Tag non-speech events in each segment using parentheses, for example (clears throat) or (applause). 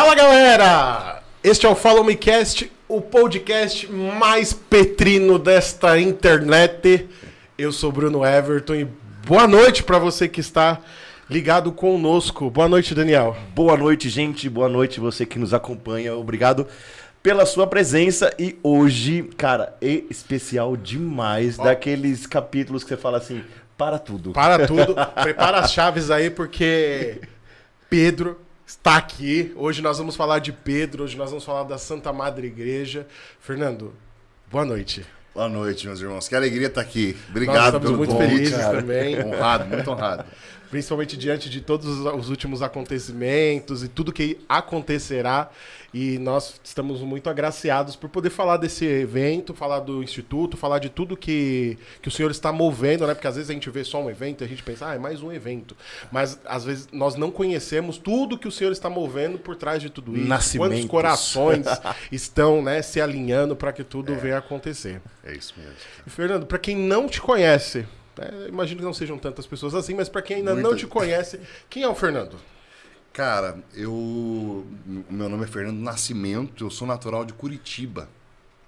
Fala galera! Este é o Follow Me Cast, o podcast mais petrino desta internet. Eu sou Bruno Everton e boa noite para você que está ligado conosco. Boa noite, Daniel. Boa noite, gente. Boa noite você que nos acompanha. Obrigado pela sua presença e hoje, cara, é especial demais, daqueles capítulos que você fala assim, para tudo. Para tudo, (laughs) prepara as chaves aí porque Pedro está aqui. Hoje nós vamos falar de Pedro, hoje nós vamos falar da Santa Madre Igreja. Fernando, boa noite. Boa noite, meus irmãos. Que alegria estar aqui. Obrigado Nós estamos pelo muito convite, felizes cara. também. Honrado, muito honrado. Principalmente diante de todos os- os últimos acontecimentos e tudo que acontecerá. E nós estamos muito agraciados por poder falar desse evento, falar do Instituto, falar de tudo que, que o senhor está movendo, né? Porque às vezes a gente vê só um evento e a gente pensa, ah, é mais um evento. Mas às vezes nós não conhecemos tudo que o senhor está movendo por trás de tudo isso. Nascimentos. Quantos corações (laughs) estão né, se alinhando para que tudo venha a acontecer. É isso mesmo. E, Fernando, para quem não te conhece, né, imagino que não sejam tantas pessoas assim, mas para quem ainda não Muitas. te conhece, quem é o Fernando? Cara, eu. Meu nome é Fernando Nascimento, eu sou natural de Curitiba,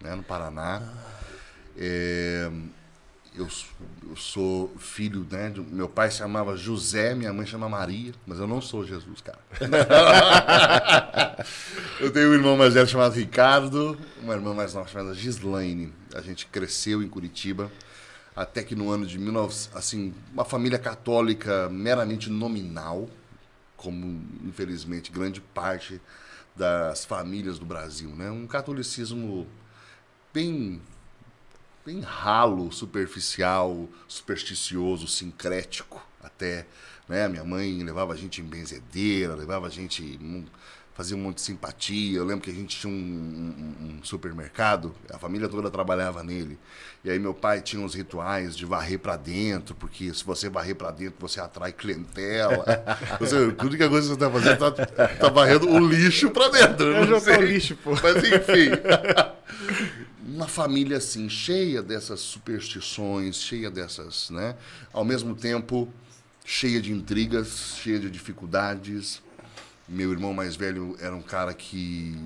né, no Paraná. É, eu, eu sou filho, né? de- meu pai se chamava José, minha mãe chama Maria, mas eu não sou Jesus, cara. (laughs) eu tenho um irmão mais velho chamado Ricardo, uma irmã mais nova chamada Gislaine. A gente cresceu em Curitiba. Até que no ano de 19... Assim, uma família católica meramente nominal, como infelizmente grande parte das famílias do Brasil, né? Um catolicismo bem bem ralo, superficial, supersticioso, sincrético até, né? Minha mãe levava a gente em benzedeira, levava a gente fazia um monte de simpatia. Eu lembro que a gente tinha um, um- um supermercado, a família toda trabalhava nele. E aí meu pai tinha uns rituais de varrer pra dentro, porque se você varrer pra dentro, você atrai clientela. (laughs) Você, a única coisa que você tá fazendo é tá, tá varrendo o lixo pra dentro. Eu não sei. lixo, pô. Mas enfim. (laughs) Uma família assim, cheia dessas superstições, cheia dessas, né? Ao mesmo tempo, cheia de intrigas, cheia de dificuldades. Meu irmão mais velho era um cara que,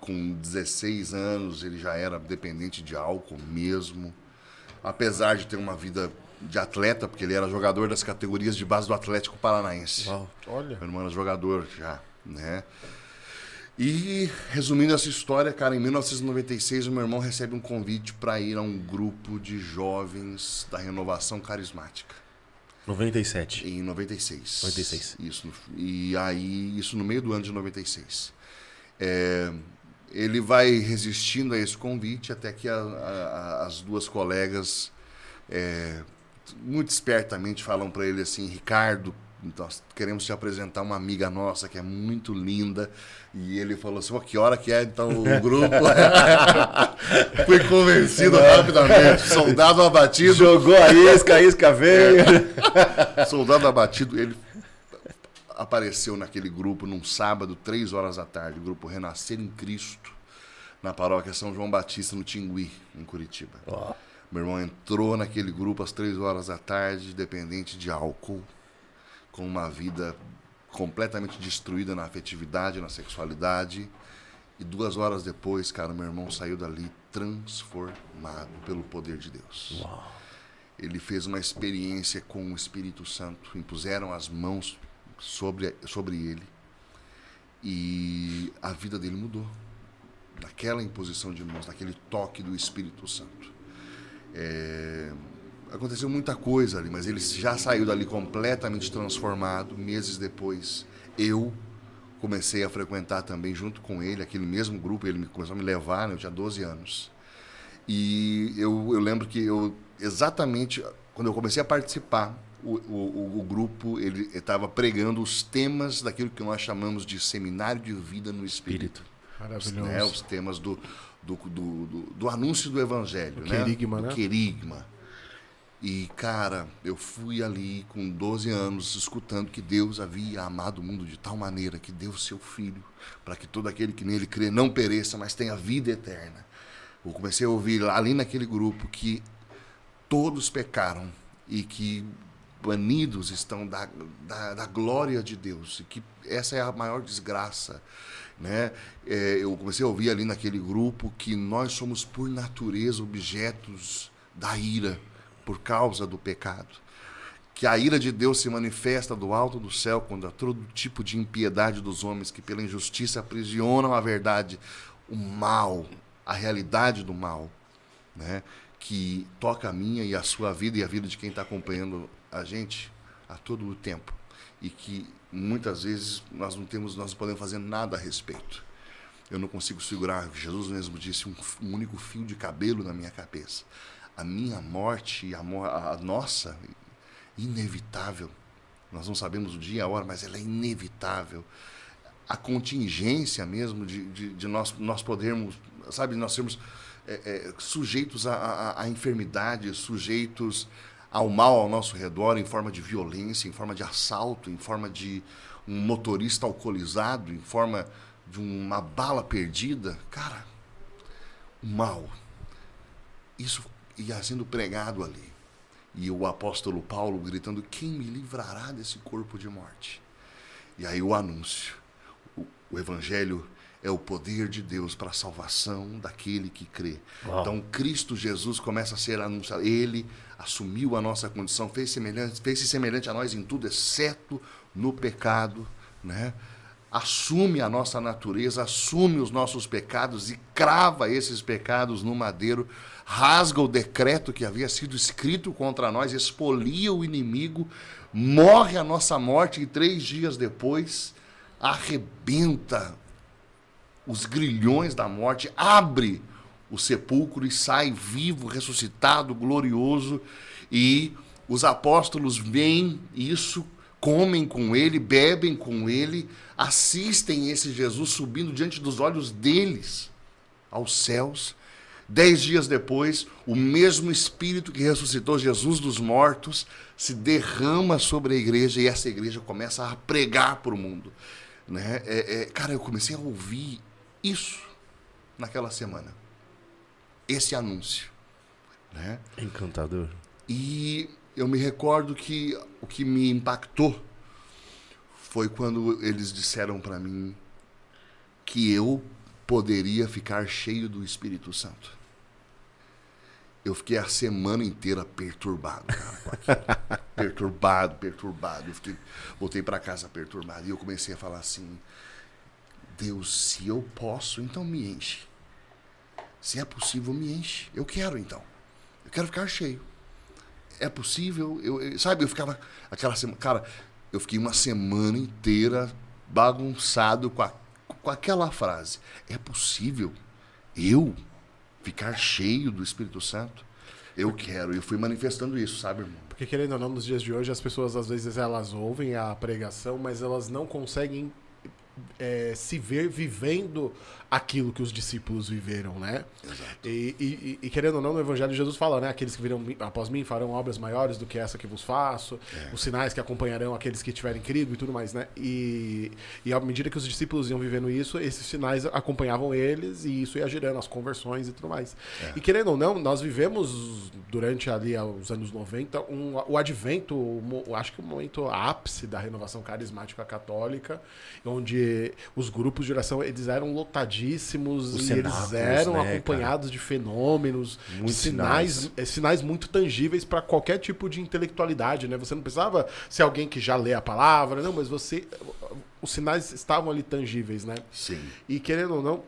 com 16 anos, ele já era dependente de álcool mesmo. Apesar de ter uma vida de atleta, porque ele era jogador das categorias de base do Atlético Paranaense. Olha. Meu irmão era jogador já, né? E, resumindo essa história, cara, em 1996 o meu irmão recebe um convite para ir a um grupo de jovens da renovação carismática. 97. Em 96. 96. Isso. E aí, isso no meio do ano de 96. É, ele vai resistindo a esse convite até que a- a- as duas colegas, é, muito espertamente, falam para ele assim: Ricardo, nós queremos te apresentar uma amiga nossa que é muito linda. E ele falou assim: "Ó, que hora que é então o (laughs) grupo? (laughs) Fui convencido rapidamente. Soldado abatido. Jogou a isca, a isca veio. Soldado abatido, ele apareceu naquele grupo num sábado, três horas da tarde, o grupo Renascer em Cristo, na paróquia São João Batista, no Tingui, em Curitiba. Ó. Meu irmão entrou naquele grupo às três horas da tarde, dependente de álcool, com uma vida completamente destruída na afetividade, na sexualidade. E duas horas depois, cara, meu irmão saiu dali transformado pelo poder de Deus ele fez uma experiência com o Espírito Santo, impuseram as mãos sobre, sobre ele e a vida dele mudou. Naquela imposição de mãos, naquele toque do Espírito Santo. É, aconteceu muita coisa ali, mas ele já saiu dali completamente transformado. Meses depois, eu comecei a frequentar também junto com ele, aquele mesmo grupo, ele me- começou a me levar, né, eu tinha 12 anos. E eu, eu lembro que eu, exatamente, quando eu comecei a participar, o, o, o grupo ele estava pregando os temas daquilo que nós chamamos de seminário de vida no Espírito. Maravilhoso. Né? Os temas do, do, do, do, do anúncio do Evangelho. né? querigma, Do né? querigma. E, cara, eu fui ali com 12 anos escutando que Deus havia amado o mundo de tal maneira que deu seu Filho para que todo aquele que nele crê não pereça, mas tenha vida eterna. Eu comecei a ouvir ali naquele grupo que todos pecaram e que banidos estão da, da, da glória de Deus. E que essa é a maior desgraça. Né? É, eu comecei a ouvir ali naquele grupo que nós somos, por natureza, objetos da ira por causa do pecado. Que a ira de Deus se manifesta do alto do céu contra todo tipo de impiedade dos homens que, pela injustiça, aprisionam a verdade, o mal, a realidade do mal, né? que toca a minha e a sua vida e a vida de quem está acompanhando a gente a todo o tempo. E que muitas vezes nós não temos, nós não podemos fazer nada a respeito. Eu não consigo segurar, Jesus mesmo disse, um, um único fio de cabelo na minha cabeça. A minha morte, a, a nossa, inevitável. Nós não sabemos o dia e a hora, mas ela é inevitável. A contingência mesmo de, de, de nós, nós podermos, sabe, nós sermos é, é, sujeitos à enfermidade, sujeitos ao mal ao nosso redor em forma de violência, em forma de assalto, em forma de um motorista alcoolizado, em forma de uma bala perdida. Cara, o mal. Isso ia sendo pregado ali. E o apóstolo Paulo gritando: Quem me livrará desse corpo de morte? E aí o anúncio. O, o evangelho é o poder de Deus para a salvação daquele que crê. Uau. Então Cristo Jesus começa a ser anunciado. Ele assumiu a nossa condição, fez semelhante, fez-se semelhante a nós em tudo, exceto no pecado, né? Assume a nossa natureza, assume os nossos pecados e crava esses pecados no madeiro, rasga o decreto que havia sido escrito contra nós, expolia o inimigo, morre a nossa morte e três dias depois arrebenta os grilhões da morte, abre o sepulcro e sai vivo, ressuscitado, glorioso. E os apóstolos veem isso, comem com ele, bebem com ele, assistem esse Jesus subindo diante dos olhos deles aos céus. Dez dias depois, o mesmo Espírito que ressuscitou Jesus dos mortos se derrama sobre a igreja e essa igreja começa a pregar para o mundo. Né? É, é, cara, eu comecei a ouvir isso naquela semana. Esse anúncio. Né? Encantador. E eu me recordo que o que me impactou foi quando eles disseram para mim que eu poderia ficar cheio do Espírito Santo. Eu fiquei a semana inteira perturbado, cara, (laughs) perturbado, perturbado. Eu fiquei, voltei para casa perturbado e eu comecei a falar assim: Deus, se eu posso, então me enche. Se é possível, me enche. Eu quero então. Eu quero ficar cheio. É possível? Eu, eu sabe, eu ficava aquela semana, cara, eu fiquei uma semana inteira bagunçado com, a, com aquela frase. É possível eu ficar cheio do Espírito Santo? Eu quero. Eu fui manifestando isso, sabe, irmão? Porque querendo ou não, nos dias de hoje as pessoas às vezes elas ouvem a pregação, mas elas não conseguem é, se ver vivendo aquilo que os discípulos viveram, né? Exato. E, e, e, querendo ou não, no Evangelho Jesus fala, né? Aqueles que virão após mim farão obras maiores do que essa que vos faço, é. os sinais que acompanharão aqueles que tiverem crido e tudo mais, né? E, e à medida que os discípulos iam vivendo isso, esses sinais acompanhavam eles e isso ia gerando as conversões e tudo mais. É. E querendo ou não, nós vivemos durante ali os anos 90 um, o advento, um, acho que o momento ápice da renovação carismática católica, onde os grupos de oração eles eram lotadíssimos e eles eram né, acompanhados cara? de fenômenos, sinais, sinais. É, sinais muito tangíveis para qualquer tipo de intelectualidade, né? Você não precisava ser alguém que já lê a palavra, não, mas você os sinais estavam ali tangíveis, né? Sim. E querendo ou não,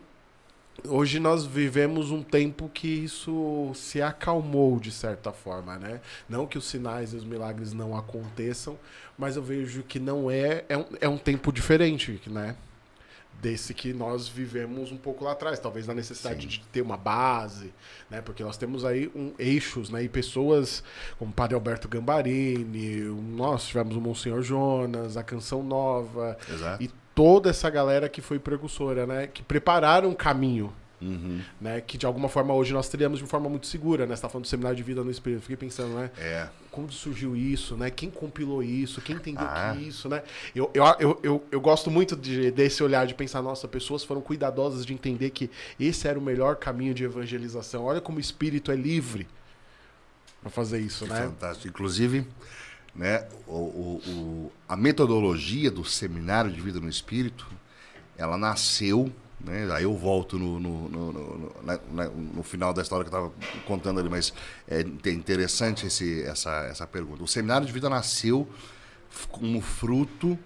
hoje nós vivemos um tempo que isso se acalmou de certa forma, né? Não que os sinais e os milagres não aconteçam, mas eu vejo que não é é um, é um tempo diferente, né? Desse que nós vivemos um pouco lá atrás, talvez na necessidade Sim. de ter uma base, né? Porque nós temos aí um eixos, né? E pessoas como o Padre Alberto Gambarini, nós tivemos o Monsenhor Jonas, a Canção Nova Exato. e toda essa galera que foi precursora, né? Que prepararam o caminho Uhum. Né? Que de alguma forma hoje nós teríamos de forma muito segura, né? Você tá falando do seminário de vida no Espírito. Fiquei pensando, né? É. Como surgiu isso, né? Quem compilou isso? Quem entendeu ah. que isso, né? Eu, eu, eu, eu, eu gosto muito de, desse olhar de pensar, nossa, pessoas foram cuidadosas de entender que esse era o melhor caminho de evangelização. Olha como o Espírito é livre para fazer isso, que né? Fantástico. Inclusive, né, o, o- o- a metodologia do seminário de vida no espírito, ela nasceu, né, aí eu volto no, no, no, no- na- no final da história que eu estava contando ali, mas é inte- interessante esse, essa, essa pergunta. O seminário de vida nasceu como fruto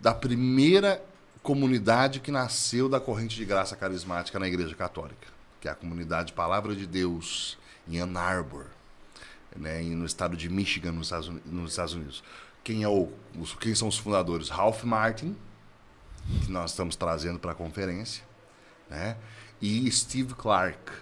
da primeira comunidade que nasceu da corrente de graça carismática na Igreja Católica, que é a comunidade Palavra de Deus em Ann Arbor né, no estado de Michigan, nos Estados Unidos. Quem, é o, quem são os fundadores? Ralph Martin, que nós estamos trazendo para a conferência, né, e Steve Clark,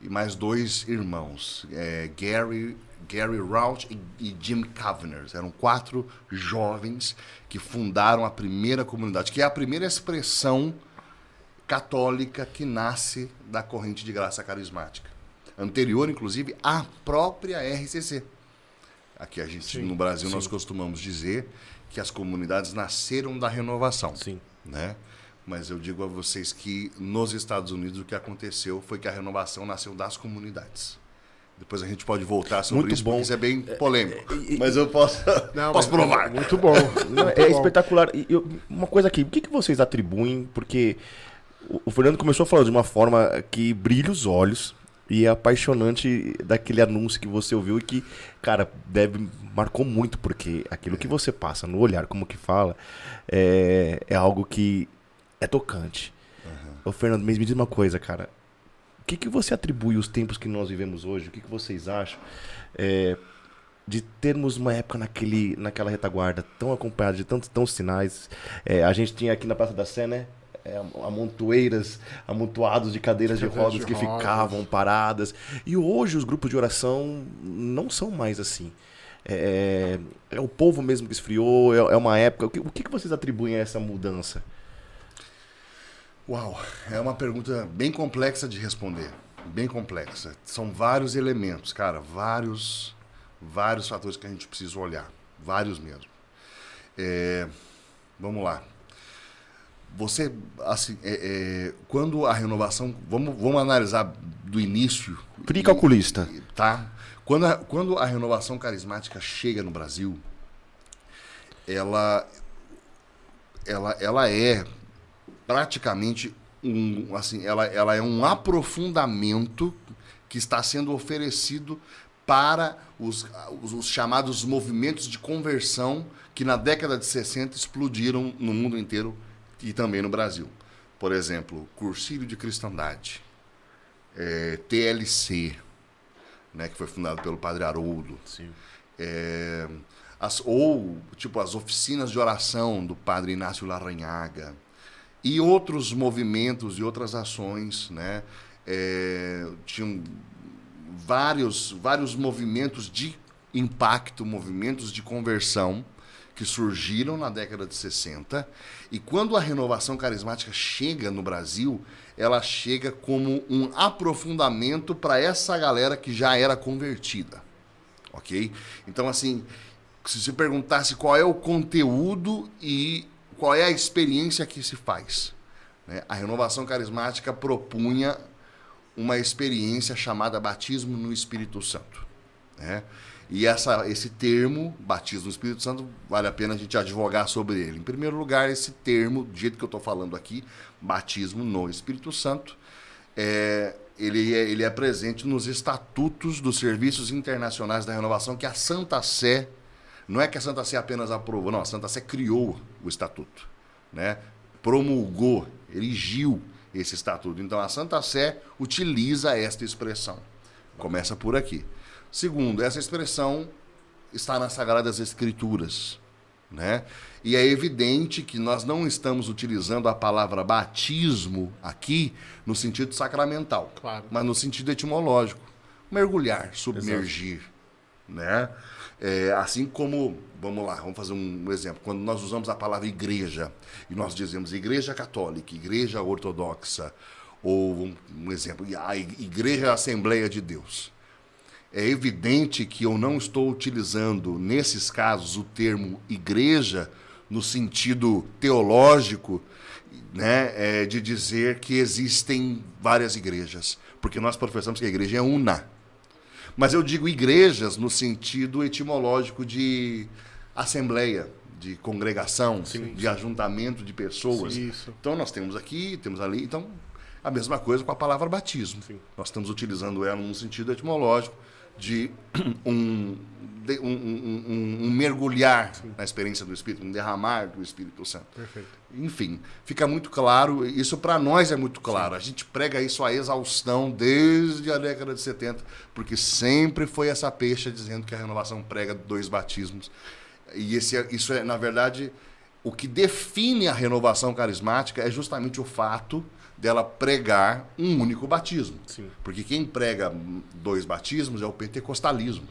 e mais dois irmãos, é, Gary, Gary Rauch e, e Jim Kavanagh. Eram quatro jovens que fundaram a primeira comunidade, que é a primeira expressão católica que nasce da corrente de graça carismática. Anterior, inclusive, à própria RCC. Aqui a gente, Sim, no Brasil, sim. nós costumamos dizer que as comunidades nasceram da renovação. Sim. Né? Mas eu digo a vocês que nos Estados Unidos o que aconteceu foi que a renovação nasceu das comunidades. Depois a gente pode voltar sobre Muito isso, bom. porque isso é bem polêmico. Mas eu posso, Não, (laughs) posso mas- provar. Muito bom. (laughs) Não, muito é bom. espetacular. E eu- uma coisa aqui, o que, que vocês atribuem? Porque o, o Fernando começou falando de uma forma que brilha os olhos e é apaixonante daquele anúncio que você ouviu e que, cara, deve marcou muito, porque aquilo que você passa no olhar, como que fala, é, é algo que é tocante. Ô, Fernando, me diz uma coisa, cara. O que, que você atribui os tempos que nós vivemos hoje? O que, que vocês acham? É, de termos uma época naquele, naquela retaguarda tão acompanhada de tantos, tantos sinais. É, a gente tinha aqui na Praça da Sé, né? É, amontoeiras, amontoados de cadeiras de Cadeiras rodas de que rodas. ficavam paradas. E hoje os grupos de oração não são mais assim. É, é o povo mesmo que esfriou, é, é uma época. O que, o que vocês atribuem a essa mudança? Uau, é uma pergunta bem complexa de responder. Bem complexa. São vários elementos, cara, vários, vários fatores que a gente precisa olhar. Vários mesmo. É, vamos lá. Você, assim, é, é, quando a renovação. Vamos, vamos analisar do início. Free calculista. e- Tá? Quando a, quando a renovação carismática chega no Brasil, ela, ela, ela é praticamente um, assim, ela, ela é um aprofundamento que está sendo oferecido para os, os, os chamados movimentos de conversão que na década de 60 explodiram no mundo inteiro e também no Brasil. Por exemplo, Cursílio de Cristandade, eh, TLC, né, que foi fundado pelo Padre Haroldo, é, as, ou tipo as oficinas de oração do Padre Inácio Laranhaga e outros movimentos e outras ações, né? É, tinham vários vários movimentos de impacto, movimentos de conversão que surgiram na década de 60 e quando a renovação carismática chega no Brasil, ela chega como um aprofundamento para essa galera que já era convertida ok? Então, assim, se se perguntasse qual é o conteúdo e qual é a experiência que se faz, né? a renovação carismática propunha uma experiência chamada batismo no Espírito Santo, né? E essa, esse termo, batismo no Espírito Santo, vale a pena a gente advogar sobre ele. Em primeiro lugar, esse termo, do jeito que eu estou falando aqui, batismo no Espírito Santo, é, ele, é, ele é presente nos estatutos dos serviços internacionais da renovação que a Santa Sé, não é que a Santa Sé apenas aprovou, não, a Santa Sé criou o estatuto, né? promulgou, erigiu esse estatuto. Então a Santa Sé utiliza esta expressão. Começa por aqui. Segundo, essa expressão está nas Sagradas Escrituras. Né? E é evidente que nós não estamos utilizando a palavra batismo aqui no sentido sacramental, Claro. mas no sentido etimológico. Mergulhar, submergir. Né? É, assim como, vamos lá, vamos fazer um exemplo. Quando nós usamos a palavra igreja, e nós dizemos igreja católica, igreja ortodoxa, ou um, um exemplo, a igreja Assembleia de Deus é evidente que eu não estou utilizando, nesses casos, o termo igreja no sentido teológico, né, é, de dizer que existem várias igrejas. Porque nós professamos que a igreja é una. Mas eu digo igrejas no sentido etimológico de assembleia, de congregação, de ajuntamento de pessoas. Sim, isso. Então nós temos aqui, temos ali. Então, a mesma coisa com a palavra batismo. Sim. Nós estamos utilizando ela num sentido etimológico de (clears throat) um, um- um- um- mergulhar na experiência do Espírito, um derramar do Espírito Santo. Perfeito. Enfim, fica muito claro, isso para nós é muito claro. A gente prega isso a exaustão desde a década de 70, porque sempre foi essa peixe dizendo que a renovação prega dois batismos. E esse, é- isso é, na verdade, o que define a renovação carismática é justamente o fato dela pregar um único batismo. Sim. Porque quem prega dois batismos é o pentecostalismo.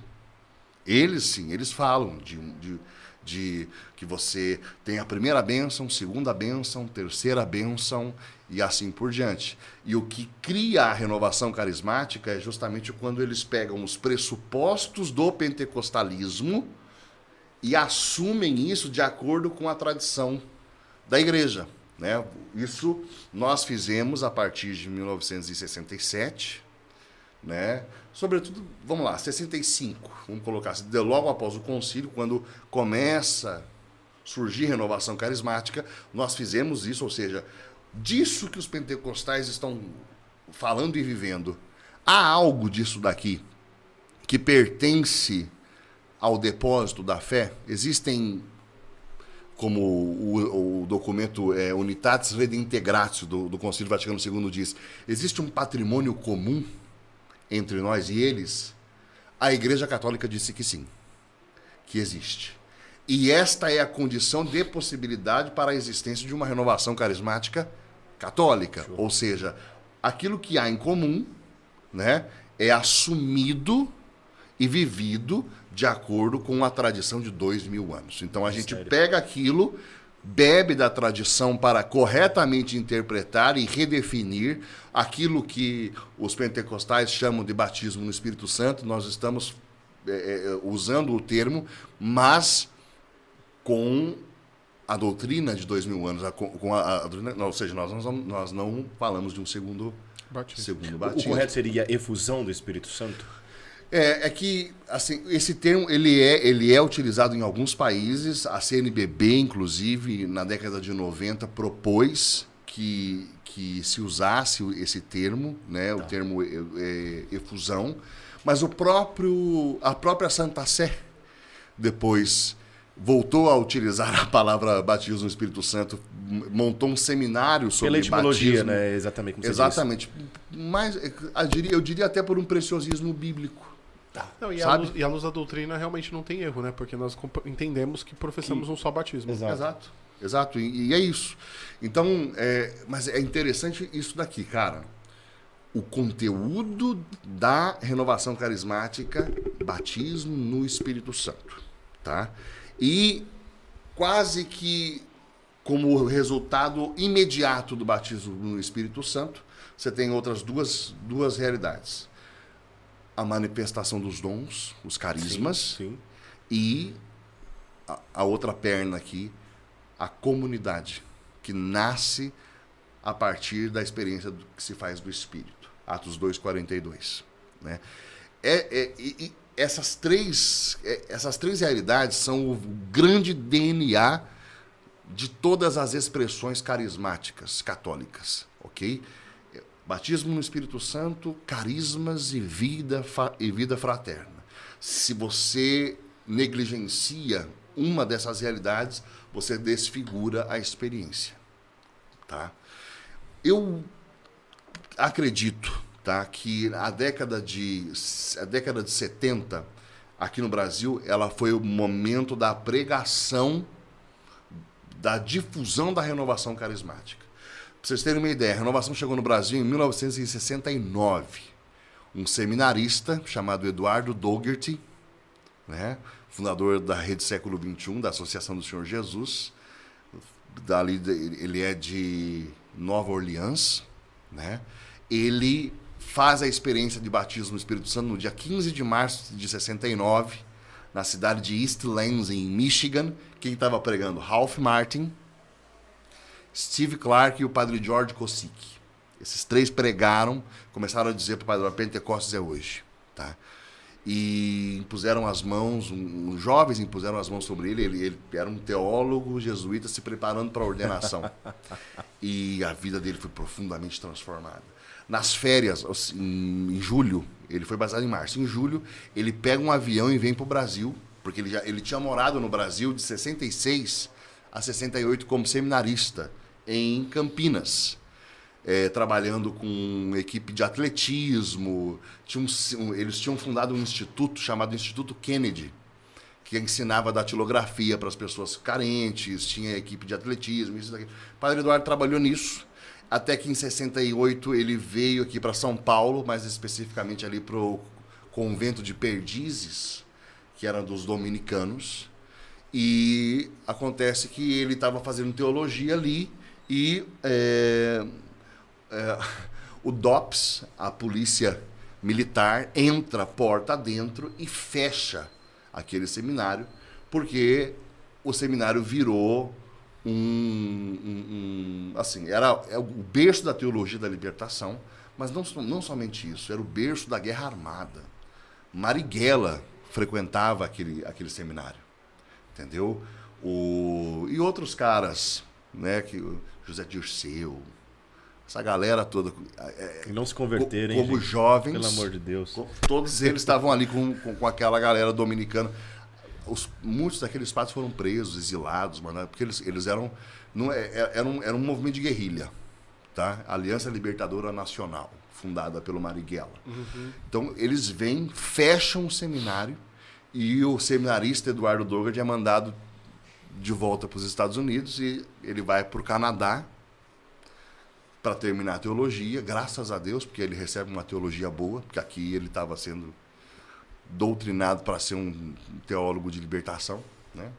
Eles sim, eles falam de, de, de que você tem a primeira bênção, segunda bênção, terceira bênção e assim por diante. E o que cria a renovação carismática é justamente quando eles pegam os pressupostos do pentecostalismo e assumem isso de acordo com a tradição da igreja. Né? Isso nós fizemos a partir de 1967, né? Sobretudo, vamos lá, 65, vamos colocar assim, logo após o concílio, quando começa a surgir renovação carismática, nós fizemos isso, ou seja, disso que os pentecostais estão falando e vivendo, há algo disso daqui que pertence ao depósito da fé? Existem como o, o documento é, Unitatis Redintegratio do, do Concílio Vaticano II diz, existe um patrimônio comum entre nós e eles? A Igreja Católica disse que sim, que existe. E esta é a condição de possibilidade para a existência de uma renovação carismática católica. Ou seja, aquilo que há em comum né, é assumido e vivido de acordo com a tradição de dois mil anos. Então a gente Sério? pega aquilo, bebe da tradição para corretamente interpretar e redefinir aquilo que os pentecostais chamam de batismo no Espírito Santo. Nós estamos é, é, usando o termo, mas com a doutrina de dois mil anos, a- com a, a não, ou seja, nós não, nós não falamos de um segundo, Batismo. segundo O batismo. correto seria efusão do Espírito Santo? É, é que assim, esse termo ele é, ele é utilizado em alguns países. A CNBB, inclusive, na década de 90, propôs que, que se usasse esse termo, né, o termo é, é, efusão. Mas o próprio, a própria Santa Sé depois voltou a utilizar a palavra batismo no Espírito Santo, montou um seminário sobre Pela etimologia, batismo. né? Exatamente como você Exatamente. Mas é, eu diria, eu diria até por um preciosismo bíblico. Não, e, a luz, e a luz da doutrina realmente não tem erro, né? Porque nós entendemos que professamos um só batismo. Exato. Exato. Exato. E, e é isso. Então, é, mas é interessante isso daqui, cara. O conteúdo da renovação carismática, batismo no Espírito Santo, tá? E quase que como resultado imediato do batismo no Espírito Santo, você tem outras duas, duas realidades. A manifestação dos dons, os carismas, Sim. e a, a outra perna aqui, a comunidade, que nasce a partir da experiência do, que se faz do Espírito. Atos 2,42. Né? É, é, e, e essas, três, é, essas três realidades são o grande DNA de todas as expressões carismáticas católicas, ok? Batismo no Espírito Santo, carismas e vida, e vida fraterna. Se você negligencia uma dessas realidades, você desfigura a experiência, tá? Eu acredito, tá, que a década de a década de 70 aqui no Brasil, ela foi o momento da pregação da difusão da renovação carismática. Para vocês terem uma ideia, a renovação chegou no Brasil em 1969. Um seminarista chamado Eduardo Dougherty, né, fundador da Rede Século XXI, da Associação do Senhor Jesus, dali ele é de Nova Orleans, né? Ele faz a experiência de batismo no Espírito Santo no dia 15 de março de 69, na cidade de East Lansing, em Michigan. Quem estava pregando? Ralph Martin, Steve Clark e o padre George Kosick. Esses três pregaram, começaram a dizer para o padre, "Ó, Pentecostes é hoje. Tá? e impuseram as mãos, um, os jovens impuseram as mãos sobre ele, ele, ele era um teólogo jesuíta se preparando para a ordenação. (laughs) e a vida dele foi profundamente transformada. Nas férias, em, em julho, ele foi baseado em março. Em julho, ele pega um avião e vem para o Brasil, porque ele, já, ele tinha morado no Brasil de 66 a 68 como seminarista em Campinas é, trabalhando com equipe de atletismo. Tinha um, eles tinham fundado um instituto chamado Instituto Kennedy, que ensinava datilografia para as pessoas carentes, tinha equipe de atletismo, isso daqui. O Padre Eduardo trabalhou nisso, até que em 68 ele veio aqui para São Paulo, mais especificamente ali para o convento de Perdizes, que era dos dominicanos. E acontece que ele estava fazendo teologia ali e é, é, o DOPS, a polícia militar, entra porta dentro e fecha aquele seminário, porque o seminário virou um, um, um assim, era é o berço da teologia da libertação, mas não, não somente isso, era o berço da guerra armada. Marighella frequentava aquele, aquele seminário, entendeu? O, e outros caras, né, que José Dirceu, essa galera toda. É, e não se converterem. Como gente, jovens. Pelo amor de Deus. Todos eles estavam ali com, com, com, aquela galera dominicana. Os, muitos daqueles padres foram presos, exilados, mano, porque eles, eles eram. Não, é, é, era, um, era um movimento de guerrilha. Tá? Aliança Libertadora Nacional, fundada pelo Marighella. Uhum. Então, eles vêm, fecham o seminário e o seminarista Eduardo Dogard é mandado de volta para os Estados Unidos e ele vai para o Canadá para terminar a teologia, graças a Deus, porque ele recebe uma teologia boa, porque aqui ele estava sendo doutrinado para ser um teólogo de libertação, né?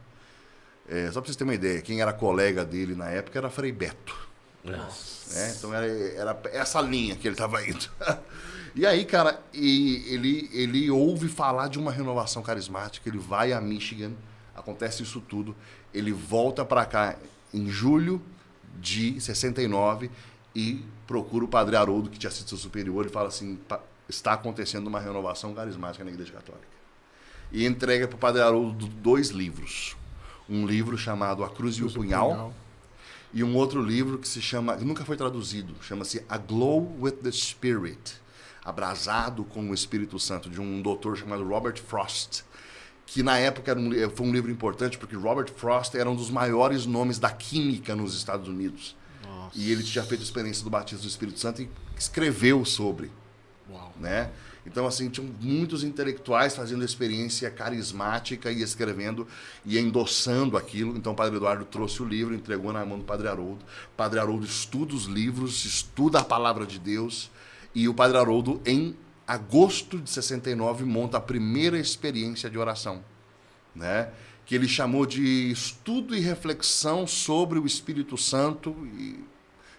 É, só para vocês terem uma ideia, quem era colega dele na época era Frei Beto. Nossa. É, então era, era essa linha que ele estava indo. (laughs) e aí, cara, e ele, ele ouve falar de uma renovação carismática, ele vai a Michigan, acontece isso tudo, ele volta para cá em julho de 69 e procura o padre Haroldo, que tinha sido seu superior, e fala assim: está acontecendo uma renovação carismática na Igreja Católica. E entrega para o padre Haroldo dois livros. Um livro chamado A Cruz, Cruz e o Punhal, Punhal, e um outro livro que se chama, que nunca foi traduzido, chama-se A Glow with the Spirit, Abrasado com o Espírito Santo, de um doutor chamado Robert Frost, que na época era um, foi um livro importante porque Robert Frost era um dos maiores nomes da química nos Estados Unidos. E ele tinha feito a experiência do batismo do Espírito Santo e escreveu sobre. Uau. Né? Então, assim, tinham muitos intelectuais fazendo experiência carismática e escrevendo e endossando aquilo. Então, o Padre Eduardo trouxe o livro, entregou na mão do Padre Haroldo. O Padre Haroldo estuda os livros, estuda a palavra de Deus. E o Padre Haroldo, em agosto de 69, monta a primeira experiência de oração. Né? Que ele chamou de estudo e reflexão sobre o Espírito Santo e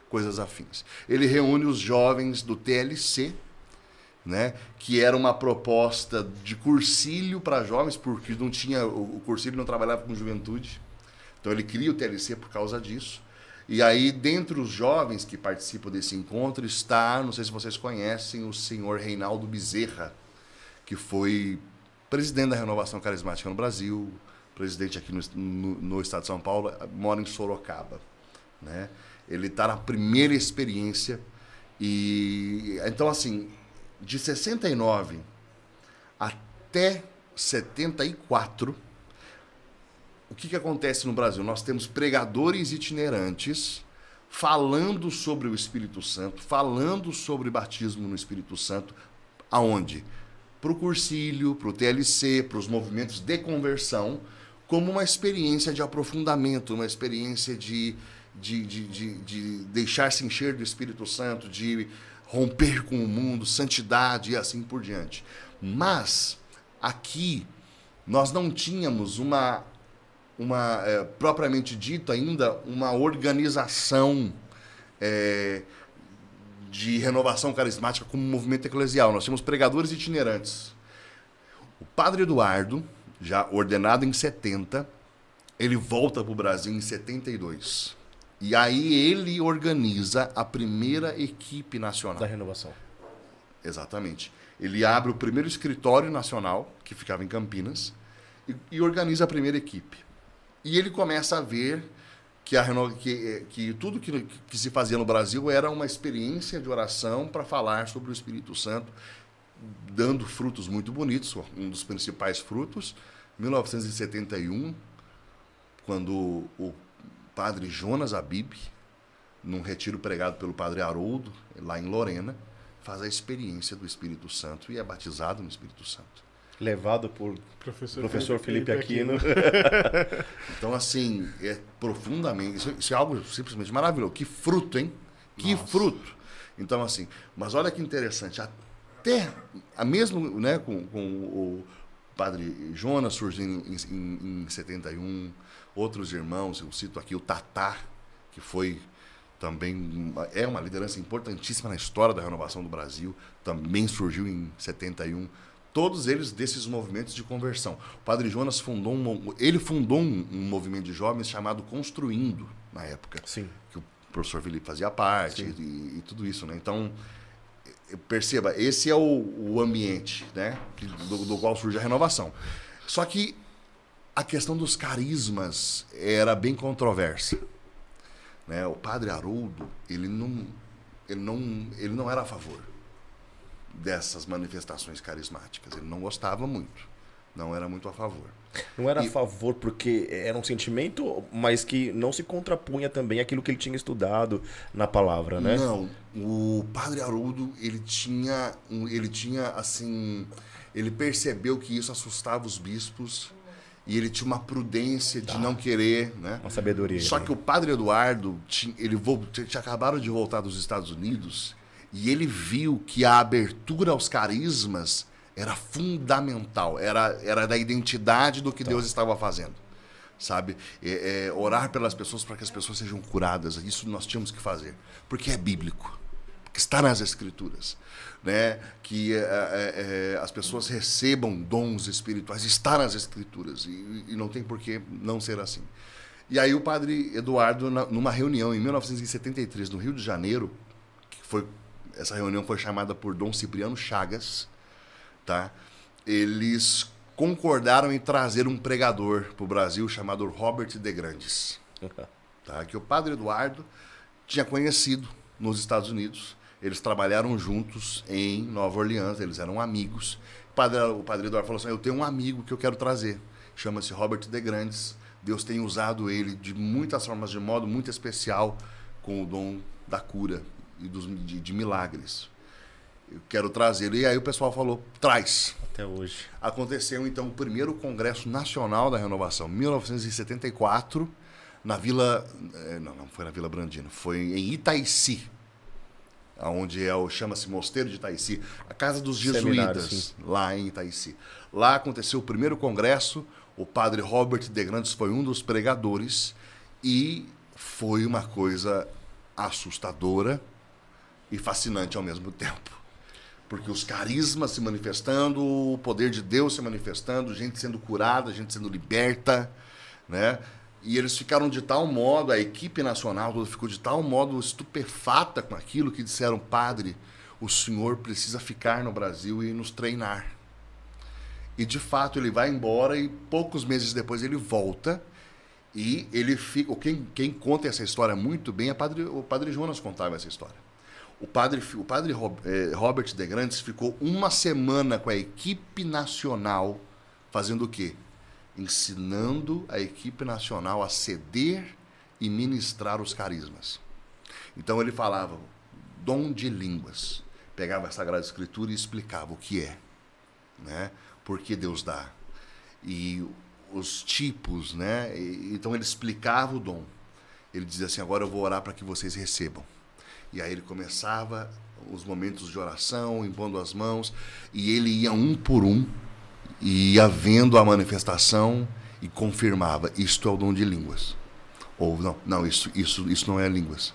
coisas afins. Ele reúne os jovens do TLC, né, que era uma proposta de cursílio para jovens, porque não tinha o, cursílio não trabalhava com juventude. Então ele cria o TLC por causa disso. E aí, dentre os jovens que participam desse encontro, está, não sei se vocês conhecem, o senhor Reinaldo Bezerra, que foi presidente da Renovação Carismática no Brasil, presidente aqui no, no, no estado de São Paulo, mora em Sorocaba. Né? Ele está na primeira experiência. E então, assim, de 69 até 74, o que, que acontece no Brasil? Nós temos pregadores itinerantes falando sobre o Espírito Santo, falando sobre batismo no Espírito Santo, aonde? Para o cursílio, para o TLC, para os movimentos de conversão, como uma experiência de aprofundamento, uma experiência de de, de, de, de deixar-se encher do Espírito Santo, de romper com o mundo, santidade e assim por diante. Mas aqui nós não tínhamos uma, uma é, propriamente dito ainda, uma organização é, de renovação carismática como movimento eclesial. Nós tínhamos pregadores itinerantes. O padre Eduardo, já ordenado em 70, ele volta para o Brasil em 72. E aí ele organiza a primeira equipe nacional. Da renovação. Exatamente. Ele abre o primeiro escritório nacional, que ficava em Campinas, e, e organiza a primeira equipe. E ele começa a ver que, a, que, que tudo que, que se fazia no Brasil era uma experiência de oração para falar sobre o Espírito Santo, dando frutos muito bonitos. Um dos principais frutos, 1971, quando o padre Jonas Abib, num retiro pregado pelo padre Haroldo, lá em Lorena, faz a experiência do Espírito Santo e é batizado no Espírito Santo. Levado por Professor, professor Felipe Aquino. (laughs) Então, assim, é profundamente. Isso, isso é algo simplesmente maravilhoso. Que fruto, hein? Que fruto. Então, assim, mas olha que interessante. Até, a mesmo né, com, com o padre Jonas surgindo em, em, em 71, outros irmãos, eu cito aqui o Tatá, que foi também uma- é uma liderança importantíssima na história da renovação do Brasil, também surgiu em 71. Todos eles desses movimentos de conversão. O Padre Jonas fundou um, ele fundou um, um movimento de jovens chamado Construindo na época, Sim. que o professor Felipe fazia parte e, e tudo isso, né? Então perceba, esse é o, o ambiente, né, do, do qual surge a renovação. Só que a questão dos carismas era bem controversa. Né? O padre Haroldo, ele não, ele, não, ele não era a favor dessas manifestações carismáticas. Ele não gostava muito. Não era muito a favor. Não era a E- favor porque era um sentimento, mas que não se contrapunha também àquilo que ele tinha estudado na palavra, né? Não, o padre Haroldo, ele tinha, ele tinha assim, ele percebeu que isso assustava os bispos e ele tinha uma prudência de não querer, né? Uma sabedoria. Só que o padre Eduardo, tinha, ele tinha acabado de voltar dos Estados Unidos e ele viu que a abertura aos carismas era fundamental, era, era da identidade do que Deus estava fazendo. Sabe? É- é, orar pelas pessoas para que as pessoas sejam curadas. Isso nós tínhamos que fazer. Porque é bíblico. Porque está nas Escrituras. Né? Que é, é, é, as pessoas recebam dons espirituais. Está nas Escrituras. E, e não tem por que não ser assim. E aí o padre Eduardo, numa reunião em 1973, no Rio de Janeiro, que foi essa reunião foi chamada por Dom Cipriano Chagas, tá? Eles concordaram em trazer um pregador para o Brasil chamado Robert de Grandes, (laughs) tá? Que o padre Eduardo tinha conhecido nos Estados Unidos. Eles trabalharam juntos em Nova Orleans, eles eram amigos. O padre, o padre Eduardo falou assim: Eu tenho um amigo que eu quero trazer. Chama-se Robert de Grandes. Deus tem usado ele de muitas formas, de modo muito especial, com o dom da cura e dos, de, de milagres. Eu quero trazê-lo. E aí o pessoal falou: traz. Até hoje. Aconteceu então o primeiro Congresso Nacional da Renovação, 1974, na Vila. eh, Não, não foi na Vila Brandino, foi em Itaici, onde é o chama-se Mosteiro de Itaici, a casa dos jesuítas, lá em Itaici. Lá aconteceu o primeiro congresso, o padre Robert de Grandes foi um dos pregadores e foi uma coisa assustadora e fascinante ao mesmo tempo. Porque os carismas se manifestando, o poder de Deus se manifestando, gente sendo curada, gente sendo liberta, né? E eles ficaram de tal modo, a equipe nacional ficou de tal modo estupefata com aquilo que disseram, padre, o senhor precisa ficar no Brasil e nos treinar. E de fato ele vai embora e poucos meses depois ele volta e ele fica. Quem, quem conta essa história muito bem é padre, o padre Jonas contava essa história. O padre, o padre eh, Robert de Grandes ficou uma semana com a equipe nacional fazendo o quê? Ensinando a equipe nacional a ceder e ministrar os carismas. Então ele falava dom de línguas. Pegava a Sagrada Escritura e explicava o que é, né? Por que Deus dá. E os tipos, né? Então ele explicava o dom. Ele dizia assim: agora eu vou orar para que vocês recebam. E aí ele começava os momentos de oração, impondo as mãos, e ele ia um por um, e ia vendo a manifestação e confirmava: isto é o dom de línguas. Ou não, não, isso, isso, isso não é línguas.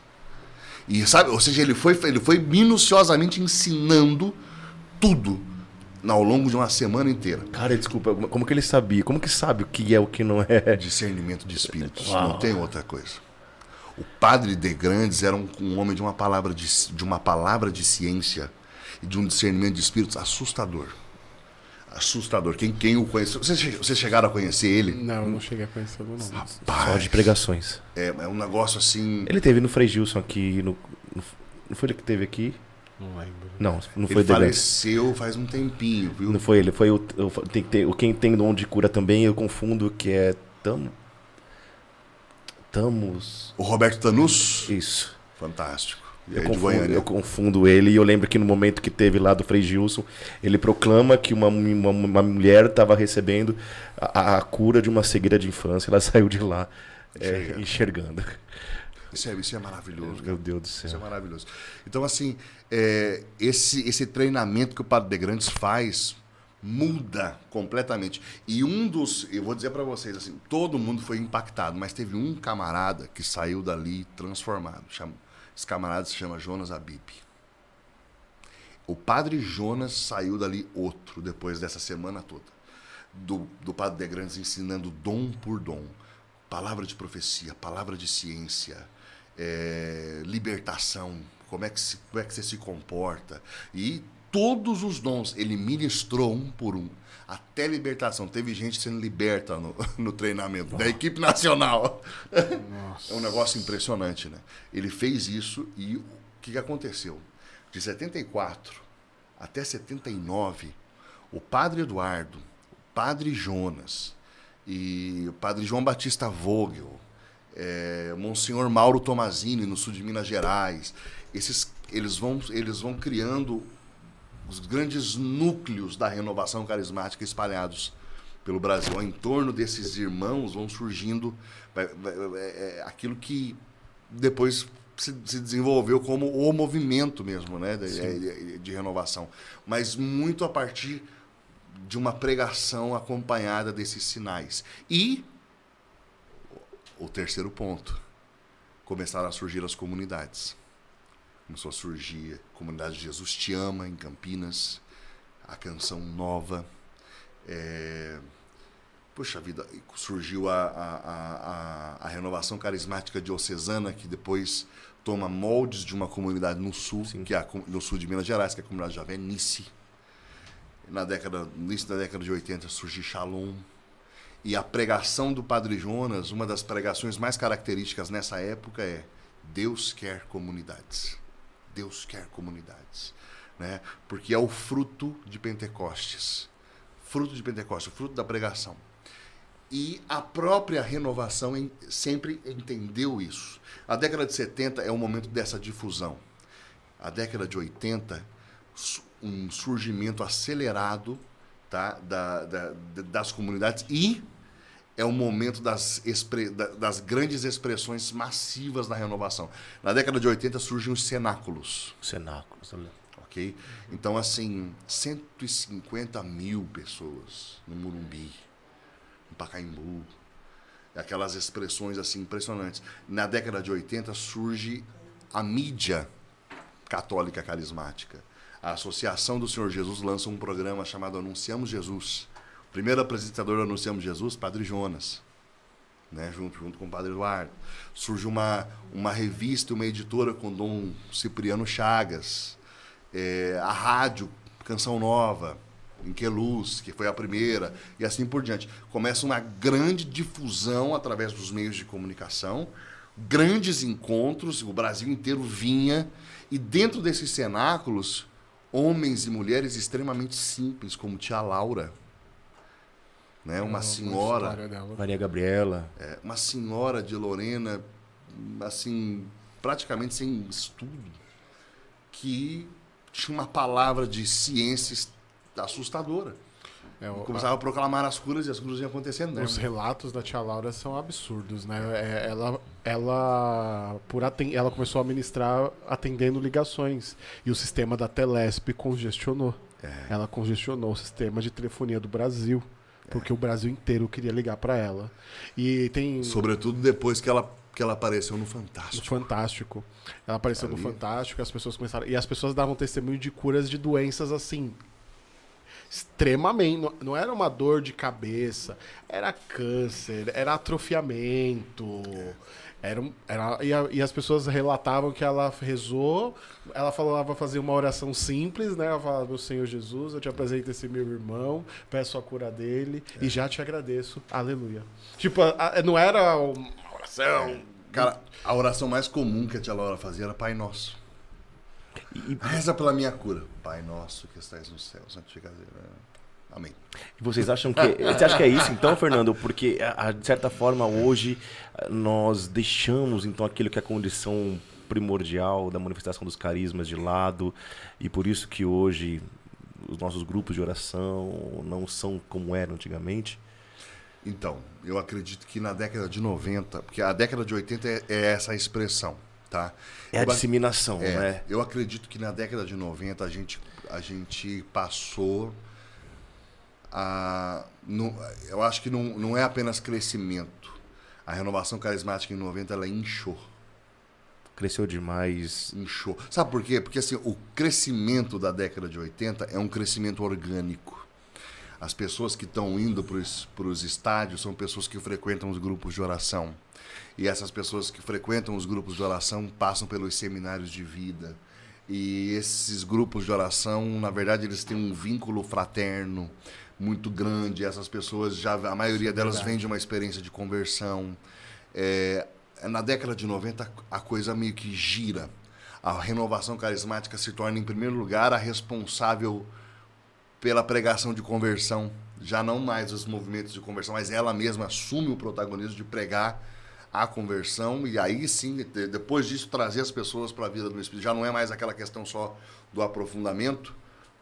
E sabe, ou seja, ele foi, ele foi minuciosamente ensinando tudo ao longo de uma semana inteira. Cara, desculpa, como que ele sabia? Como que sabe o que é o que não é? Discernimento de espíritos, Uau. não tem outra coisa. O padre de Grandes era um, um homem de uma palavra de, de uma palavra de ciência e de um discernimento de espíritos assustador. Assustador. Quem, quem o conhece. Vocês, vocês chegaram a conhecer ele? Não, eu não cheguei a conhecê-lo, não. Só de pregações. É, é um negócio assim. Ele teve no Frei Gilson aqui. No, no- não foi ele que teve aqui? Não lembro. Não, não foi Ele dele. faleceu faz um tempinho, viu? Não foi ele, foi o, o- tem o quem tem dom de cura também, eu confundo que é Tam Tamos. O Roberto Tanus? Isso. Fantástico. Eu confundo, eu confundo ele e eu lembro que no momento que teve lá do Frei Gilson, ele proclama que uma, uma, uma mulher estava recebendo a, a cura de uma cegueira de infância. Ela (laughs) saiu de lá é, Enxergando. Isso, é, isso é maravilhoso. Meu Deus do Isso é céu. maravilhoso. Então, assim, é, esse, esse treinamento que o Padre de Grandes faz muda completamente. E um dos, eu vou dizer para vocês, assim, todo mundo foi impactado, mas teve um camarada que saiu dali transformado. Chama, esse camarada se chama Jonas Abib. O Padre Jonas saiu dali outro depois dessa semana toda. Do, do Padre de Grandes ensinando dom por dom. Palavra de profecia, palavra de ciência, é, libertação, como é, que se, como é que você se comporta. E todos os dons, ele ministrou um por um. Até libertação. Teve gente sendo liberta no, (laughs) no treinamento da equipe nacional. É um negócio impressionante, né? Ele fez isso e o que, que aconteceu? De 74 até 79, o padre Eduardo, o padre Jonas e o padre João Batista Vogel, é, Monsenhor Mauro Tomazini, no sul de Minas Gerais, esses, eles, vão, eles vão criando os grandes núcleos da renovação carismática espalhados pelo Brasil. Em torno desses irmãos vão surgindo vai- vai- é, aquilo que depois se, se desenvolveu como o movimento mesmo, né, de, de- de renovação, mas muito a partir de uma pregação acompanhada desses sinais. E o terceiro ponto, começaram a surgir as comunidades. Começou a surgir a comunidade de Jesus Te Ama em Campinas, a canção nova. É... Puxa vida, surgiu a, a, a, a, renovação carismática diocesana, que depois toma moldes de uma comunidade no sul, que é a, no sul de Minas Gerais, que é a comunidade Javenice. Na década, no início da década de 80 surgiu Shalom. E a pregação do Padre Jonas, uma das pregações mais características nessa época é Deus quer comunidades. Deus quer comunidades. Né? Porque é o fruto de Pentecostes. Fruto de Pentecostes, fruto da pregação. E a própria renovação em- sempre entendeu isso. A década de 70 é o momento dessa difusão. A década de 80, su- um surgimento acelerado tá, da- da- das comunidades e é o momento das, das grandes expressões massivas da renovação. Na década de 80 surgem os cenáculos. Cenáculos. olha. Ok? Então, assim, 150 mil pessoas no Murumbi, no Pacaembu. Aquelas expressões, assim, impressionantes. Na década de 80 surge a mídia católica carismática. A Associação do Senhor Jesus lança um programa chamado Anunciamos Jesus. Primeiro apresentador do Anunciamos Jesus, Padre Jonas né, junto, junto com o Padre Eduardo. Surge uma, uma revista, uma editora com Dom Cipriano Chagas. É, a rádio, Canção Nova, em Queluz, que foi a primeira, e assim por diante. Começa uma grande difusão através dos meios de comunicação, grandes encontros, o Brasil inteiro vinha, e dentro desses cenáculos, homens e mulheres extremamente simples, como tia Laura, né, uma senhora. Maria Gabriela. é, uma senhora de Lorena, assim, praticamente sem estudo, que tinha uma palavra de ciência assustadora. É, o- Começava a proclamar as curas e as curas iam acontecendo, né? Os relatos da tia Laura são absurdos, né? É, Ela, ela, por aten- ela começou a ministrar atendendo ligações e o sistema da Telesp congestionou. Ela congestionou o sistema de telefonia do Brasil, porque o Brasil inteiro queria ligar para ela. E tem Sobretudo depois que ela, que ela apareceu no no Fantástico. Fantástico. Ela apareceu no Ali. Fantástico, as pessoas começaram e as pessoas davam testemunho de curas de doenças assim extremamente, não, não era uma dor de cabeça, era câncer, era atrofiamento, Era, um- era, e, a- e as pessoas relatavam que ela rezou, ela falava fazer uma oração simples, né? Ela falava, meu Senhor Jesus, eu te apresento esse meu irmão, peço a cura dele É. e já te agradeço. Aleluia. Tipo, a- a- não era uma oração. Cara, a oração mais comum que a tia Laura fazia era Pai Nosso. E, Reza pela minha cura. Pai Nosso que estás no céu, santificado. Amém. e vocês acham que. Você acha que é isso então, Fernando? Porque, a- a- de certa forma, hoje nós deixamos então aquilo que é a condição primordial da manifestação dos carismas de lado, e por isso que hoje os nossos grupos de oração não são como eram antigamente. Então, eu acredito que na década de 90, porque a década de 80 é, é essa expressão, tá? É a disseminação, É, né? Eu acredito que na década de 90 a gente, a gente passou a. não- eu acho que não, não é apenas crescimento. A renovação carismática em 90 ela inchou. Cresceu demais. Inchou. Sabe por quê? Porque assim, o crescimento da década de 80 é um crescimento orgânico. As pessoas que estão indo para os estádios são pessoas que frequentam os grupos de oração. E essas pessoas que frequentam os grupos de oração passam pelos seminários de vida. E esses grupos de oração, na verdade, eles têm um vínculo fraterno muito grande. Essas pessoas já, a maioria delas vem de uma experiência de conversão. É, na década de 90, a coisa meio que gira. A renovação carismática se torna, em primeiro lugar, a responsável pela pregação de conversão. Já não mais os movimentos de conversão, mas ela mesma assume o protagonismo de pregar a conversão e aí sim, de- depois disso, trazer as pessoas para a vida do Espírito. Já não é mais aquela questão só do aprofundamento,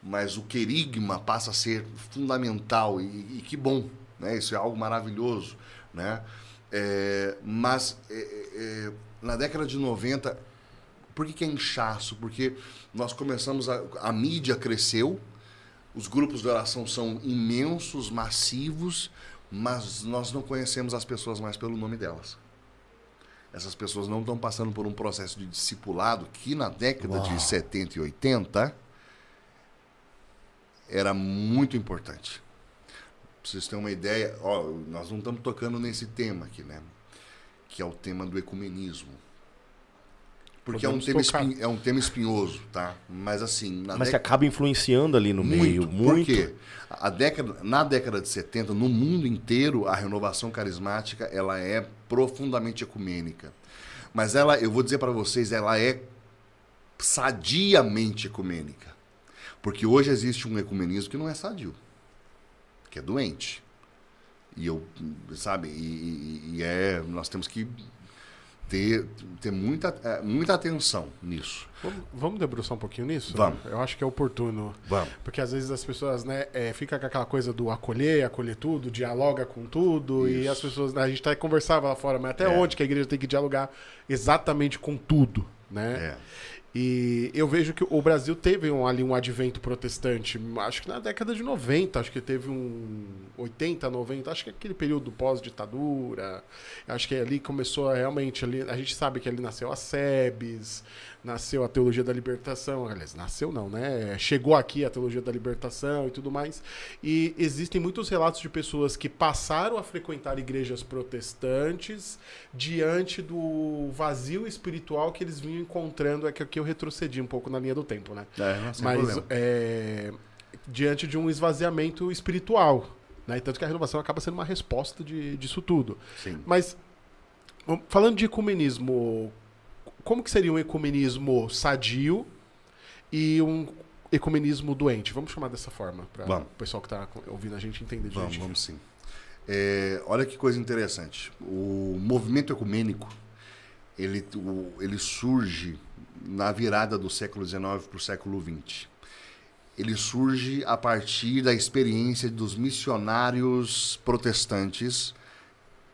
mas o querigma passa a ser fundamental e, e que bom, né? Isso é algo maravilhoso, né? É, mas é, é, na década de 90, por que, que é inchaço? Porque nós começamos a, a mídia cresceu, os grupos de oração são imensos, massivos, mas nós não conhecemos as pessoas mais pelo nome delas. Essas pessoas não estão passando por um processo de discipulado que na década de 70 e 80 era muito importante. Pra vocês terem uma ideia, ó, nós não estamos tocando nesse tema aqui, né? Que é o tema do ecumenismo. Porque é um, espin- é um tema espinhoso, tá? Mas assim, Mas que década- acaba influenciando ali no meio. por Muito. quê? A década, na década de 70, no mundo inteiro, a renovação carismática ela é profundamente ecumênica. Mas ela, eu vou dizer para vocês, ela é sadiamente ecumênica. Porque hoje existe um ecumenismo que não é sadio, que é doente. E eu, sabe, e, e- e é, nós temos que ter, ter muita, eh, muita atenção nisso. Vamos, vamos debruçar um pouquinho nisso? Vamos. Eu acho que é oportuno. Vamos. Porque às vezes as pessoas, né, é, fica com aquela coisa do acolher, acolher tudo, dialoga com tudo, e Isso. as pessoas, né, a gente até conversava lá fora, mas até É. onde que a igreja tem que dialogar exatamente com tudo, né? É. E eu vejo que o Brasil teve um, ali um advento protestante, acho que na década de 90, acho que teve um 80, 90, acho que aquele período pós-ditadura, acho que ali começou realmente, ali, a gente sabe que ali nasceu a SEBS, nasceu a Teologia da Libertação, aliás, nasceu não, né? Chegou aqui a Teologia da Libertação e tudo mais, e existem muitos relatos de pessoas que passaram a frequentar igrejas protestantes diante do vazio espiritual que eles vinham encontrando, é que aqui eu retrocedi um pouco na linha do tempo, né? É, não, Mas é, diante de um esvaziamento espiritual. Né? Tanto que a renovação acaba sendo uma resposta de, disso tudo. Sim. Mas, falando de ecumenismo, como que seria um ecumenismo sadio e um ecumenismo doente? Vamos chamar dessa forma, para o Vamos. pessoal que está ouvindo a gente entender Vamos, direitinho. vamos sim. É, olha que coisa interessante. O movimento ecumênico, ele, o- ele surge na virada do século XIX para o século XX. Ele surge a partir da experiência dos missionários protestantes,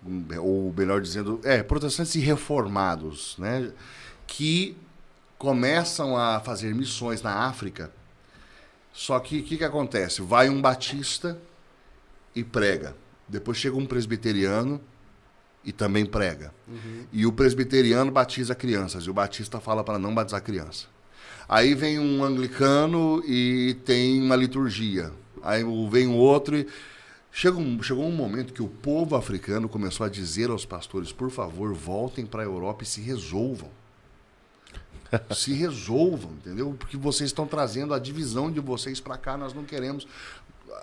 hum, ou melhor dizendo, é, protestantes e reformados, né, que começam a fazer missões na África. Só que o que, que acontece? Vai um batista e prega. Depois chega um presbiteriano e também prega. E o presbiteriano batiza crianças e o batista fala para não batizar criança. Aí vem um anglicano e tem uma liturgia. Aí vem outro e Chegou um, chegou um momento que o povo africano começou a dizer aos pastores: por favor, voltem para a Europa e se resolvam. (laughs) se resolvam, entendeu? Porque vocês estão trazendo a divisão de vocês para cá, nós não queremos.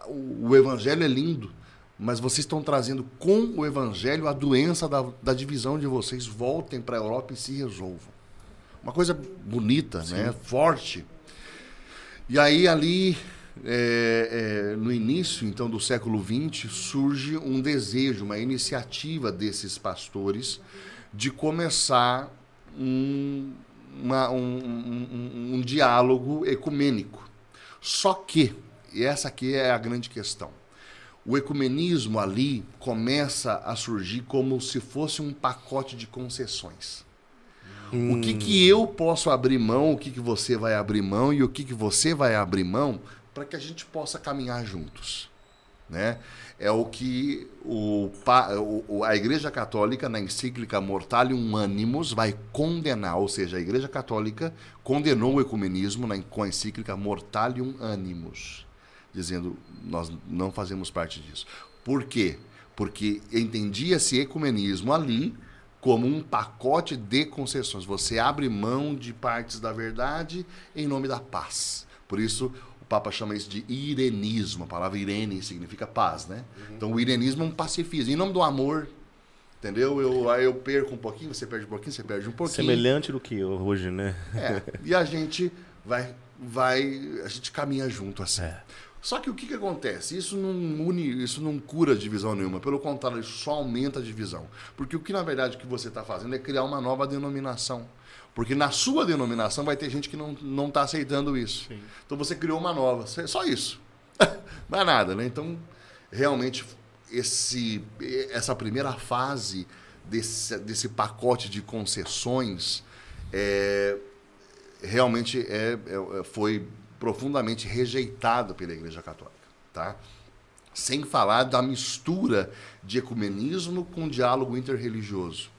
O, o evangelho é lindo, mas vocês estão trazendo com o evangelho a doença da, da divisão de vocês. Voltem para a Europa e se resolvam. Uma coisa bonita, né? Forte. E aí ali é, é, no início então do século XX surge um desejo, uma iniciativa desses pastores de começar um, uma, um, um, um diálogo ecumênico. Só que, e essa aqui é a grande questão, o ecumenismo ali começa a surgir como se fosse um pacote de concessões. Hum. O que, que eu posso abrir mão, o que, que você vai abrir mão e o que, que você vai abrir mão para que a gente possa caminhar juntos. Né? É o que o, a Igreja Católica, na encíclica Mortalium Animus, vai condenar, ou seja, a Igreja Católica condenou o ecumenismo na, com a encíclica Mortalium Animus, dizendo nós não fazemos parte disso. Por quê? Porque entendia-se ecumenismo ali como um pacote de concessões. Você abre mão de partes da verdade em nome da paz. Por isso, Papa chama isso de irenismo. A palavra irene significa paz, né? Uhum. Então o irenismo é um pacifismo. Em nome do amor, entendeu? Eu, aí eu perco um pouquinho, você perde um pouquinho, você perde um pouquinho. Semelhante do que hoje, né? É. E a gente vai, vai, a gente caminha junto assim. É. Só que o que, que acontece? Isso não une, isso não cura divisão nenhuma. Pelo contrário, isso só aumenta a divisão. Porque o que na verdade que você está fazendo é criar uma nova denominação. Porque na sua denominação vai ter gente que não está aceitando isso. Sim. Então você criou uma nova. Só isso. (laughs) não é nada, né? Então, realmente, esse, essa primeira fase desse, desse pacote de concessões é, realmente é, é, foi profundamente rejeitado pela Igreja Católica. Tá? Sem falar da mistura de ecumenismo com diálogo interreligioso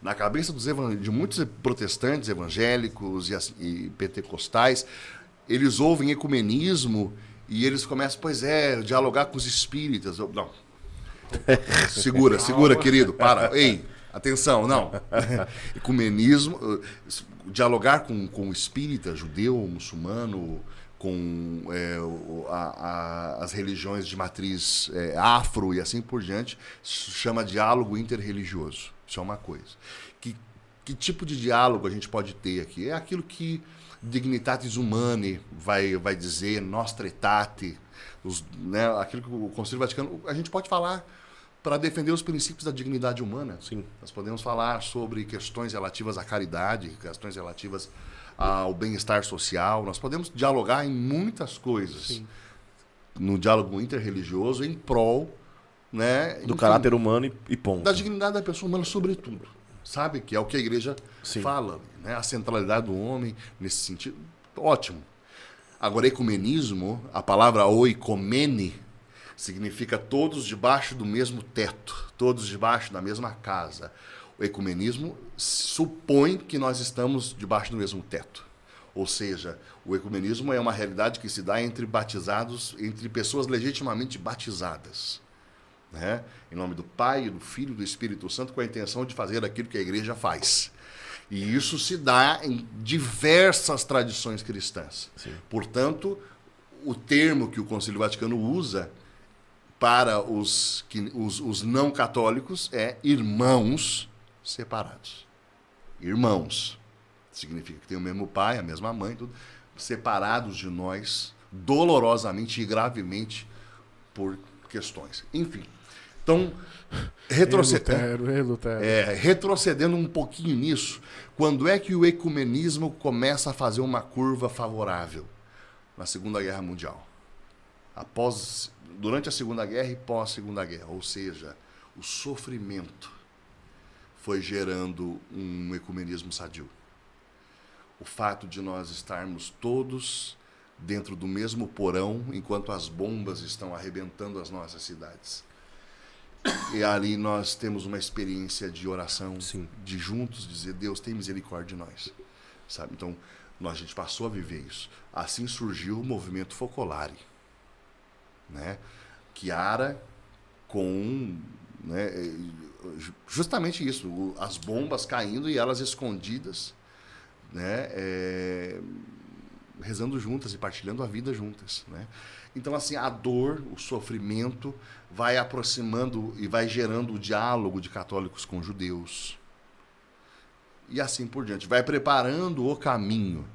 na cabeça dos de muitos protestantes evangélicos e, e pentecostais, eles ouvem ecumenismo e eles começam, pois é, dialogar com os espíritas. Não. (laughs) Segura, segura, querido. Para. Ei, atenção, não. (laughs) Ecumenismo, dialogar com, com espírita, judeu, muçulmano, com é, a, a, as religiões de matriz é, afro e assim por diante, chama diálogo interreligioso. Isso é uma coisa. Que, que tipo de diálogo a gente pode ter aqui? É aquilo que Dignitatis Humanae vai, vai dizer, Nostra Aetate, os, né, aquilo que o Conselho Vaticano... A gente pode falar para defender os princípios da dignidade humana. Sim. Nós podemos falar sobre questões relativas à caridade, questões relativas ao bem-estar social. Nós podemos dialogar em muitas coisas. Sim. No diálogo interreligioso em prol né, do enfim, caráter humano e, e ponto. Da dignidade da pessoa humana, sobretudo. Sabe? Que é o que a igreja Sim. fala. Né? A centralidade do homem nesse sentido. Ótimo. Agora, ecumenismo, a palavra oikomene, significa todos debaixo do mesmo teto, todos debaixo da mesma casa. O ecumenismo supõe que nós estamos debaixo do mesmo teto. Ou seja, o ecumenismo é uma realidade que se dá entre batizados, entre pessoas legitimamente batizadas. Né? Em nome do Pai, do Filho e do Espírito Santo, com a intenção de fazer aquilo que a igreja faz. E isso se dá em diversas tradições cristãs. Sim. Portanto, o termo que o Concílio Vaticano usa para os, que, os, os não católicos é irmãos separados. Irmãos. Significa que tem o mesmo pai, a mesma mãe, tudo, separados de nós, dolorosamente e gravemente por questões. Enfim. Então, retrocedendo, é, retrocedendo um pouquinho nisso, quando é que o ecumenismo começa a fazer uma curva favorável? Na Segunda Guerra Mundial. Após, durante a Segunda Guerra e pós Segunda Guerra, ou seja, o sofrimento foi gerando um ecumenismo sadio. O fato de nós estarmos todos dentro do mesmo porão enquanto as bombas estão arrebentando as nossas cidades. E ali nós temos uma experiência de oração, Sim. de juntos dizer Deus tem misericórdia de nós, sabe? Então nós, a gente passou a viver isso. Assim surgiu o movimento Focolare, né? Chiara com né, justamente isso, as bombas caindo e elas escondidas, né, é, rezando juntas e partilhando a vida juntas. Né? Então, assim, a dor, o sofrimento vai aproximando e vai gerando o diálogo de católicos com judeus. E assim por diante. Vai preparando o caminho.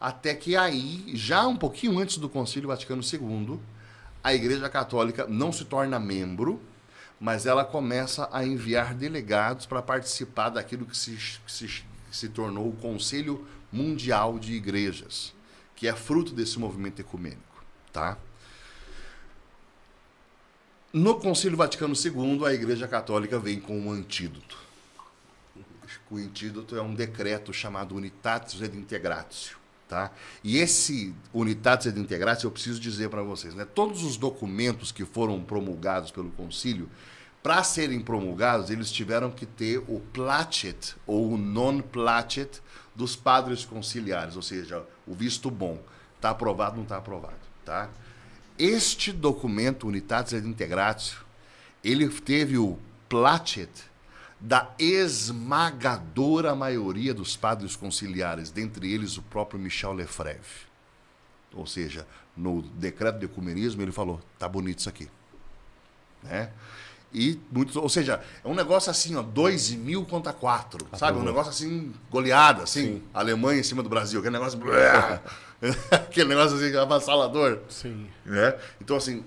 Até que aí, já um pouquinho antes do Concílio Vaticano II, a Igreja Católica não se torna membro, mas ela começa a enviar delegados para participar daquilo que se, que se, que se tornou o Conselho Mundial de Igrejas, que é fruto desse movimento ecumênico. Tá? No Concílio Vaticano II, a Igreja Católica vem com um antídoto. O antídoto é um decreto chamado Unitatis et Integratio. Tá? E esse Unitatis et Integratio, eu preciso dizer para vocês, né? todos os documentos que foram promulgados pelo Concílio, para serem promulgados, eles tiveram que ter o placet ou o non-placet dos padres conciliares, ou seja, o visto bom. Está aprovado, não está aprovado. Tá? Este documento, Unitatis et Integratio, ele teve o placet da esmagadora maioria dos padres conciliares, dentre eles o próprio Michel Lefebvre. Ou seja, no decreto de ecumenismo ele falou: tá bonito isso aqui. Né? E muitos, ou seja, é um negócio assim, ó, 2 mil contra 4, sabe? Um negócio assim, goleada, assim, Sim. Alemanha em cima do Brasil, aquele negócio. (laughs) aquele negócio assim, avassalador. Sim. Né? Então, assim,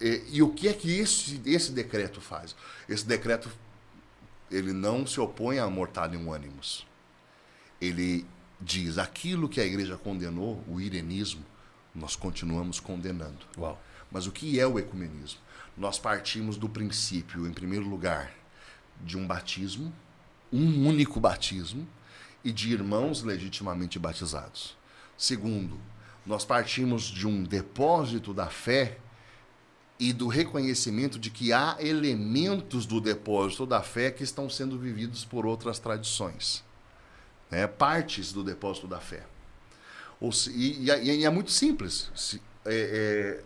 e, e, o que é que esse, esse decreto faz? Esse decreto, ele não se opõe a mortalium animus. Ele diz, aquilo que a igreja condenou, o irenismo, nós continuamos condenando. Uau. Mas o que é o ecumenismo? Nós partimos do princípio, em primeiro lugar, de um batismo, um único batismo, e de irmãos legitimamente batizados. Segundo, nós partimos de um depósito da fé e do reconhecimento de que há elementos do depósito da fé que estão sendo vividos por outras tradições. Né? Partes do depósito da fé. Ou se, e, e, e, é muito simples. Se, é, é,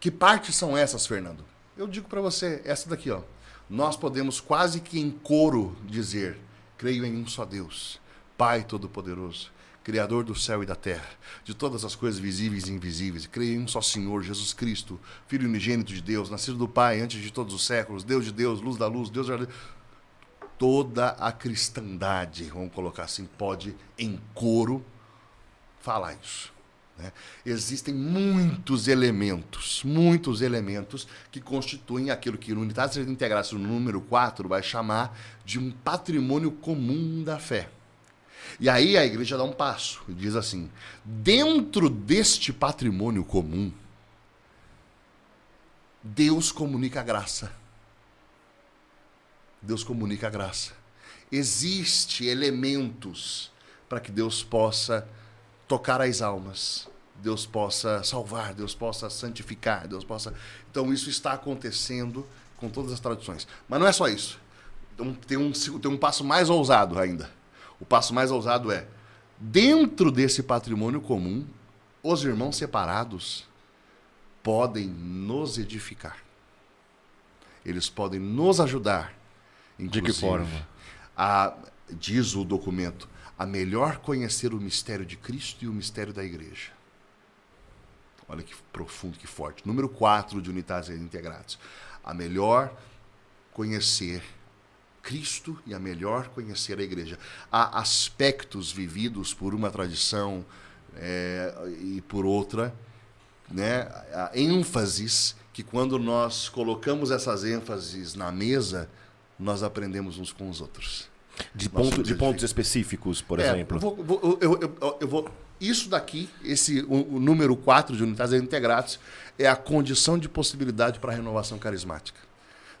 que partes são essas, Fernando? Eu digo para você, essa daqui, ó. Nós podemos quase que em coro dizer: creio em um só Deus, Pai Todo-Poderoso, Criador do céu e da terra, de todas as coisas visíveis e invisíveis. Creio em um só Senhor, Jesus Cristo, Filho unigênito de Deus, nascido do Pai antes de todos os séculos, Deus de Deus, luz da luz, Deus de Toda a cristandade, vamos colocar assim, pode em coro falar isso. Né? Existem muitos elementos, muitos elementos que constituem aquilo que no Unidade de Integração número 4 vai chamar de um patrimônio comum da fé. E aí a igreja dá um passo e diz assim: dentro deste patrimônio comum, Deus comunica a graça. Deus comunica a graça. Existem elementos para que Deus possa tocar as almas. Deus possa salvar, Deus possa santificar, Deus possa. Então isso está acontecendo com todas as tradições. Mas não é só isso. Tem um, tem um passo mais ousado ainda. O passo mais ousado é: dentro desse patrimônio comum, os irmãos separados podem nos edificar. Eles podem nos ajudar. De que forma? A, diz o documento, a melhor conhecer o mistério de Cristo e o mistério da igreja. Olha que profundo, que forte. Número 4 de unidades integradas. A melhor conhecer Cristo e a melhor conhecer a igreja. Há aspectos vividos por uma tradição é, e por outra, né? Há ênfases que quando nós colocamos essas ênfases na mesa, nós aprendemos uns com os outros. De, ponto, de pontos específicos, por é, exemplo. Vou, vou, eu, eu, eu, vou. Isso daqui, esse, o, o número 4 de unidades integradas, é a condição de possibilidade para a renovação carismática.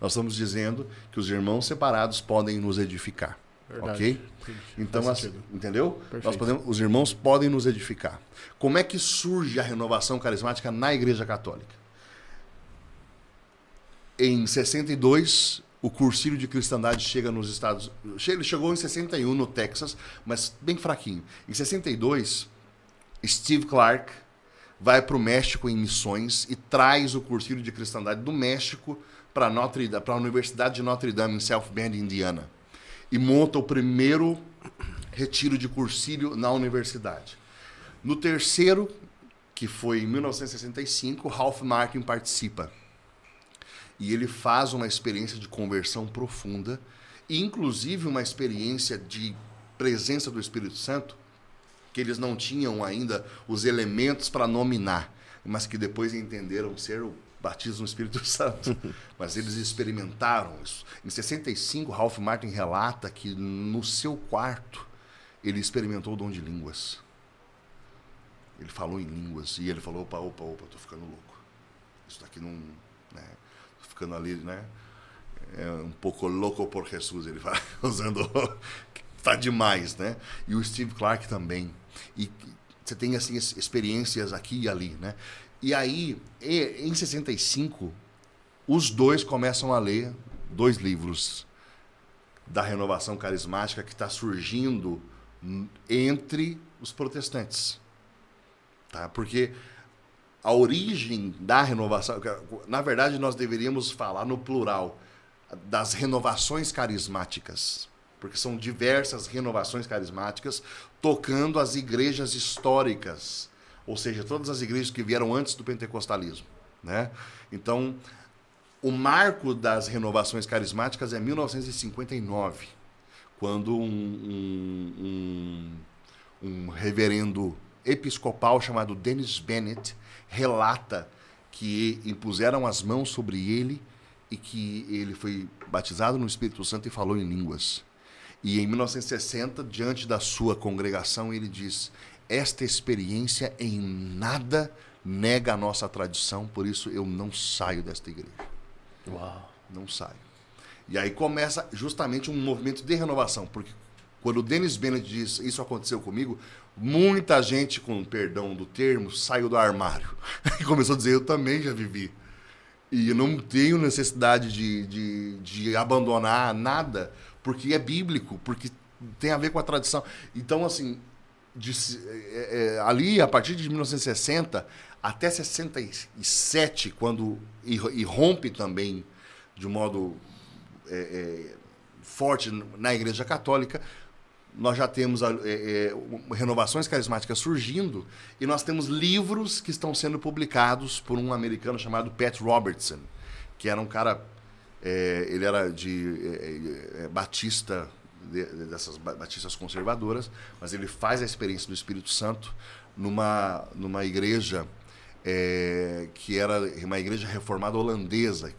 Nós estamos dizendo que os irmãos separados podem nos edificar. Verdade. Ok? Então, assim, entendeu? Nós podemos, os irmãos podem nos edificar. Como é que surge a renovação carismática na Igreja Católica? Em 62, o cursilho de cristandade chega nos Estados Ele chegou em 61 no Texas, mas bem fraquinho. Em 62, Steve Clark vai para o México em missões e traz o cursilho de cristandade do México para a Universidade de Notre Dame, em South Bend, Indiana. E monta o primeiro retiro de cursilho na universidade. No terceiro, que foi em 1965, Ralph Martin participa. E ele faz uma experiência de conversão profunda, e inclusive uma experiência de presença do Espírito Santo, que eles não tinham ainda os elementos para nominar, mas que depois entenderam ser o batismo no Espírito (laughs) Santo. mas eles experimentaram isso. Em 65, Ralph Martin relata que no seu quarto ele experimentou o dom de línguas. Ele falou em línguas e ele falou: opa, opa, opa, tô ficando louco. Isso daqui não. Né, tô ficando ali, né? É um pouco louco por Jesus, ele vai (laughs) usando. (laughs) tá demais, né? E o Steve Clark também. E você tem assim experiências aqui e ali, né? E aí, em 65, os dois começam a ler dois livros da renovação carismática que está surgindo entre os protestantes. Tá? Porque a origem da renovação, na verdade, nós deveríamos falar no plural das renovações carismáticas, porque são diversas renovações carismáticas tocando as igrejas históricas, ou seja, todas as igrejas que vieram antes do pentecostalismo, né? Então, o marco das renovações carismáticas é 1959, quando um, um, um, um reverendo episcopal chamado Dennis Bennett relata que impuseram as mãos sobre ele e que ele foi batizado no Espírito Santo e falou em línguas. E em 1960, diante da sua congregação, ele diz: Esta experiência em nada nega a nossa tradição, por isso eu não saio desta igreja. Uau. Não saio. E aí começa justamente um movimento de renovação, porque quando o Dennis Bennett diz isso aconteceu comigo, muita gente, com perdão do termo, saiu do armário (laughs) e começou a dizer: Eu também já vivi. E eu não tenho necessidade de, de, de abandonar nada, porque é bíblico, porque tem a ver com a tradição. Então, assim, de, é, é, ali, a partir de 1960 até 67, quando e, e rompe também de modo é, é forte na Igreja Católica, nós já temos é, é, renovações carismáticas surgindo e nós temos livros que estão sendo publicados por um americano chamado Pat Robertson, que era um cara, é, ele era de é, é, batista, de, dessas batistas conservadoras, mas ele faz a experiência do Espírito Santo numa, numa igreja é, que era uma igreja reformada holandesa,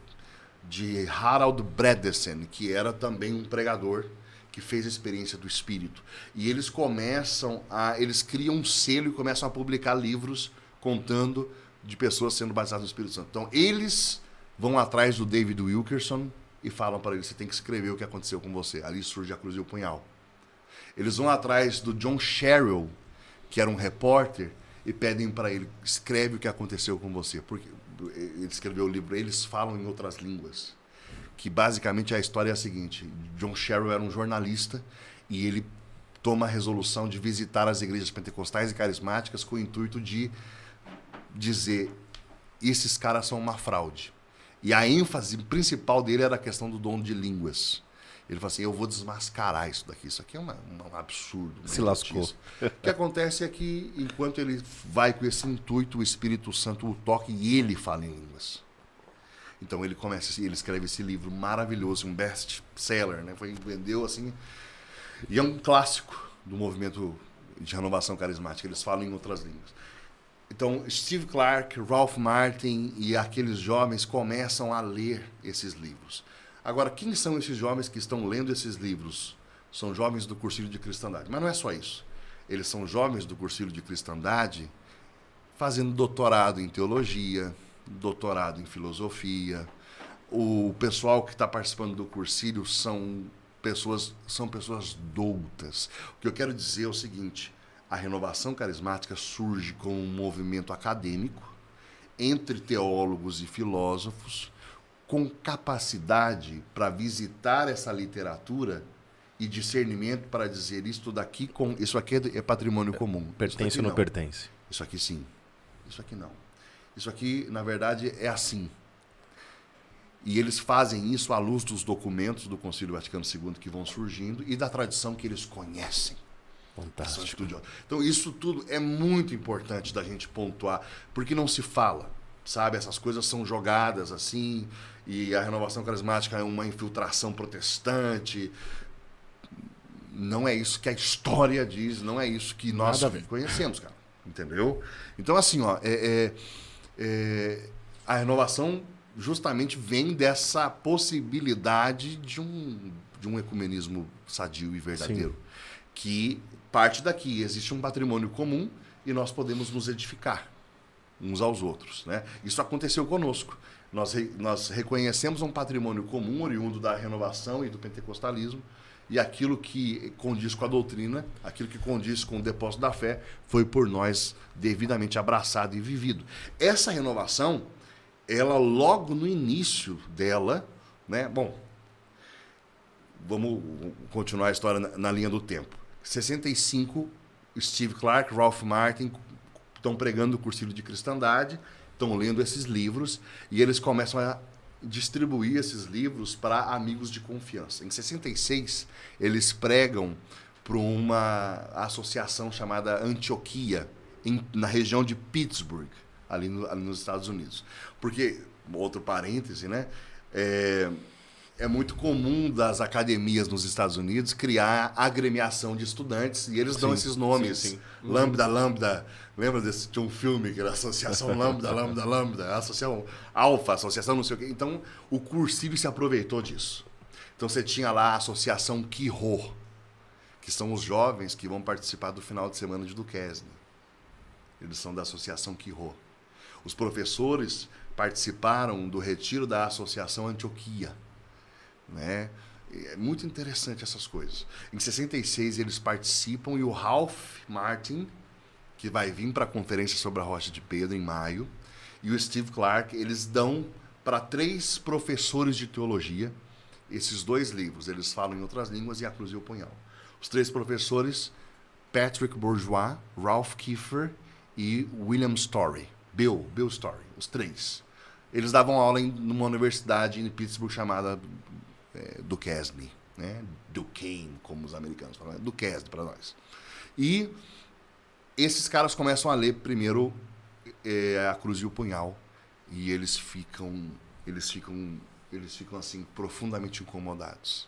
de Harald Bredesen, que era também um pregador que fez a experiência do espírito. E eles começam a. Eles criam um selo e começam a publicar livros contando de pessoas sendo batizadas no Espírito Santo. Então, eles vão atrás do David Wilkerson e falam para ele: você tem que escrever o que aconteceu com você. Ali surge a cruz e o punhal. Eles vão atrás do John Sherrill, que era um repórter, e pedem para ele: escreve o que aconteceu com você. Porque ele escreveu o livro, eles falam em outras línguas que basicamente a história é a seguinte: John Sherrill era um jornalista e ele toma a resolução de visitar as igrejas pentecostais e carismáticas com o intuito de dizer esses caras são uma fraude. E a ênfase principal dele era a questão do dom de línguas. Ele falou assim: eu vou desmascarar isso daqui. Isso aqui é uma, um absurdo. Se lascou. O que acontece é que, enquanto ele vai com esse intuito, o Espírito Santo o toca e ele fala em línguas. Então ele começa, ele escreve esse livro maravilhoso, um best-seller, né? Foi vendeu assim e é um clássico do movimento de renovação carismática. Eles falam em outras línguas. Então Steve Clark, Ralph Martin e aqueles jovens começam a ler esses livros. Agora, quem são esses jovens que estão lendo esses livros? São jovens do cursilho de cristandade. Mas não é só isso. Eles são jovens do cursilho de cristandade fazendo doutorado em teologia, doutorado em filosofia. O pessoal que está participando do cursílio são pessoas, são pessoas doutas. O que eu quero dizer é o seguinte: a renovação carismática surge como um movimento acadêmico entre teólogos e filósofos com capacidade para visitar essa literatura e discernimento para dizer isto daqui com isso aqui é, é patrimônio comum. Pertence ou não, não pertence? Isso aqui sim. isso aqui não. Isso aqui, na verdade, é assim. E eles fazem isso à luz dos documentos do Concílio Vaticano II que vão surgindo e da tradição que eles conhecem. Fantástico. Então, isso tudo é muito importante da gente pontuar, porque não se fala, sabe? Essas coisas são jogadas assim, e a renovação carismática é uma infiltração protestante. Não é isso que a história diz, não é isso que nós conhecemos, cara. Entendeu? Então, assim, ó, é, é, é, a renovação justamente vem dessa possibilidade de um, de um ecumenismo sadio e verdadeiro. Sim. Que parte daqui, existe um patrimônio comum e nós podemos nos edificar uns aos outros. Né? Isso aconteceu conosco. Nós, nós reconhecemos um patrimônio comum, oriundo da renovação e do pentecostalismo, e aquilo que condiz com a doutrina, aquilo que condiz com o depósito da fé, foi por nós devidamente abraçado e vivido. Essa renovação, ela logo no início dela, né? Bom, vamos continuar a história na, na linha do tempo. 65, Steve Clark, Ralph Martin estão pregando o cursilho de cristandade, estão lendo esses livros e eles começam a distribuir esses livros para amigos de confiança. Em 66, eles pregam para uma associação chamada Antioquia, em, na região de Pittsburgh, ali, no, ali, nos Estados Unidos. Porque, outro parêntese, né? É, é muito comum das academias nos Estados Unidos criar agremiação de estudantes e eles sim, dão esses nomes. Sim, sim. Uhum. Lambda, Lambda. Lembra desse tinha um filme que era Associação (laughs) Lambda, Lambda, Lambda, Associação Alfa, Associação não sei o quê. Então, o cursilho se aproveitou disso. Então, você tinha lá a Associação Quirô, que são os jovens que vão participar do final de semana de Duquesne. Eles são da Associação Quirô. Os professores participaram do retiro da Associação Antioquia né? É muito interessante essas coisas. Em 66 eles participam e o Ralph Martin, que vai vir para a conferência sobre a Rocha de Pedro em maio, e o Steve Clark, eles dão para três professores de teologia esses dois livros. Eles falam em outras línguas e a cruz e o punhal. Os três professores, Patrick Bourgeois, Ralph Kiefer e William Story. Bill, Bill Story, os três. Eles davam aula em uma universidade em Pittsburgh chamada é, Duquesne, né? Duquesne, como os americanos falam, Duquesne para nós. E esses caras começam a ler primeiro é, a cruz e o punhal e eles ficam, eles ficam, eles ficam assim profundamente incomodados,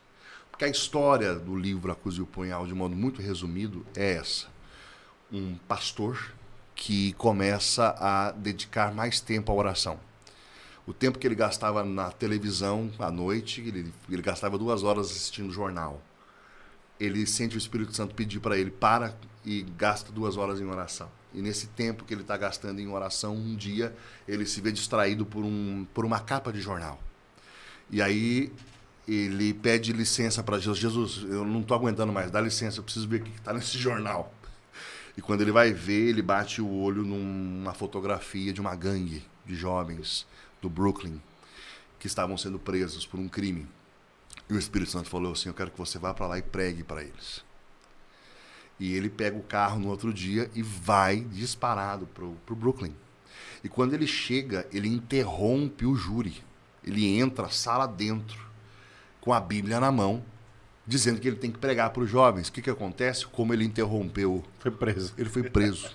porque a história do livro A Cruz e o Punhal, de modo muito resumido, é essa: um pastor que começa a dedicar mais tempo à oração o tempo que ele gastava na televisão à noite, ele, ele gastava duas horas assistindo jornal. Ele sente o Espírito Santo pedir para ele, para e gasta duas horas em oração. E nesse tempo que ele está gastando em oração, um dia ele se vê distraído por, um, por uma capa de jornal. E aí ele pede licença para Jesus. Jesus, eu não estou aguentando mais, dá licença, eu preciso ver o que está nesse jornal. E quando ele vai ver, ele bate o olho numa fotografia de uma gangue de jovens do Brooklyn que estavam sendo presos por um crime. E o Espírito Santo falou assim: Eu quero que você vá para lá e pregue para eles. E ele pega o carro no outro dia e vai disparado para o Brooklyn. E quando ele chega, ele interrompe o júri. Ele entra sala dentro, com a Bíblia na mão, dizendo que ele tem que pregar para os jovens. O que, que acontece? Como ele interrompeu. Foi preso. Ele foi preso.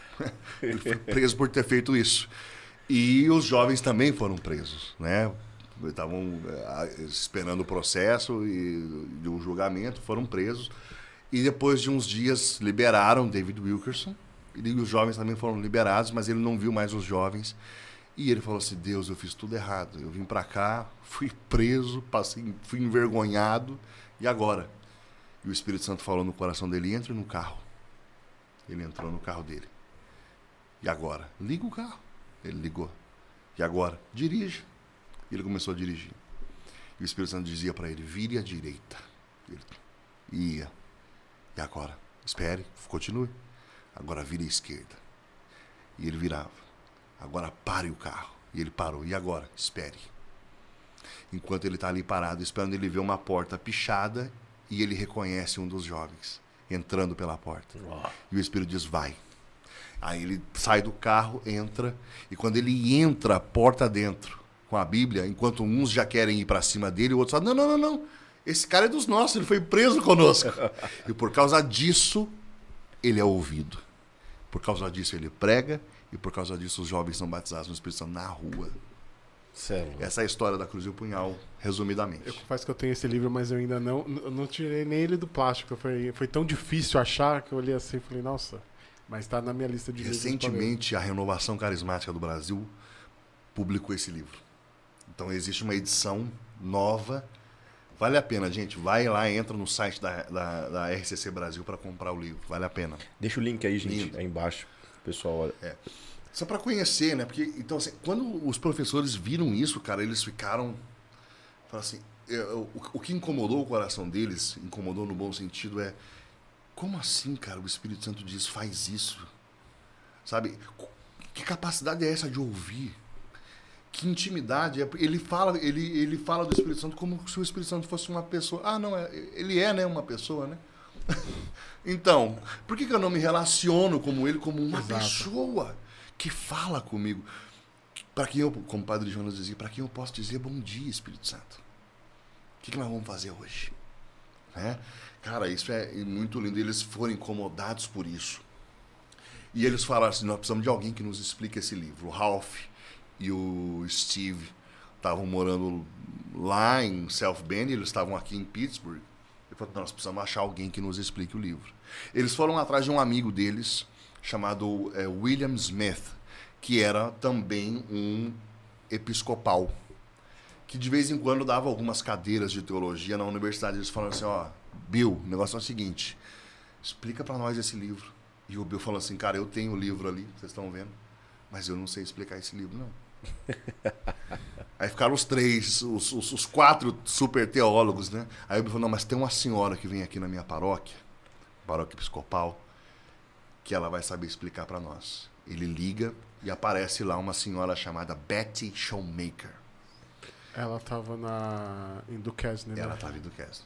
(laughs) ele foi preso por ter feito isso. E os jovens também foram presos, né? Estavam eh, esperando o processo e um julgamento, foram presos. E depois de uns dias liberaram David Wilkerson. E os jovens também foram liberados, mas ele não viu mais os jovens. E ele falou assim: Deus, eu fiz tudo errado. Eu vim para cá, fui preso, passei, fui envergonhado. E agora? E o Espírito Santo falou no coração dele: entre no carro. Ele entrou no carro dele. E agora? Liga o carro. Ele ligou. E agora? Dirige. E ele começou a dirigir. E o Espírito Santo dizia para ele: vire à direita. Ele ia. E agora? Espere, continue. Agora vire à esquerda. E ele virava. Agora pare o carro. E ele parou. E agora? Espere. Enquanto ele está ali parado, esperando, ele vê uma porta pichada e ele reconhece um dos jovens entrando pela porta. E o Espírito diz: vai. Aí ele sai do carro, entra, e quando ele entra, porta dentro, com a Bíblia, enquanto uns já querem ir para cima dele, o outro fala: não, não, não, não. Esse cara é dos nossos, ele foi preso conosco. (laughs) e por causa disso, ele é ouvido. Por causa disso, ele prega, e por causa disso, os jovens são batizados no Espírito Santo na rua. Céu. Essa é a história da Cruz e o Punhal, resumidamente. Eu confesso que eu tenho esse livro, mas eu ainda não, não tirei nem ele do plástico. Foi, foi tão difícil achar que eu olhei assim e falei, nossa, mas está na minha lista de livros. Recentemente, a Renovação Carismática do Brasil publicou esse livro. Então, existe uma edição nova. Vale a pena, gente. Vai lá, entra no site da, da, da RCC Brasil para comprar o livro. Vale a pena. Deixa o link aí, gente, Lindo. aí embaixo. Pessoal, olha. Só para conhecer, né? Porque, então, assim, quando os professores viram isso, cara, eles ficaram. Falaram assim. é, o, o que incomodou o coração deles, incomodou no bom sentido, é. Como assim, cara? O Espírito Santo diz, faz isso. Sabe? Que capacidade é essa de ouvir? Que intimidade. é- Ele fala, ele, ele fala do Espírito Santo como se o Espírito Santo fosse uma pessoa. Ah, não, é, ele é, né? Uma pessoa, né? (laughs) então, por que, que eu não me relaciono como ele, como uma Exato. pessoa que fala comigo? Para quem eu, como o Padre Jonas dizia, para quem eu posso dizer bom dia, Espírito Santo? O que, que nós vamos fazer hoje? Né? Cara, isso é muito lindo. Eles foram incomodados por isso. E eles falaram assim: nós precisamos de alguém que nos explique esse livro. O Ralph e o Steve estavam morando lá em South Bend, eles estavam aqui em Pittsburgh. Ele falou: nós precisamos achar alguém que nos explique o livro. Eles foram atrás de um amigo deles, chamado eh, William Smith, que era também um episcopal que de vez em quando dava algumas cadeiras de teologia na universidade. Eles falaram assim, ó, Bill, o negócio é o seguinte, explica para nós esse livro. E o Bill falou assim, cara, eu tenho o livro ali, vocês estão vendo, mas eu não sei explicar esse livro, não. (laughs) Aí ficaram os três, os, os- os quatro super teólogos, né? Aí o Bill falou, não, mas tem uma senhora que vem aqui na minha paróquia, paróquia episcopal, que ela vai saber explicar para nós. Ele liga e aparece lá uma senhora chamada Betty Showmaker. Ela tava na, em Duquesne, né? Ela tá vindo cast.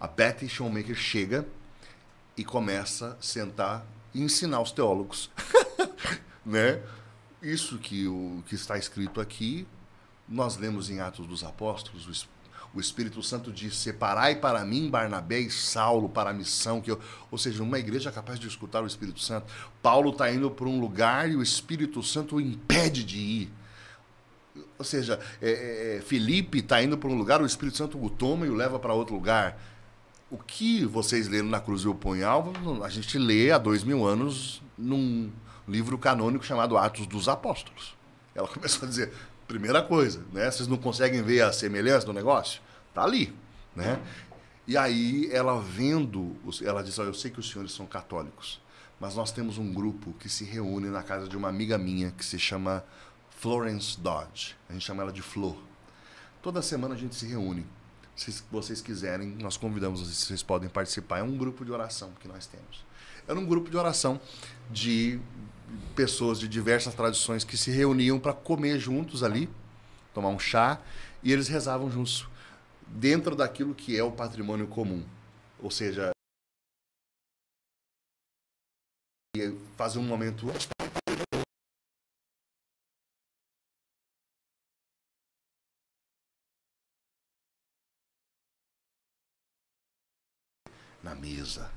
A Betty Showmaker chega e começa a sentar e ensinar os teólogos, (laughs) né? Isso que o que está escrito aqui, nós lemos em Atos dos Apóstolos, o, o Espírito Santo diz: "Separai para mim Barnabé e Saulo para a missão que eu", ou seja, uma igreja capaz de escutar o Espírito Santo. Paulo está indo para um lugar e o Espírito Santo o impede de ir. Ou seja, é, é, Felipe está indo para um lugar, o Espírito Santo o toma e o leva para outro lugar. O que vocês leram na Cruz e o Punhal, a gente lê há dois mil anos num livro canônico chamado Atos dos Apóstolos. Ela (laughs) começou a dizer, primeira coisa, né? Vocês não conseguem ver a semelhança do negócio? Tá ali, né? E aí ela vendo, ela disse, "Olha, eu sei que os senhores são católicos, mas nós temos um grupo que se reúne na casa de uma amiga minha que se chama Florence Dodge. A gente chama ela de Flor. Toda semana a gente se reúne. Se vocês quiserem, nós convidamos vocês, vocês podem participar. É um grupo de oração que nós temos. Era um grupo de oração de pessoas de diversas tradições que se reuniam para comer juntos ali, tomar um chá, e eles rezavam juntos, dentro daquilo que é o patrimônio comum. Ou seja, fazer um momento na mesa,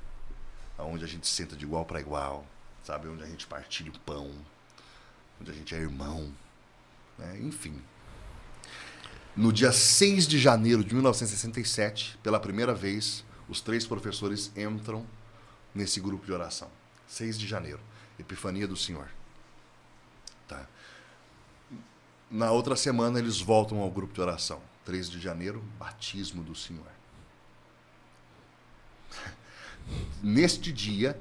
onde a gente senta de igual para igual, sabe? Onde a gente partilha o pão, onde a gente é irmão, né? enfim. No dia 6 de janeiro de 1967, pela primeira vez, os três professores entram nesse grupo de oração. 6 de janeiro, Epifania do Senhor. Tá? Na outra semana, eles voltam ao grupo de oração. 3 de janeiro, batismo do Senhor. Neste dia,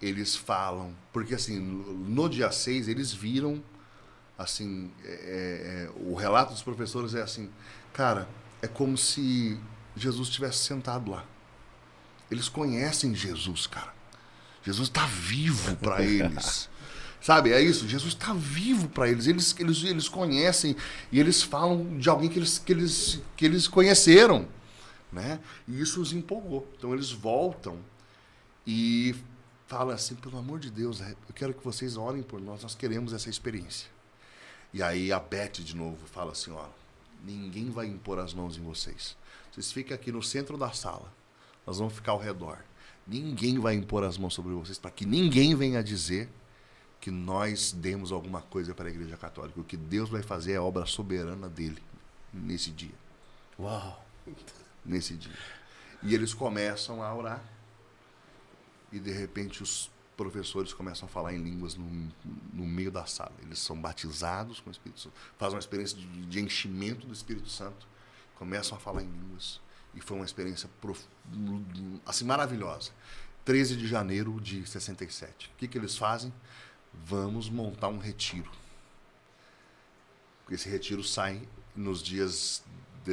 eles falam, porque assim, no dia 6 eles viram, assim, é, é, o relato dos professores é assim, cara, é como se Jesus estivesse sentado lá. Eles conhecem Jesus, cara. Jesus está vivo para (laughs) eles. Sabe, é isso. Jesus está vivo para eles. eles. Eles eles conhecem e eles falam de alguém que eles, que eles, que eles conheceram. Né? E isso os empolgou. Então eles voltam e fala assim, pelo amor de Deus, é, eu quero que vocês orem por nós, nós queremos essa experiência. E aí a Beth de novo fala assim, ó, ninguém vai impor as mãos em vocês. Vocês ficam aqui no centro da sala. Nós vamos ficar ao redor. Ninguém vai impor as mãos sobre vocês para que ninguém venha dizer que nós demos alguma coisa para a Igreja Católica. O que Deus vai fazer é a obra soberana dele nesse dia. Uau! (laughs) Nesse dia. E eles começam a orar. E de repente os professores começam a falar em línguas no, no meio da sala. Eles são batizados com o Espírito Santo, fazem uma experiência de, de enchimento do Espírito Santo, começam a falar em línguas. E foi uma experiência prof... assim maravilhosa. 13 de janeiro de 67. O que, que eles fazem? Vamos montar um retiro. Esse retiro sai nos dias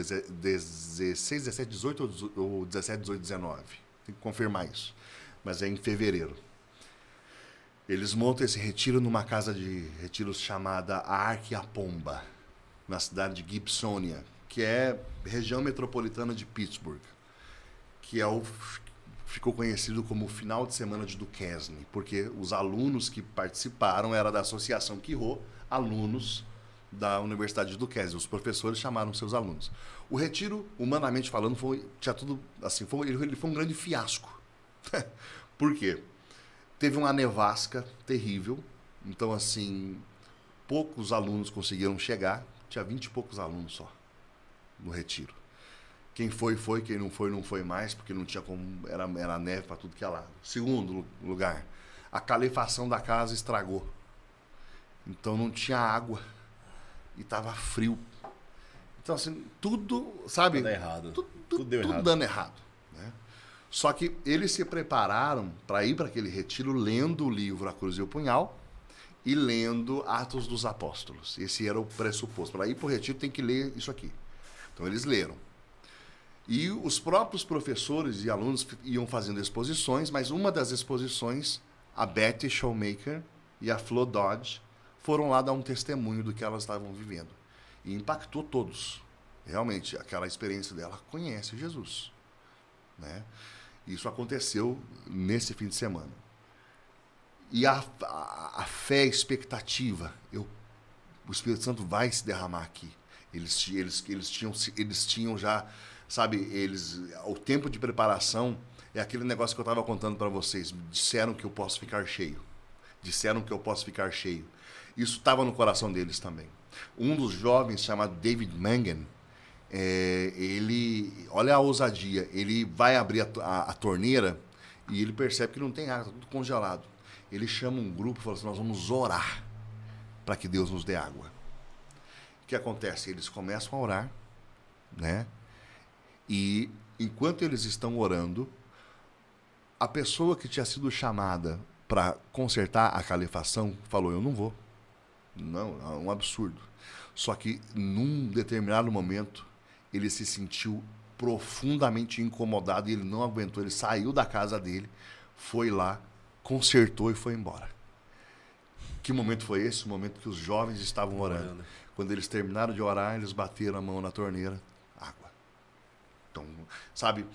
16, 17, 18 ou 17, 18, 19. Tem que confirmar isso. Mas é em fevereiro. Eles montam esse retiro numa casa de retiros chamada Arquiapomba, na cidade de Gibsonia, que é região metropolitana de Pittsburgh, que é o ficou conhecido como o final de semana de Duquesne, porque os alunos que participaram era da associação Quirô, alunos da Universidade de Duquesne. Os professores chamaram seus alunos. O retiro, humanamente falando, foi tinha tudo assim, foi, ele foi um grande fiasco. (laughs) Por quê? Teve uma nevasca terrível, então assim, poucos alunos conseguiram chegar, tinha vinte e poucos alunos só no retiro. Quem foi, foi, quem não foi, não foi mais, porque não tinha como, era, era neve para tudo que é lado. Segundo lugar, a calefação da casa estragou. Então não tinha água e estava frio. Então, assim, tudo, sabe? Tudo errado. Tudo, tudo, tudo, tudo errado. dando errado. Né? Só que eles se prepararam para ir para aquele retiro lendo o livro A Cruz e o Punhal e lendo Atos dos Apóstolos. Esse era o pressuposto. Para ir para o retiro tem que ler isso aqui. Então eles leram. E os próprios professores e alunos iam fazendo exposições, mas uma das exposições, a Betty Showmaker e a Flo Dodge foram lá dar um testemunho do que elas estavam vivendo. E impactou todos. Realmente, aquela experiência dela conhece Jesus. Né? Isso aconteceu nesse fim de semana. E a, a, a fé, a expectativa, eu, o Espírito Santo vai se derramar aqui. Eles, eles, eles, tinham, eles tinham já, sabe, eles, o tempo de preparação é aquele negócio que eu estava contando para vocês. Disseram que eu posso ficar cheio. Disseram que eu posso ficar cheio. Isso estava no coração deles também. Um dos jovens, chamado David Mangan, é, ele, olha a ousadia, ele vai abrir a, a, a, torneira e ele percebe que não tem água, está tudo congelado. Ele chama um grupo e fala assim: Nós vamos orar para que Deus nos dê água. O que acontece? Eles começam a orar, né? E enquanto eles estão orando, a pessoa que tinha sido chamada para consertar a calefação falou: Eu não vou. Não, é um absurdo. Só que num determinado momento ele se sentiu profundamente incomodado e ele não aguentou. Ele saiu da casa dele, foi lá, consertou e foi embora. Que momento foi esse? O momento que os jovens estavam orando. Quando eles terminaram de orar, eles bateram a mão na torneira, água. Então, sabe?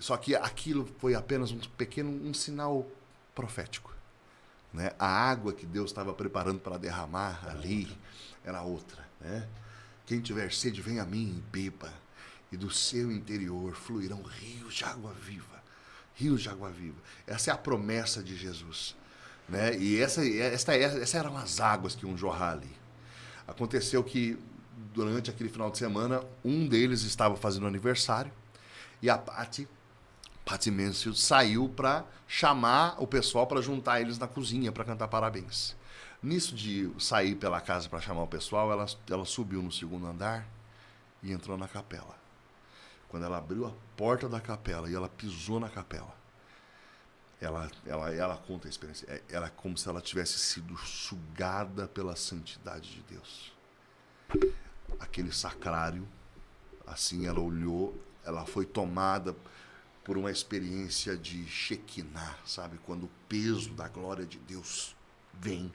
Só que aquilo foi apenas um pequeno um sinal profético. Né? A água que Deus estava preparando para derramar era ali outra. era outra. Né? Quem tiver sede, vem a mim e beba, e do seu interior fluirão rios de água viva. Rios de água viva. Essa é a promessa de Jesus. Né? E essa, essa, essa eram as águas que iam jorrar ali. Aconteceu que durante aquele final de semana, um deles estava fazendo aniversário e a Paty Patsy Mansfield saiu para chamar o pessoal para juntar eles na cozinha para cantar parabéns. Nisso de sair pela casa para chamar o pessoal, ela, ela subiu no segundo andar e entrou na capela. Quando ela abriu a porta da capela e ela pisou na capela, ela, ela, ela conta a experiência. É, era como se ela tivesse sido sugada pela santidade de Deus. Aquele sacrário, assim, ela olhou, ela foi tomada por uma experiência de Shekinah, sabe? Quando o peso da glória de Deus vem.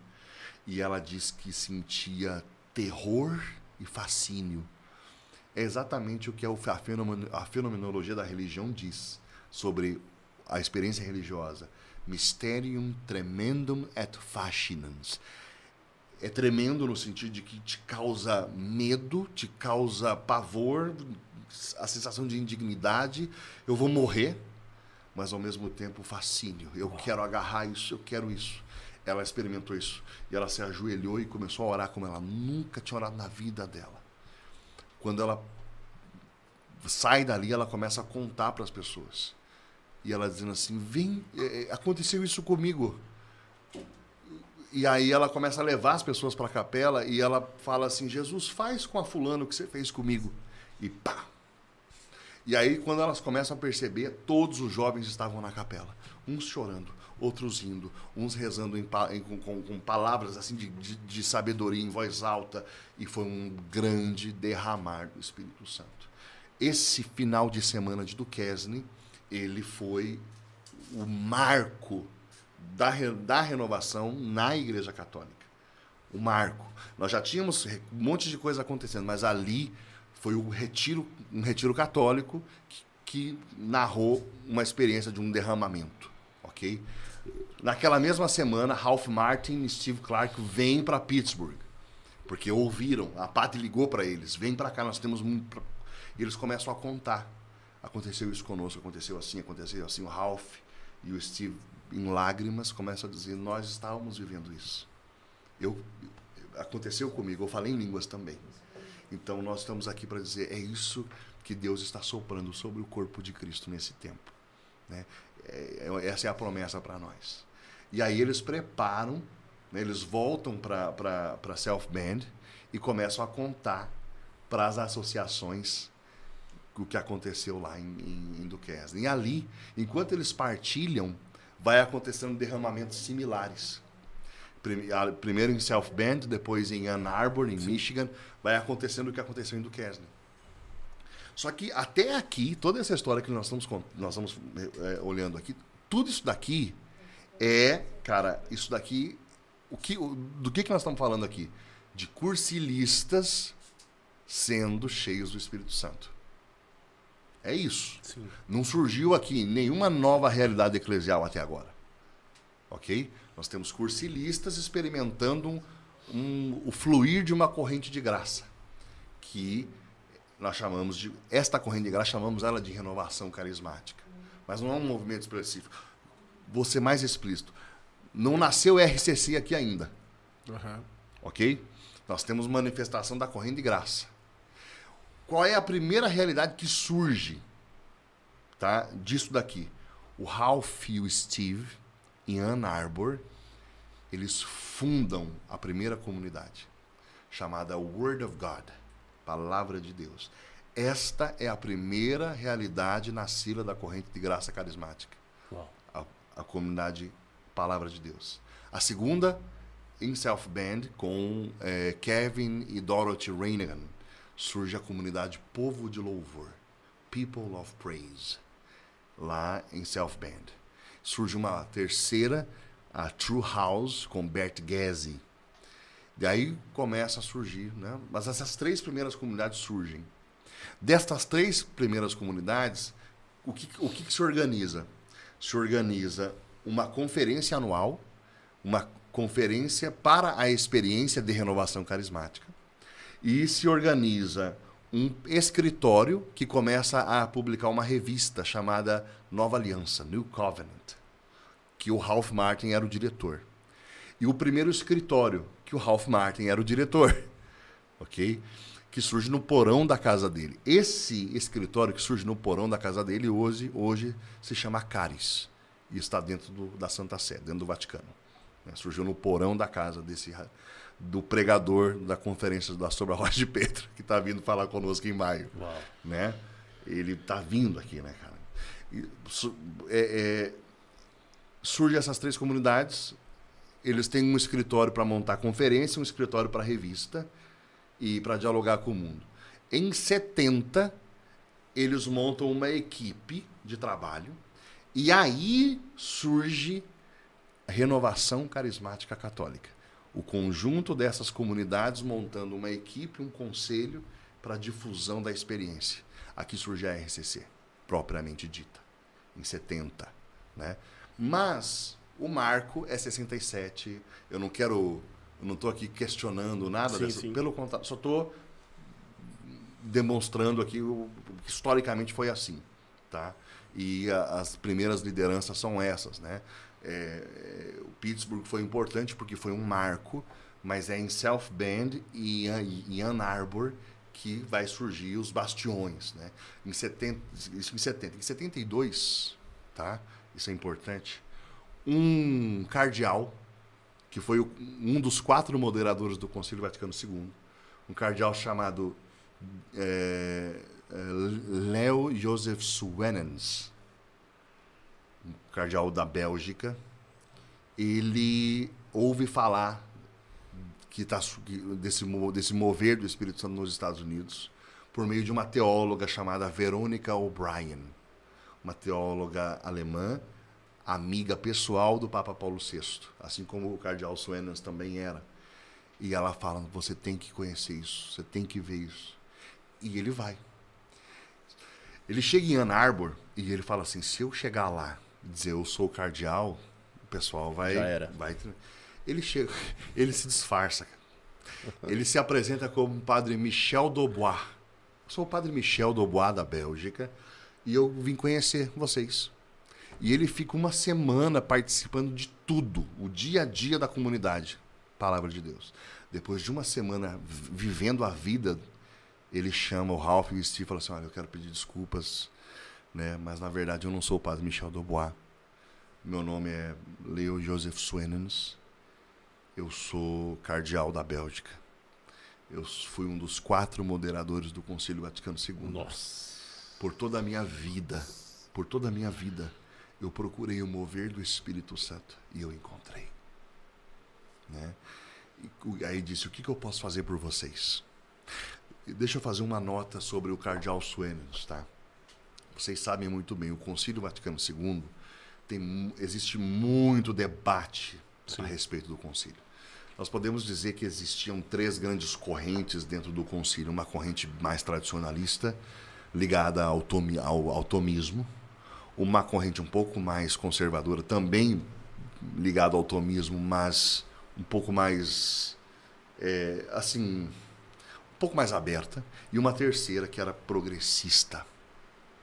E ela diz que sentia terror e fascínio. É exatamente o que a, fenomen a fenomenologia da religião diz sobre a experiência religiosa. Mysterium tremendum et fascinans. É tremendo no sentido de que te causa medo, te causa pavor, a sensação de indignidade. Eu vou morrer, mas ao mesmo tempo fascínio. Eu quero agarrar isso, eu quero isso. Ela experimentou isso. E ela se ajoelhou e começou a orar como ela nunca tinha orado na vida dela. Quando ela sai dali, ela começa a contar para as pessoas. E ela dizendo assim: Vem, é, aconteceu isso comigo. E aí ela começa a levar as pessoas para a capela e ela fala assim: Jesus, faz com a fulano o que você fez comigo. E pá! E aí, quando elas começam a perceber, todos os jovens estavam na capela. Uns chorando, outros rindo, uns rezando em, em, com, com, com, palavras assim de, de, de sabedoria em voz alta. E foi um grande derramar do Espírito Santo. Esse final de semana de Duquesne, ele foi o marco da, da renovação na Igreja Católica. O marco. Nós já tínhamos um monte de coisa acontecendo, mas ali foi o retiro, um retiro católico que, que narrou uma experiência de um derramamento, ok? Naquela mesma semana, Ralph Martin e Steve Clark vêm para Pittsburgh, porque ouviram, a Pat ligou para eles, vem para cá, nós temos muito... E eles começam a contar. Aconteceu isso conosco, aconteceu assim, aconteceu assim. O Ralph e o Steve em lágrimas, começa a dizer: Nós estávamos vivendo isso. Eu, aconteceu comigo, eu falei em línguas também. Então nós estamos aqui para dizer: é isso que Deus está soprando sobre o corpo de Cristo nesse tempo. Né? É, é essa é a promessa para nós. E aí eles preparam, né, eles voltam para Self Band e começam a contar para as associações o que aconteceu lá em, em, em Duquesne. E ali, enquanto eles partilham vai acontecendo derramamentos similares. Primeiro em South Bend, depois em Ann Arbor, em Sim. Michigan, vai acontecendo o que aconteceu em Duquesne. Só que até aqui, toda essa história que nós estamos, nós estamos é, olhando aqui, tudo isso daqui é, cara, isso daqui, o que, do que, que nós estamos falando aqui? De cursilistas sendo cheios do Espírito Santo. É isso. Sim. Não surgiu aqui nenhuma nova realidade eclesial até agora. Ok? Nós temos cursilistas experimentando um, um, o fluir de uma corrente de graça. Que nós chamamos de. Esta corrente de graça chamamos ela de renovação carismática. Mas não é um movimento específico. Vou ser mais explícito. Não nasceu RCC aqui ainda. Uhum. Ok? Nós temos manifestação da corrente de graça qual é a primeira realidade que surge tá, disso daqui? O Ralph e o Steve, em Ann Arbor, eles fundam a primeira comunidade, chamada Word of God, Palavra de Deus. Esta é a primeira realidade nascida da corrente de graça carismática. A, a, comunidade Palavra de Deus. A segunda, em South Bend, com é, Kevin e Dorothy Reinigan surge a comunidade Povo de Louvor, People of Praise, lá em South Bend. Surge uma terceira, a True House, com Bert Gezi. Daí começa a surgir, né? Mas essas três primeiras comunidades surgem. Destas três primeiras comunidades, o que, o que, que se organiza? Se organiza uma conferência anual, uma conferência para a experiência de renovação carismática e se organiza um escritório que começa a publicar uma revista chamada Nova Aliança, New Covenant, que o Ralph Martin era o diretor. E o primeiro escritório que o Ralph Martin era o diretor, (laughs) ok? Que surge no porão da casa dele. Esse escritório que surge no porão da casa dele hoje, hoje se chama Caris e está dentro do, da Santa Sé, dentro do Vaticano. Né? Surgiu no porão da casa desse do pregador da conferência da Sobre a Rocha de Pedro, que está vindo falar conosco em maio. Uau. Né? Ele está vindo aqui, né, cara? E, é, é, surge essas três comunidades, eles têm um escritório para montar conferência, um escritório para revista e para dialogar com o mundo. Em 70, eles montam uma equipe de trabalho e aí surge a renovação carismática católica o conjunto dessas comunidades montando uma equipe, um conselho para a difusão da experiência. Aqui surge a RCC, propriamente dita, em 70. Né? Mas o marco é 67. Eu não quero. Eu não estou aqui questionando nada Sim, dessa. sim. Pelo contrário, só estou demonstrando aqui o que historicamente foi assim, tá? E a- as primeiras lideranças são essas, né? É, Pittsburgh foi importante porque foi um marco, mas é em South Bend e Ann Arbor que vai surgir os bastiões, né? Em 70, isso em 70, em 72, tá? Isso é importante. Um cardeal que foi um dos quatro moderadores do Concílio Vaticano II, um cardeal chamado é, é, Leo Joseph Swenens, um cardeal da Bélgica, ele ouve falar que tá, desse, desse mover do Espírito Santo nos Estados Unidos por meio de uma teóloga chamada Veronica O'Brien, uma teóloga alemã, amiga pessoal do Papa Paulo VI, assim como o cardeal Swenens também era. E ela fala: você tem que conhecer isso, você tem que ver isso. E ele vai. Ele chega em Ann Arbor e ele fala assim: se eu chegar lá dizer eu sou o cardeal, pessoal vai. Já era. vai ele chega, (laughs) ele se disfarça. Ele se apresenta como o padre Michel Daubois. Eu sou o padre Michel Daubois da Bélgica e eu vim conhecer vocês. E ele fica uma semana participando de tudo, o dia a dia da comunidade. Palavra de Deus. Depois de uma semana vi- vivendo a vida, ele chama o Ralph e o Steve e fala assim: Olha, eu quero pedir desculpas, né? mas na verdade eu não sou o padre Michel Daubois. Meu nome é Leo Joseph Swenens. Eu sou cardeal da Bélgica. Eu fui um dos quatro moderadores do Concílio Vaticano II Nossa. por toda a minha vida, por toda a minha vida, eu procurei o mover do Espírito Santo e eu encontrei. Né? E aí disse: O que, que eu posso fazer por vocês? Deixa eu fazer uma nota sobre o Cardeal Suenes, tá? Vocês sabem muito bem, o Concílio Vaticano II tem, existe muito debate a respeito do concílio. Nós podemos dizer que existiam três grandes correntes dentro do concílio. Uma corrente mais tradicionalista, ligada ao, tomi, ao, ao tomismo. Uma corrente um pouco mais conservadora, também ligada ao tomismo, mas um pouco mais, é, assim, um pouco mais aberta. E uma terceira que era progressista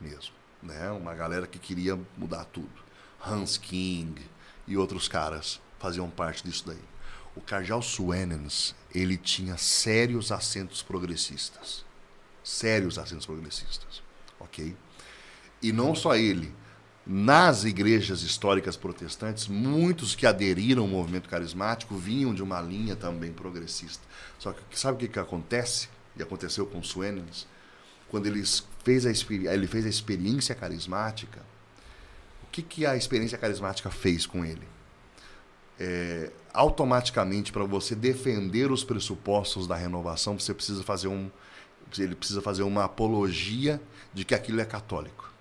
mesmo. Né? Uma galera que queria mudar tudo. Hans King e outros caras faziam parte disso daí. O cardeal Suenens, ele tinha sérios acentos progressistas. Sérios acentos progressistas. Ok? E não só ele. Nas igrejas históricas protestantes, muitos que aderiram ao movimento carismático vinham de uma linha também progressista. Só que sabe o que, que acontece? E aconteceu com Suenens? Quando ele fez a, ele fez a experiência carismática, que, que a experiência carismática fez com ele? É, automaticamente, para você defender os pressupostos da renovação, você precisa fazer um. Ele precisa fazer uma apologia de que aquilo é católico.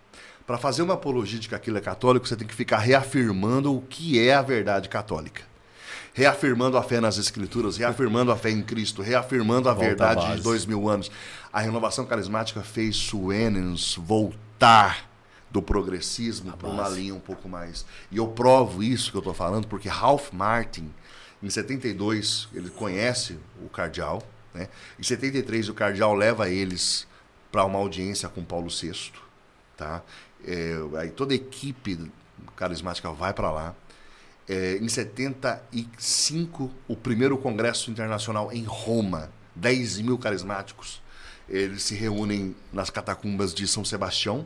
Para fazer uma apologia de que aquilo é católico, você tem que ficar reafirmando o que é a verdade católica. Reafirmando a fé nas Escrituras, reafirmando a fé em Cristo, reafirmando a Volta verdade de base. dois mil anos. A renovação carismática fez Suenens voltar do progressismo para uma linha um pouco mais. E eu provo isso que eu estou falando porque Ralph Martin, em 72, ele conhece o cardeal. Né? Em 73, o cardeal leva eles para uma audiência com Paulo VI. Tá? É, aí toda a equipe carismática vai para lá. É, em 75, o primeiro congresso internacional em Roma, 10 mil carismáticos. Eles se reúnem nas catacumbas de São Sebastião,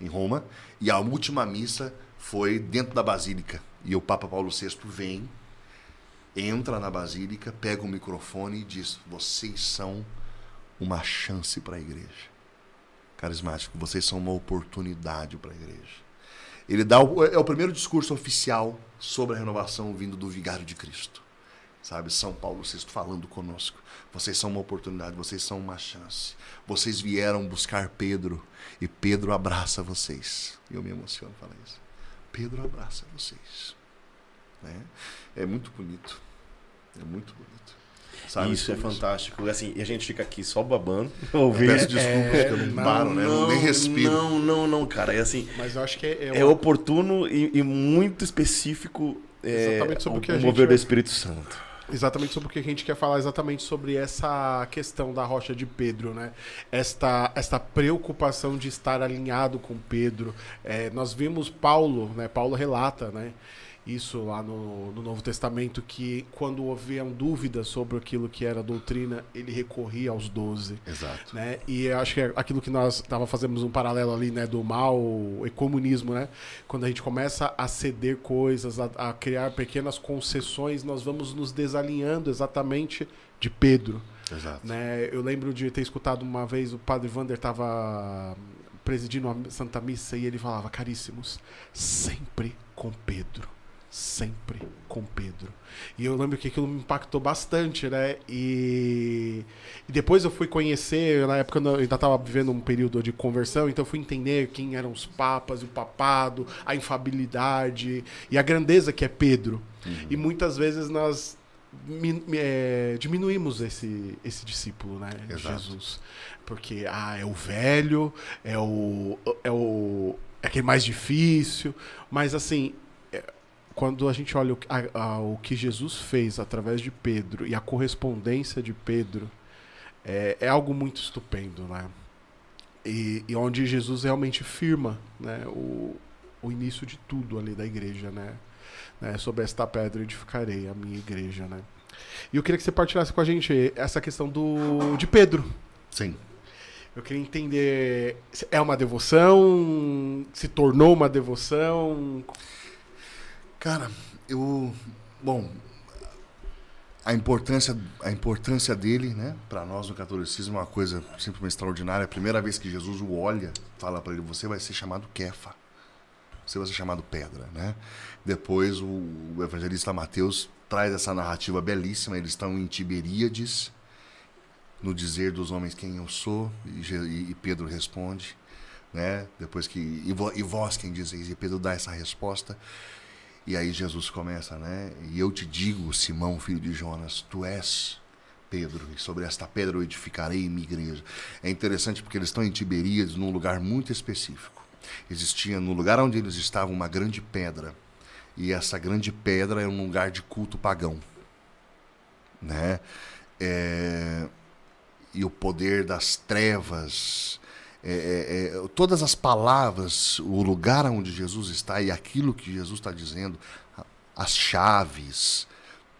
em Roma, e a última missa foi dentro da basílica. E o Papa Paulo VI vem, entra na basílica, pega o microfone e diz: Vocês são uma chance para a igreja. Carismático, vocês são uma oportunidade para a igreja. Ele dá o, é o primeiro discurso oficial sobre a renovação vindo do Vigário de Cristo. Sabe, São Paulo VI falando conosco. Vocês são uma oportunidade, vocês são uma chance. Vocês vieram buscar Pedro e Pedro abraça vocês. Eu me emociono falar isso. Pedro abraça vocês. Né? É muito bonito. É muito bonito. sabe? Isso é Tudo fantástico. Assim, e a gente fica aqui só babando, (laughs) Eu ouvindo. Peço desculpas que eu não paro, né? Eu nem respiro. Não, não, não, cara. É assim, Mas eu acho que é, é oportuno e, e muito específico é, Exatamente sobre o que a o gente mover do Espírito Santo. Exatamente sobre o que a gente quer falar, exatamente sobre essa questão da rocha de Pedro, né? Esta, esta preocupação de estar alinhado com Pedro. É, nós vimos Paulo, né? Paulo relata, né? Isso lá no, no Novo Testamento, que quando haviam dúvidas sobre aquilo que era doutrina, ele recorria aos doze. Exato. né? E eu acho que é aquilo que nós tava fazendo um paralelo ali, né, do mal e comunismo, né? Quando a gente começa a ceder coisas, a, a criar pequenas concessões, nós vamos nos desalinhando exatamente de Pedro, Exato. né? Eu lembro de ter escutado uma vez o Padre Vander estava presidindo a Santa Missa e ele falava, caríssimos, sempre com Pedro. Sempre com Pedro. E eu lembro que aquilo me impactou bastante, né? E, e depois eu fui conhecer, na época eu ainda estava vivendo um período de conversão, então eu fui entender quem eram os papas, o papado, a infabilidade e a grandeza que é Pedro. E muitas vezes nós é, diminuímos esse, esse discípulo, né? de. Jesus. Porque, ah, é o velho, é o. É o. É aquele mais difícil. Mas assim. Quando a gente olha o, que- a- a- o que Jesus fez através de Pedro e a correspondência de Pedro, é, é algo muito estupendo, né? E, e onde Jesus realmente firma né, o, o início de tudo ali da igreja, né? né? Sobre esta pedra edificarei a minha igreja, né? E eu queria que você partilhasse com a gente essa questão do de Pedro. Sim. Eu queria entender se é uma devoção, se tornou uma devoção. Cara, eu. Bom, a importância, a importância dele, né, para nós no catolicismo é uma coisa simplesmente extraordinária. A primeira vez que Jesus o olha, fala para ele: você vai ser chamado Kefa. Você vai ser chamado Pedra, né? Depois o, evangelista Mateus traz essa narrativa belíssima. Eles estão em Tiberíades, no dizer dos homens quem eu sou, e, Pedro responde, né? Depois que e, e vós quem dizeis, e Pedro dá essa resposta. E aí Jesus começa, né? E eu te digo, Simão, filho de Jonas, tu és Pedro, e sobre esta pedra eu edificarei minha igreja. É interessante porque eles estão em Tiberíades, num lugar muito específico. Existia no lugar onde eles estavam uma grande pedra, e essa grande pedra é um lugar de culto pagão, né? É, e o poder das trevas, é, é, é, todas as palavras, o lugar onde Jesus está e aquilo que Jesus está dizendo, as chaves,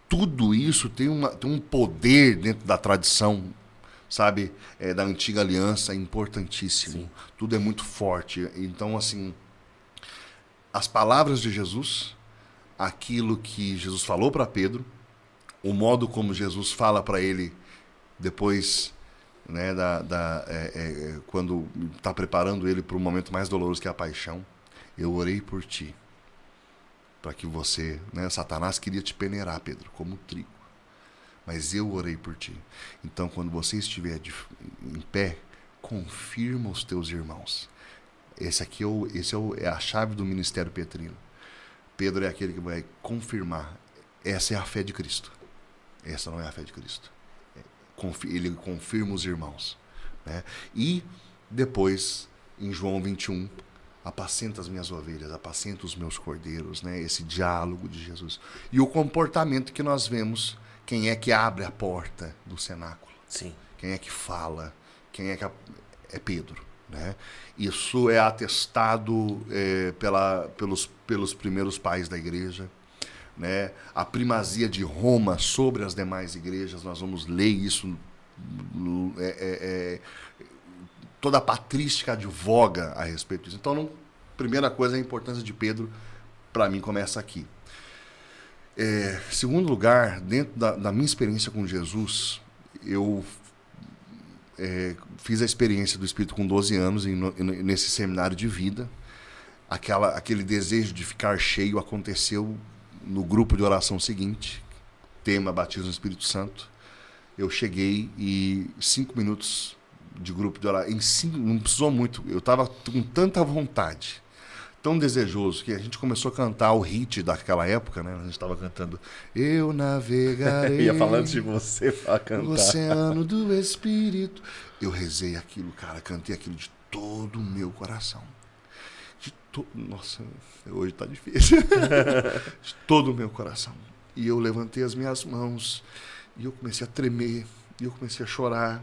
tudo isso tem, uma, tem um poder dentro da tradição, sabe, é, da antiga aliança importantíssimo. Tudo é muito forte. Então, assim, as palavras de Jesus, aquilo que Jesus falou para Pedro, o modo como Jesus fala para ele depois né, da, da, é, é, quando está preparando ele para o momento mais doloroso que é a paixão, eu orei por ti, para que você, né, Satanás queria te peneirar, Pedro, como trigo, mas eu orei por ti. Então, quando você estiver de, em pé, confirma os teus irmãos. Esse aqui é, o, esse é, o, é a chave do ministério petrino. Pedro é aquele que vai confirmar. Essa é a fé de Cristo. Essa não é a fé de Cristo ele confirma os irmãos. Né? E depois, em João 21, apacenta as minhas ovelhas, apacenta os meus cordeiros, né? esse diálogo de Jesus. E o comportamento que nós vemos, quem é que abre a porta do cenáculo, Sim. quem é que fala, quem é que é Pedro. Né? Isso é atestado é, pela, pelos, pelos primeiros pais da igreja né, a primazia de Roma sobre as demais igrejas, nós vamos ler isso, é- é- é, toda a patrística advoga a respeito disso. Então, não, primeira coisa, a importância de Pedro, para mim, começa aqui. É, segundo lugar, dentro da, da minha experiência com Jesus, eu é, fiz a experiência do Espírito com 12 anos em, no- em- nesse seminário de vida. Aquela, aquele desejo de ficar cheio aconteceu no grupo de oração seguinte, tema batismo no Espírito Santo. Eu cheguei e cinco minutos de grupo de oração, em cinco, não precisou muito, eu estava com tanta vontade, tão desejoso que a gente começou a cantar o hit daquela época, né? A gente estava cantando Eu navegarei. (laughs) Ia falando de você pra cantar. No oceano do Espírito. Eu rezei aquilo, cara, cantei aquilo de todo o meu coração. To... Nossa, hoje tá difícil. de (laughs) todo o meu coração. E eu levantei as minhas mãos e eu comecei a tremer, e eu comecei a chorar.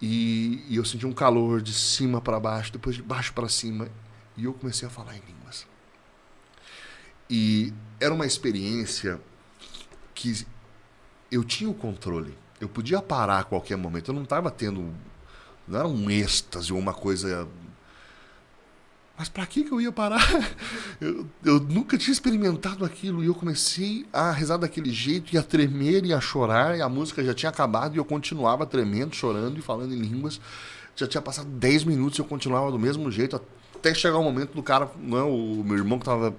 E, e eu senti um calor de cima para baixo, depois de baixo para cima. E eu comecei a falar em línguas. E era uma experiência que eu tinha o controle. Eu podia parar a qualquer momento. Eu não estava tendo. Não era um êxtase ou uma coisa. Mas para que, que eu ia parar? (laughs) Eu, eu nunca tinha experimentado aquilo. E eu comecei a rezar daquele jeito, e a tremer e a chorar. E a música já tinha acabado e eu continuava tremendo, chorando e falando em línguas. Já tinha passado 10 minutos e eu continuava do mesmo jeito até chegar o momento do cara, não, né, o meu irmão que estava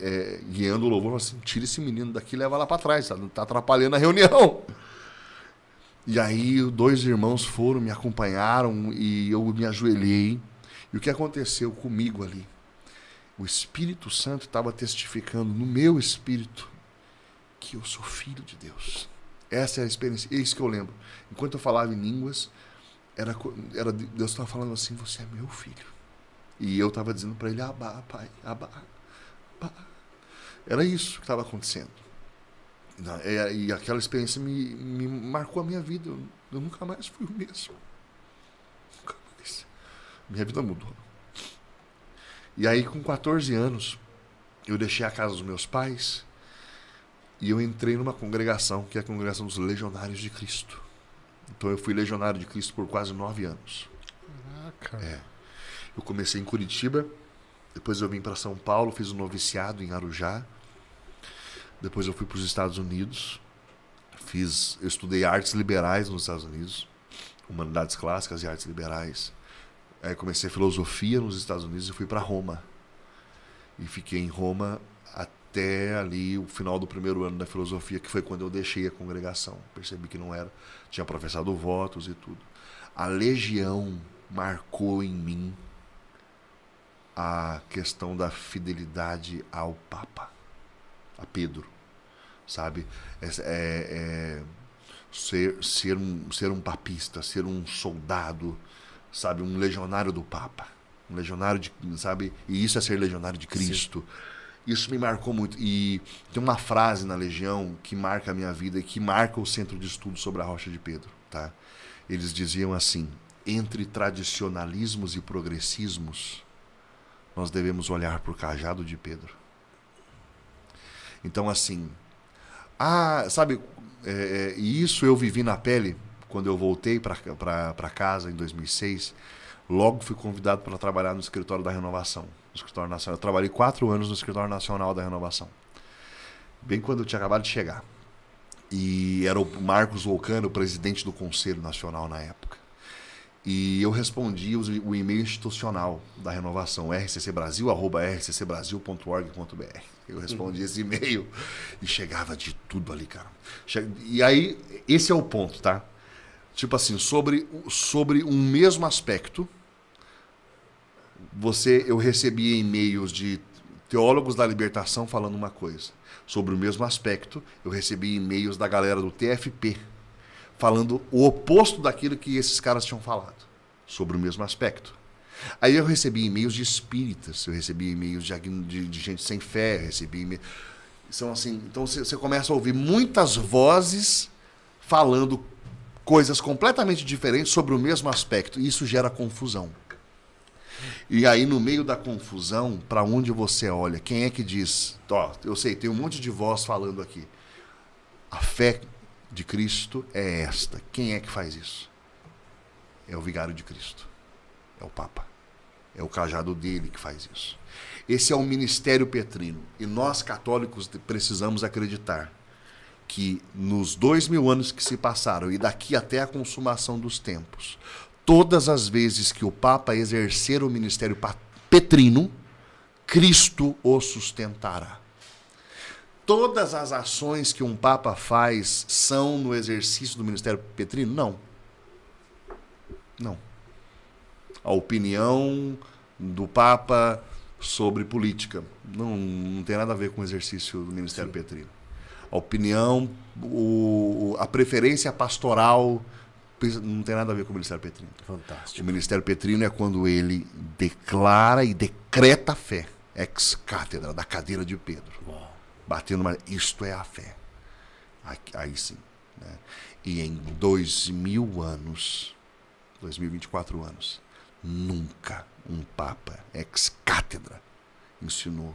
é, guiando o louvor, falou assim: tira esse menino daqui e leva lá para trás, tá, tá atrapalhando a reunião. (laughs) E aí, dois irmãos foram, me acompanharam e eu me ajoelhei. E o que aconteceu comigo ali? O Espírito Santo estava testificando no meu espírito que eu sou filho de Deus. Essa é a experiência, é isso que eu lembro. Enquanto eu falava em línguas, era, era Deus estava falando assim: Você é meu filho. E eu estava dizendo para ele: Abá, pai, abá, abá. Era isso que estava acontecendo. E aquela experiência me, me marcou a minha vida. Eu, nunca mais fui o mesmo. Minha vida mudou. E aí, com 14 anos, eu deixei a casa dos meus pais e eu entrei numa congregação, que é a congregação dos Legionários de Cristo. Então, eu fui legionário de Cristo por quase nove anos. Caraca. É. Eu comecei em Curitiba, depois eu vim para São Paulo, fiz um noviciado em Arujá. Depois eu fui para os Estados Unidos. Fiz, eu estudei artes liberais nos Estados Unidos, humanidades clássicas e artes liberais. Aí comecei filosofia nos Estados Unidos e fui para Roma. E fiquei em Roma até ali o final do primeiro ano da filosofia, que foi quando eu deixei a congregação. Percebi que não era, tinha professado votos e tudo. A legião marcou em mim a questão da fidelidade ao Papa, a Pedro, sabe? É, é, é ser, ser, um, ser um papista, ser um soldado, sabe? Um legionário do Papa, um legionário de, sabe? E isso é ser legionário de Cristo. Sim. Isso me marcou muito. E tem uma frase na Legião que marca a minha vida e que marca o centro de estudo sobre a Rocha de Pedro, tá? Eles diziam assim: entre tradicionalismos e progressismos, nós devemos olhar para o cajado de Pedro. Então, assim, ah, sabe, é, é, isso eu vivi na pele quando eu voltei para casa em 2006. Logo fui convidado para trabalhar no escritório da renovação. No escritório nacional. Eu trabalhei quatro anos no escritório nacional da renovação. Bem quando eu tinha acabado de chegar. E era o Marcos Volcano, o presidente do Conselho Nacional na época. E eu respondi o, e-mail institucional da renovação, rccbrasil.rccbrasil.org.br. Eu respondi esse e-mail e chegava de tudo ali, cara. E aí, esse é o ponto, tá? Tipo assim, sobre, sobre um mesmo aspecto, você, eu recebia e-mails de teólogos da libertação falando uma coisa. Sobre o mesmo aspecto, eu recebi e-mails da galera do TFP falando o oposto daquilo que esses caras tinham falado sobre o mesmo aspecto. Aí eu recebi e-mails de espíritas, eu recebi e-mails de, de, de gente sem fé, recebi e-mails. São assim, então você começa a ouvir muitas vozes falando coisas completamente diferentes sobre o mesmo aspecto. E isso gera confusão. E aí, no meio da confusão, para onde você olha? Quem é que diz? Ó, eu sei, tem um monte de voz falando aqui. A fé de Cristo é esta. Quem é que faz isso? É o vigário de Cristo. É o Papa. É o cajado dele que faz isso. Esse é o ministério petrino. E nós, católicos, precisamos acreditar que nos dois mil anos que se passaram e daqui até a consumação dos tempos, todas as vezes que o Papa exercer o ministério petrino, Cristo o sustentará. Todas as ações que um Papa faz são no exercício do ministério petrino? Não. Não. A opinião do Papa sobre política. Não, não tem nada a ver com o exercício do Ministério Petrino. A opinião, o, a preferência pastoral não tem nada a ver com o Ministério Petrino. Fantástico. O Ministério Petrino é quando ele declara e decreta a fé, ex cátedra, da cadeira de Pedro. Uau. Batendo, mas isto é a fé. Aí, aí sim. Né? E em dois mil anos, 2024 anos, nunca um Papa ex cátedra ensinou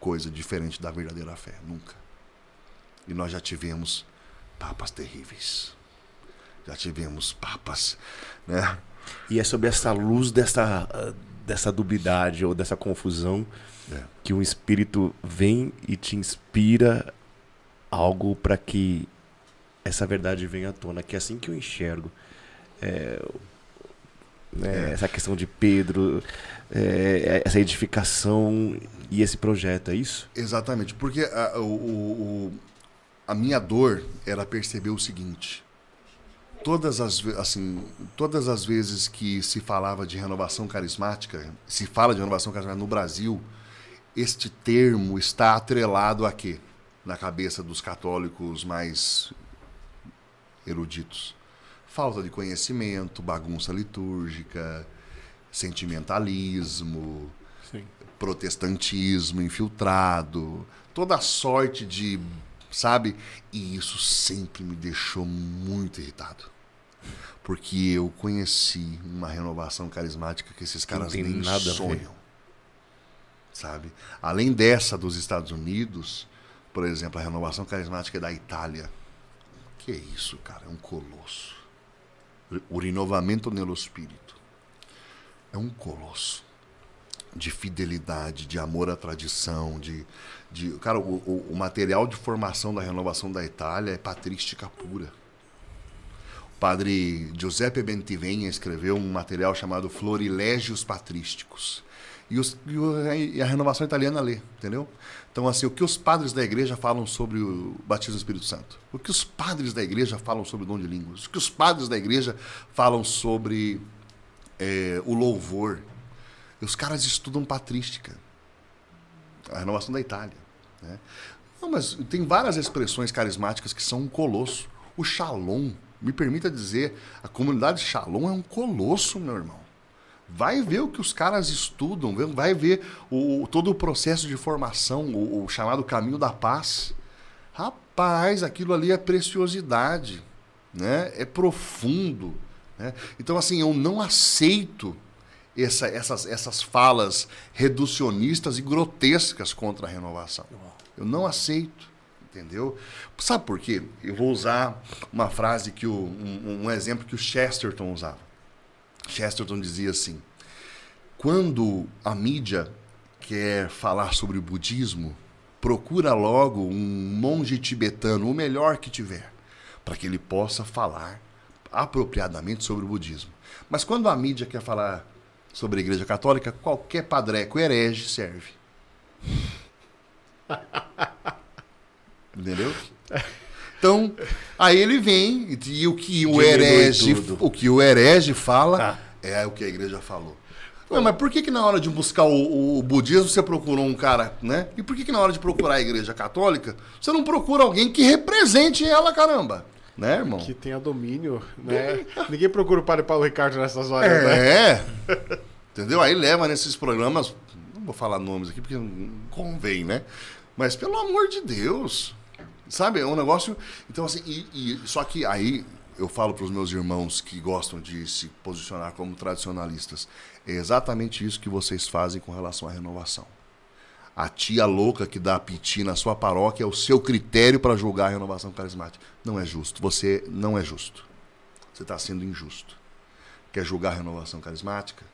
coisa diferente da verdadeira fé. Nunca. E nós já tivemos papas terríveis. Já tivemos papas, né? E é sobre essa luz dessa, ah, dessa dubiedade ou dessa confusão É. que um espírito vem e te inspira algo para que essa verdade venha à tona, que é assim que eu enxergo. É, né, É. Essa questão de Pedro, é, essa edificação e esse projeto, é isso? Exatamente, porque a, o, o- o- a minha dor era perceber o seguinte: todas as, assim, todas as vezes que se falava de renovação carismática, se fala de renovação carismática no Brasil, este termo está atrelado a quê? Na cabeça dos católicos mais eruditos. Falta de conhecimento, bagunça litúrgica, sentimentalismo, Sim. protestantismo infiltrado, toda sorte de, sabe? E isso sempre me deixou muito irritado. Porque eu conheci uma renovação carismática que esses caras nem nada sonham. Sabe? Além dessa dos Estados Unidos, por exemplo, a renovação carismática da Itália. Que é isso, cara? É um colosso. O renovamento nello spirito. É um colosso de fidelidade, de amor à tradição, de, de cara, o, o- o material de formação da renovação da Itália é patrística pura. O padre Giuseppe Bentivegna escreveu um material chamado Florilegios Patrísticos. E, os- e a renovação italiana lê, entendeu? Então, assim, o que os padres da igreja falam sobre o batismo do Espírito Santo? O que os padres da igreja falam sobre o dom de línguas? O que os padres da igreja falam sobre eh, o louvor? Os caras estudam patrística. A renovação da Itália. Né? Não, mas tem várias expressões carismáticas que são um colosso. O Shalom, me permita dizer, a comunidade Shalom é um colosso, meu irmão. Vai ver o que os caras estudam, vai ver o, todo o processo de formação, o, o chamado caminho da paz. Rapaz, aquilo ali é preciosidade, né? é profundo. Né? Então, assim, eu não aceito essa- essas, essas falas reducionistas e grotescas contra a renovação. Eu não aceito, entendeu? Sabe por quê? Eu vou usar uma frase que o, um, um exemplo que o Chesterton usava. Chesterton dizia assim: quando a mídia quer falar sobre o budismo, procura logo um monge tibetano, o melhor que tiver, para que ele possa falar apropriadamente sobre o budismo. Mas quando a mídia quer falar sobre a Igreja Católica, qualquer padreco herege serve. (laughs) Entendeu? Então, aí ele vem e o que o herege, o que o herege fala Ah. é o que a igreja falou. Ué, mas por que, que na hora de buscar o, o budismo você procurou um cara, né? E por que, que na hora de procurar a igreja católica você não procura alguém que represente ela, caramba? Né, irmão? Que tenha domínio, né? Ninguém procura o padre Paulo Ricardo nessas horas, né? É. (laughs) Entendeu? Aí leva nesses programas. Vou falar nomes aqui porque não convém, né? Mas pelo amor de Deus. Sabe? É um negócio. Então, assim, e, e- só que aí eu falo para os meus irmãos que gostam de se posicionar como tradicionalistas. É exatamente isso que vocês fazem com relação à renovação. A tia louca que dá piti na sua paróquia é o seu critério para julgar a renovação carismática. Não é justo. Você não é justo. Você está sendo injusto. Quer julgar a renovação carismática?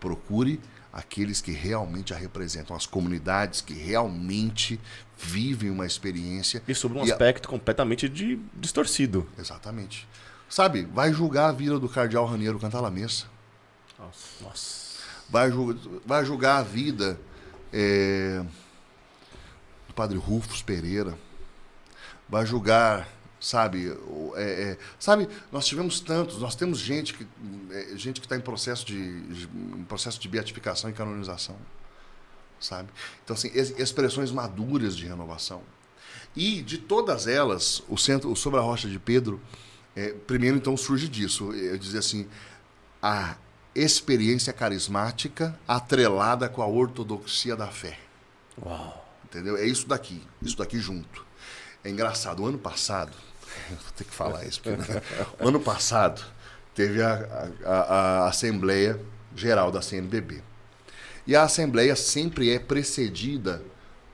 Procure aqueles que realmente a representam, as comunidades que realmente vivem uma experiência. E sobre um E a- aspecto completamente de, distorcido. Exatamente. Sabe, vai julgar a vida do cardeal Raniero Cantalamessa. Nossa. Vai, ju- vai julgar a vida é, do padre Rufus Pereira. Vai julgar, sabe, é, é, sabe, nós tivemos tantos, nós temos gente que é, gente que está em processo de em processo de beatificação e canonização. sabe? Então, assim, es- expressões maduras de renovação. E de todas elas, o centro, o sobre a rocha de Pedro, é, primeiro então surge disso, eu dizer assim, a experiência carismática atrelada com a ortodoxia da fé. Uau. Entendeu? É isso daqui, isso daqui junto. É engraçado, o ano passado, vou ter que falar isso, porque, né? ano passado teve a- a- a Assembleia Geral da CNBB. E a Assembleia sempre é precedida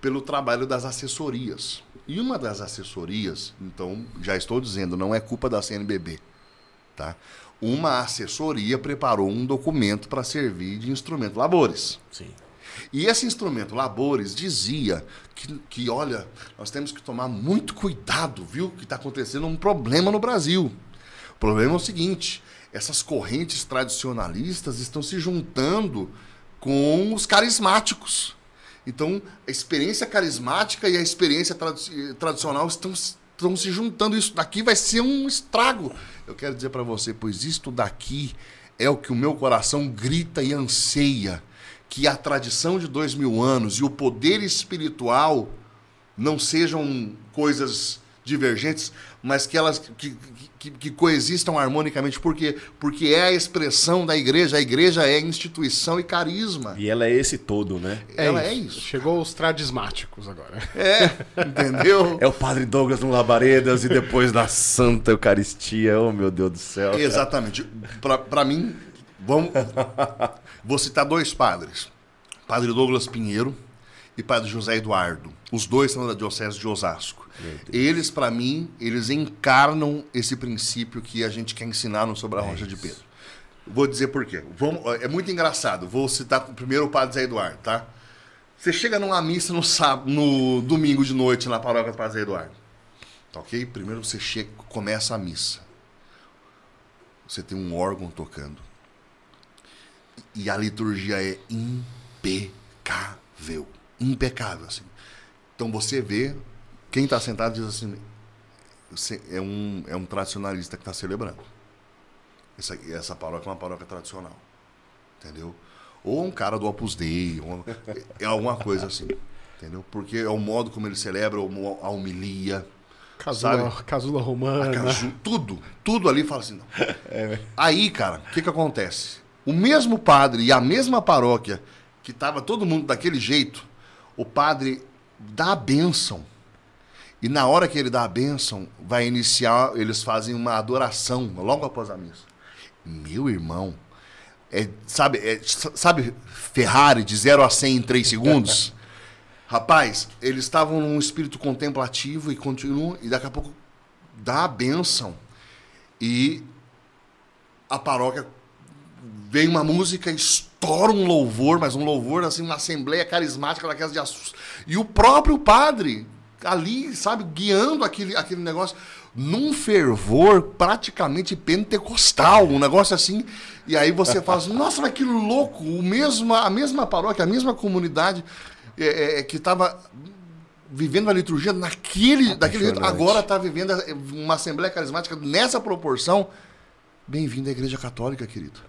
pelo trabalho das assessorias. E uma das assessorias, então, já estou dizendo, não é culpa da CNBB, tá? Uma assessoria preparou um documento para servir de instrumento labores. Sim. E esse instrumento, Labores, dizia que, que, olha, nós temos que tomar muito cuidado, viu? Que está acontecendo um problema no Brasil. O problema é o seguinte: essas correntes tradicionalistas estão se juntando com os carismáticos. Então, a experiência carismática e a experiência tradi- tradicional estão, estão se juntando. Isso daqui vai ser um estrago. Eu quero dizer para você, pois isto daqui é o que o meu coração grita e anseia. Que a tradição de dois mil anos e o poder espiritual não sejam coisas divergentes, mas que elas que, que, que coexistam harmonicamente. Por quê? Porque é a expressão da igreja. A igreja é instituição e carisma. E ela é esse todo, né? Ela é isso. Chegou os tradismáticos agora. É, entendeu? (laughs) É o Padre Douglas no Labaredas e depois na Santa Eucaristia. Oh, meu Deus do céu. cara. Exatamente. Pra mim, vamos. (laughs) Vou citar dois padres: Padre Douglas Pinheiro e Padre José Eduardo. Os dois são da Diocese de Osasco. Eles, pra mim, eles encarnam esse princípio que a gente quer ensinar no Sobre a Rocha de Pedro. Vou dizer por quê. Vamos, é muito engraçado. Vou citar primeiro o Padre Zé Eduardo, tá? Você chega numa missa no, sábado, no domingo de noite na paróquia do Padre Zé Eduardo. Tá ok? Primeiro você chega, começa a missa. Você tem um órgão tocando. E a liturgia é impecável. Impecável, assim. Então você vê, quem está sentado diz assim, é um, é um tradicionalista que está celebrando. Essa, essa paróquia é uma paróquia tradicional. Entendeu? Ou um cara do Opus Dei, ou- é alguma coisa assim. Entendeu? Porque é o modo como ele celebra, a homilia. Casula, Sabe? casula romana. caju, tudo, tudo ali fala assim, não. (laughs) Aí, cara, o que que acontece? O mesmo padre e a mesma paróquia que tava todo mundo daquele jeito, o padre dá a bênção. E na hora que ele dá a bênção, vai iniciar, eles fazem uma adoração logo após a missa. Meu irmão, é, sabe, é, sabe Ferrari de 0 a 100 em 3 segundos? (laughs) Rapaz, eles estavam num espírito contemplativo e continuam, e daqui a pouco dá a bênção. E a paróquia vem uma música, estoura um louvor, mas um louvor assim, uma assembleia carismática daquelas de assus- E o próprio padre ali, sabe, guiando aquele, aquele negócio num fervor praticamente pentecostal, um negócio assim. E aí você fala assim, nossa, mas que louco, o mesmo, a mesma paróquia, a mesma comunidade é, é, que estava vivendo a liturgia naquele, daquele jeito, agora está vivendo uma assembleia carismática nessa proporção. Bem-vindo à Igreja Católica, querido.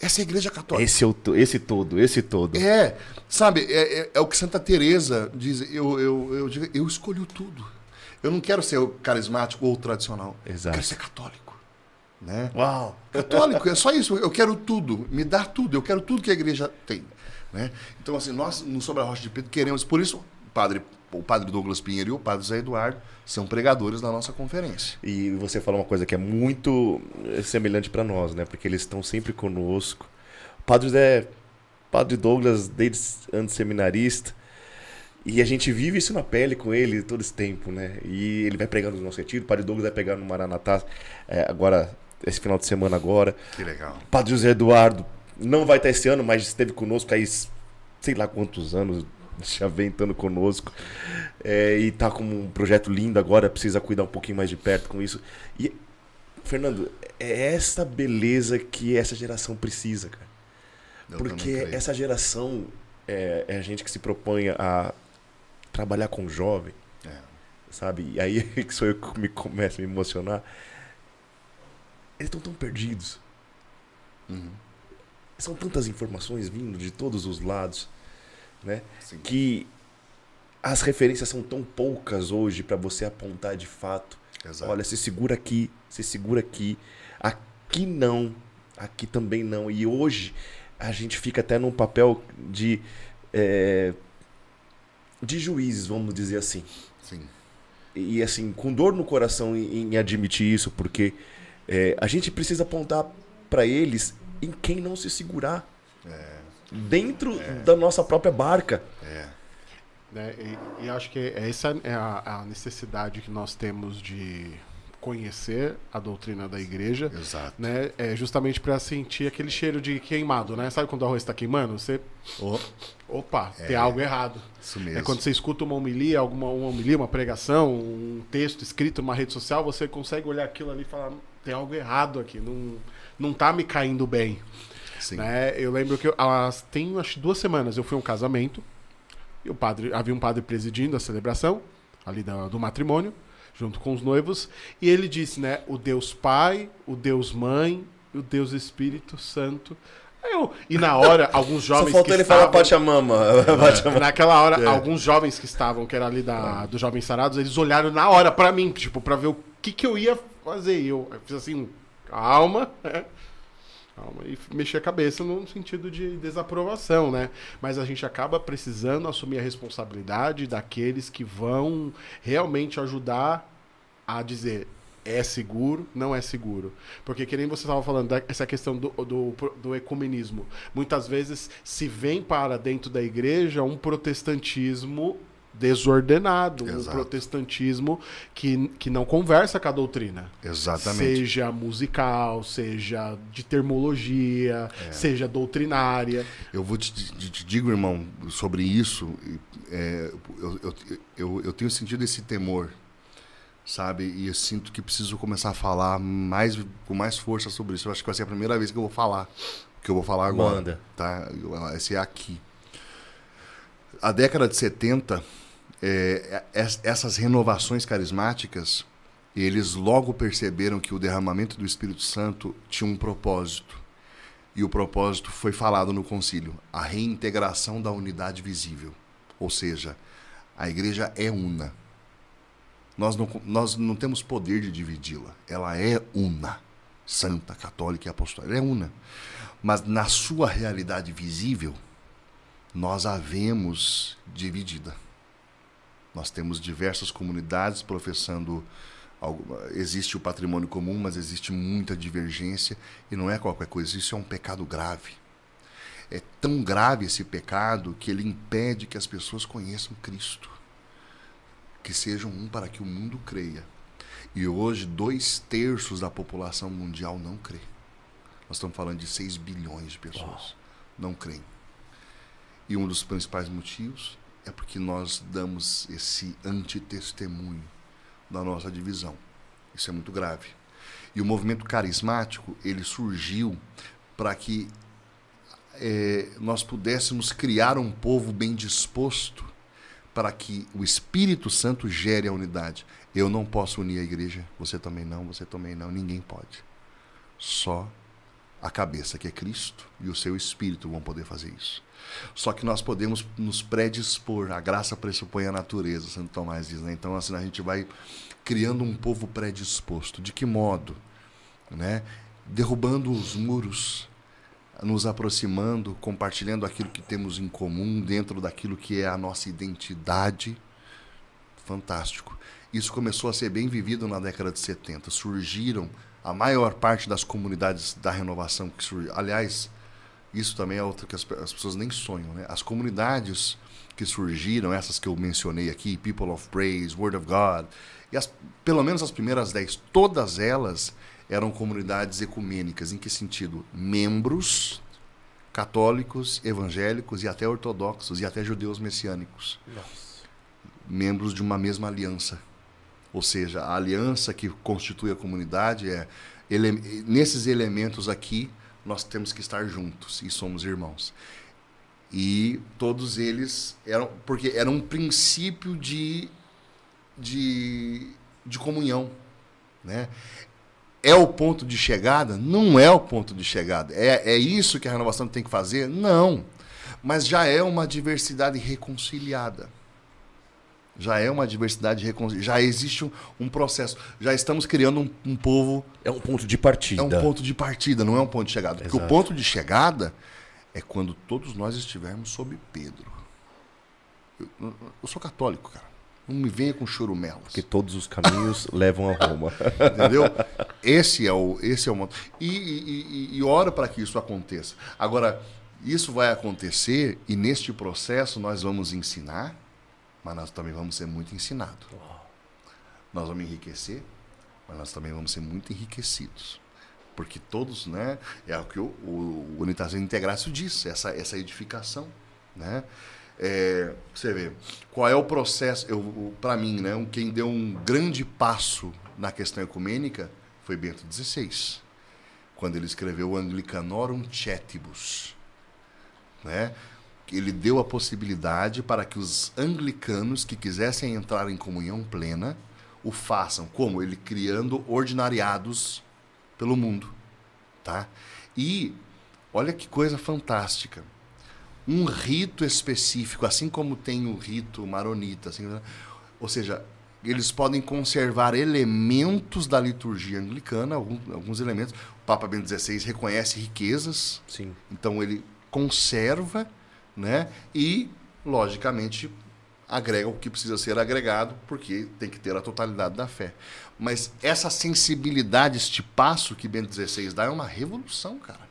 Essa é a Igreja Católica. Esse, é o to- esse todo, esse todo. É, sabe, é, é- é o que Santa Teresa diz, eu, eu, eu, digo, eu escolho tudo. Eu não quero ser carismático ou tradicional. Exato. Eu quero ser católico. Né? Uau! Católico, é só isso. Eu quero tudo. Me dá tudo. Eu quero tudo que a igreja tem. Né? Então, assim, nós, no Sobre a Rocha de Pedro, queremos. Por isso, padre, o padre Douglas Pinheiro e o padre Zé Eduardo são pregadores da nossa conferência. E você falou uma coisa que é muito eh, semelhante para nós, né? Porque eles estão sempre conosco. O Padre Zé, Padre Douglas, desde antes seminarista. E a gente vive isso na pele com ele todo esse tempo, né? E ele vai pregar no nosso retiro. O Padre Douglas vai pregar no Maranatá eh, agora, esse final de semana agora. Que legal. Padre José Eduardo não vai estar esse ano, mas esteve conosco aí, sei lá quantos anos, (laughs) já vem estando conosco. É, e tá com um projeto lindo agora, precisa cuidar um pouquinho mais de perto com isso. E, Fernando, é essa beleza que essa geração precisa, cara. Eu Porque essa geração é, é a gente que se propõe a trabalhar com jovem, É. sabe? E aí (laughs) que sou eu que me começo a me emocionar. Eles estão tão perdidos. Uhum. São tantas informações vindo de todos os lados. Né? Sim. Que as referências são tão poucas hoje para você apontar de fato. Exato. Olha, se segura aqui, se segura aqui. Aqui não, aqui também não. E hoje a gente fica até num papel de é, de juízes, vamos dizer assim. Sim. E assim, com dor no coração em, em admitir isso, porque é, a gente precisa apontar para eles em quem não se segurar. Dentro da nossa própria barca. É. né? E, e acho que essa é a, a necessidade que nós temos de conhecer a doutrina da igreja, Exato. né? É justamente para sentir aquele cheiro de queimado, né? Sabe quando o arroz está queimando? Você, Oh, opa, tem algo errado. isso mesmo. É quando você escuta uma homilia, alguma uma homilia, uma pregação, um texto escrito numa rede social, você consegue olhar aquilo ali e falar, tem algo errado aqui, não, não tá me caindo bem. Sim. Né? Eu lembro que eu, as, tem acho duas semanas eu fui a um casamento e o padre havia um padre presidindo a celebração ali da- do matrimônio junto com os noivos e ele disse, né, o Deus Pai, o Deus Mãe, e o Deus Espírito Santo. Eu, e na hora (laughs) alguns Só jovens faltou que ele falar estavam, Pachamama. (laughs) Pachamama. Naquela hora, alguns jovens que estavam, que era ali da, do Jovens Sarados, eles olharam na hora pra mim, tipo, pra ver o que, que eu ia fazer. E eu, eu fiz assim, calma, (laughs) né? Calma, e mexer a cabeça no sentido de desaprovação, né? Mas a gente acaba precisando assumir a responsabilidade daqueles que vão realmente ajudar a dizer é seguro, não é seguro. Porque que nem você estava falando, essa questão do, do, do ecumenismo. Muitas vezes se vem para dentro da igreja um protestantismo desordenado, um Exato. protestantismo que, que não conversa com a doutrina. Exatamente. Seja musical, seja de termologia, seja doutrinária. Eu vou te, te- te digo, irmão, sobre isso. é, eu, eu, eu, eu tenho sentido esse temor, sabe? E eu sinto que preciso começar a falar mais, com mais força sobre isso. Eu acho que vai ser a primeira vez que eu vou falar. Que eu vou falar agora. Manda. Tá? Vai ser aqui. A década de 70, é, es- essas renovações carismáticas, eles logo perceberam que o derramamento do Espírito Santo tinha um propósito. E o propósito foi falado no concílio: a reintegração da unidade visível. Ou seja, a igreja é una. Nós não, nós não temos poder de dividi-la. Ela é una. Santa, católica e apostólica. Ela é una. Mas na sua realidade visível, nós a vemos dividida. Nós temos diversas comunidades professando. algo- Existe o patrimônio comum, mas existe muita divergência e não é qualquer coisa. Isso é um pecado grave. É tão grave esse pecado que ele impede que as pessoas conheçam Cristo. Que sejam um para que o mundo creia. E hoje, dois terços da população mundial não crê. Nós estamos falando de 6 bilhões de pessoas. Não creem. E um dos principais motivos é porque nós damos esse antitestemunho da nossa divisão. Isso é muito grave. E o movimento carismático, ele surgiu para que eh, nós pudéssemos criar um povo bem disposto para que o Espírito Santo gere a unidade. Eu não posso unir a igreja, você também não, você também não, ninguém pode. Só a cabeça, que é Cristo, e o seu Espírito vão poder fazer isso. Só que nós podemos nos predispor, a graça pressupõe a natureza, Santo Tomás diz, né? Então, assim, a gente vai criando um povo predisposto. De que modo? Né? Derrubando os muros, nos aproximando, compartilhando aquilo que temos em comum dentro daquilo que é a nossa identidade. Fantástico. Isso começou a ser bem vivido na década de 70. Surgiram a maior parte das comunidades da renovação que surgiu. Aliás, isso também é outra que as, as pessoas nem sonham, né? As comunidades que surgiram, essas que eu mencionei aqui, People of Praise, Word of God, e as, pelo menos as primeiras dez, todas elas eram comunidades ecumênicas. Em que sentido? Membros católicos, evangélicos e até ortodoxos e até judeus messiânicos. Membros de uma mesma aliança. Ou seja, a aliança que constitui a comunidade é ele, nesses elementos aqui nós temos que estar juntos e somos irmãos. E todos eles eram porque era um princípio de de, de comunhão, né? É o ponto de chegada? Não é o ponto de chegada. É, é isso que a renovação tem que fazer? Não. Mas já é uma diversidade reconciliada. Já é uma diversidade reconciliada. Já existe um, um processo. Já estamos criando um, um povo. É um ponto de partida. É um ponto de partida, não é um ponto de chegada. Porque o Exato. ponto de chegada é quando todos nós estivermos sob Pedro. Eu, eu- sou católico, cara. Não me venha com chorumelas. Porque todos os caminhos (laughs) levam a Roma. Entendeu? Esse é o esse é o momento. E, e, e- e ora para que isso aconteça. Agora, isso vai acontecer e neste processo nós vamos ensinar, mas nós também vamos ser muito ensinados. Nós vamos enriquecer, mas nós também vamos ser muito enriquecidos. Porque todos, né? É o que o, o, o Unitação Integrácio diz, essa, essa edificação, né? É, você vê, qual é o processo? Eu, para mim, né, quem deu um grande passo na questão ecumênica foi Bento XVI, quando ele escreveu o Anglicanorum Cetibus. Né? Ele deu a possibilidade para que os anglicanos que quisessem entrar em comunhão plena o façam. Como? Ele criando ordinariados pelo mundo. Tá? E olha que coisa fantástica um rito específico, assim como tem o rito maronita, assim, né? ou seja, eles podem conservar elementos da liturgia anglicana, algum- alguns elementos. O Papa Bento XVI reconhece riquezas, Sim. então ele conserva, né? E logicamente agrega o que precisa ser agregado, porque tem que ter a totalidade da fé. Mas essa sensibilidade, este passo que Bento XVI dá é uma revolução, cara.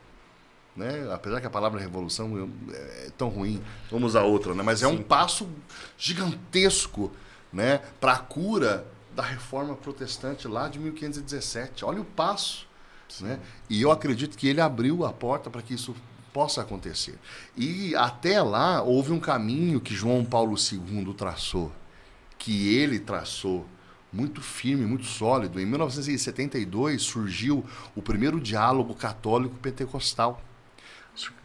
Né? Apesar que a palavra revolução eu- é tão ruim, vamos usar outra, né? Mas é um passo gigantesco, né, para a cura da reforma protestante lá de 1517. Olha o passo, né? E eu acredito que ele abriu a porta para que isso possa acontecer. E até lá houve um caminho que João Paulo II traçou, que ele traçou muito firme, muito sólido. Em 1972 surgiu o primeiro diálogo católico pentecostal.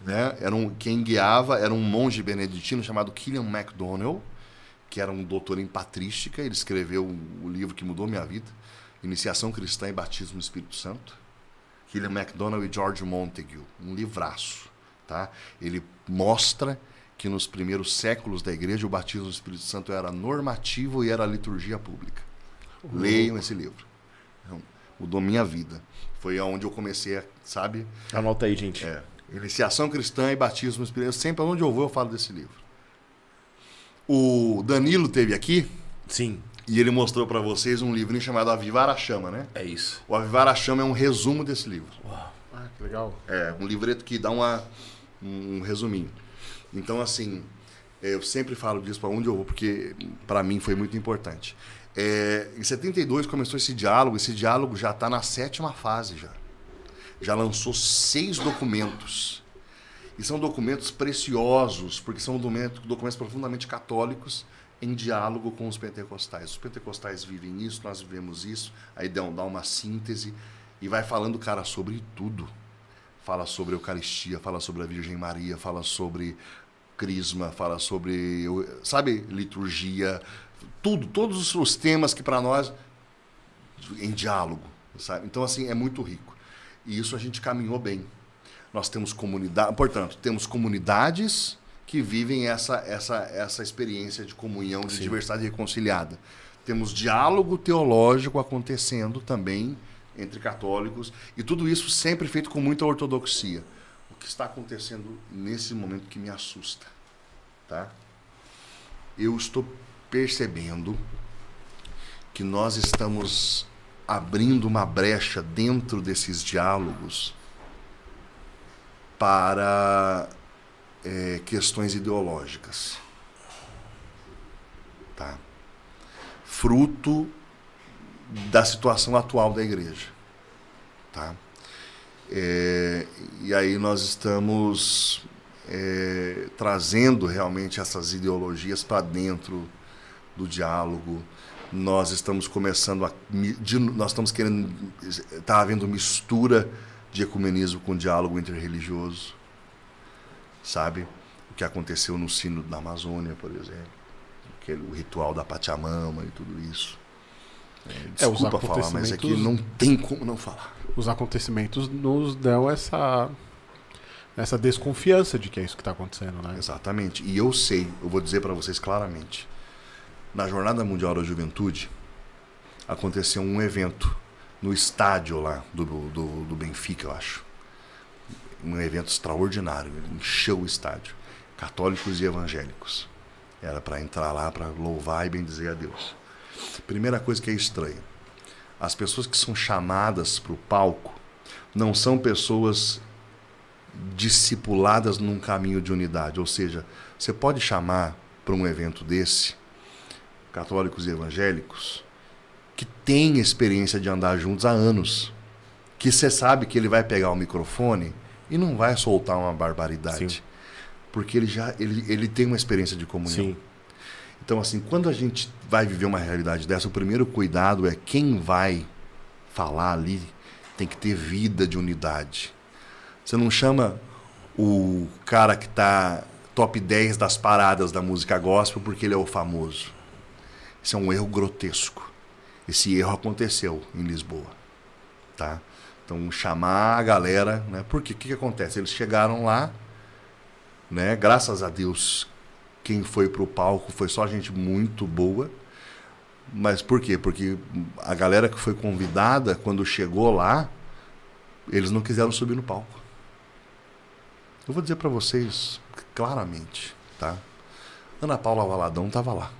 Né? Era um, quem guiava era um monge beneditino chamado Killian MacDonald, que era um doutor em patrística. Ele escreveu o livro que mudou minha vida, Iniciação Cristã e Batismo no Espírito Santo. Killian MacDonald e George Montague, um livraço. Tá? Ele mostra que nos primeiros séculos da igreja o batismo no Espírito Santo era normativo e era liturgia pública. Leiam esse livro. Então, Mudou minha vida. Foi aonde eu comecei a, sabe? Anota aí, gente. É. Iniciação Cristã e Batismo no Espírito. Sempre onde eu vou eu falo desse livro. O Danilo teve aqui Sim, e ele mostrou para vocês um livrinho chamado Avivar a Chama, né? é isso. O Avivar a Chama é um resumo desse livro. Ah, que legal. É, um livreto que dá uma, um resuminho. Então, assim, eu sempre falo disso para onde eu vou, porque para mim foi muito importante. É, em 72 começou esse diálogo, esse diálogo já está na sétima fase já. Já lançou seis documentos. E são documentos preciosos, porque são documentos, profundamente católicos em diálogo com os pentecostais. Os pentecostais vivem isso, nós vivemos isso, aí dá uma síntese e vai falando, cara, sobre tudo. Fala sobre Eucaristia, fala sobre a Virgem Maria, fala sobre crisma, fala sobre, sabe, liturgia, tudo, todos os- temas que para nós em diálogo, sabe? Então assim é muito rico. E isso a gente caminhou bem. Nós temos comunidade, portanto, temos comunidades que vivem essa essa essa experiência de comunhão, de diversidade reconciliada. Temos diálogo teológico acontecendo também entre católicos e tudo isso sempre feito com muita ortodoxia. O que está acontecendo nesse momento que me assusta, tá? Eu estou percebendo que nós estamos abrindo uma brecha dentro desses diálogos para eh, questões ideológicas. Tá? Fruto da situação atual da igreja. Tá? Eh, e aí nós estamos eh, trazendo realmente essas ideologias para dentro do diálogo. Nós estamos começando a. de- nós estamos querendo. Está havendo mistura de ecumenismo com diálogo interreligioso. Sabe? O que aconteceu no Sínodo da Amazônia, por exemplo. Aquele, o ritual da Pachamama e tudo isso. É, É, desculpa falar, mas aqui não tem como não falar. Os acontecimentos nos dão essa essa desconfiança de que é isso que está acontecendo, né? Exatamente. E eu sei, eu vou dizer para vocês claramente. Na Jornada Mundial da Juventude, aconteceu um evento no estádio lá do, do, do Benfica, eu acho. Um evento extraordinário. Encheu o estádio. Católicos e evangélicos. Era para entrar lá para louvar e bendizer a Deus. Primeira coisa que é estranha: as pessoas que são chamadas para o palco não são pessoas discipuladas num caminho de unidade. Ou seja, você pode chamar para um evento desse católicos e evangélicos que têm experiência de andar juntos há anos, que você sabe que ele vai pegar o microfone e não vai soltar uma barbaridade, Sim. porque ele já ele, ele tem uma experiência de comunhão. Sim. Então, assim, quando a gente vai viver uma realidade dessa, o primeiro cuidado é quem vai falar ali tem que ter vida de unidade. Você não chama o cara que tá top 10 das paradas da música gospel porque ele é o famoso. Isso é um erro grotesco. Esse erro aconteceu em Lisboa, tá? Então chamar a galera, né? Porque o que, que acontece? Eles chegaram lá, né? Graças a Deus, quem foi pro palco foi só gente muito boa. Mas por quê? Porque a galera que foi convidada, quando chegou lá, eles não quiseram subir no palco. Eu vou dizer para vocês claramente, tá? Ana Paula Valadão estava lá.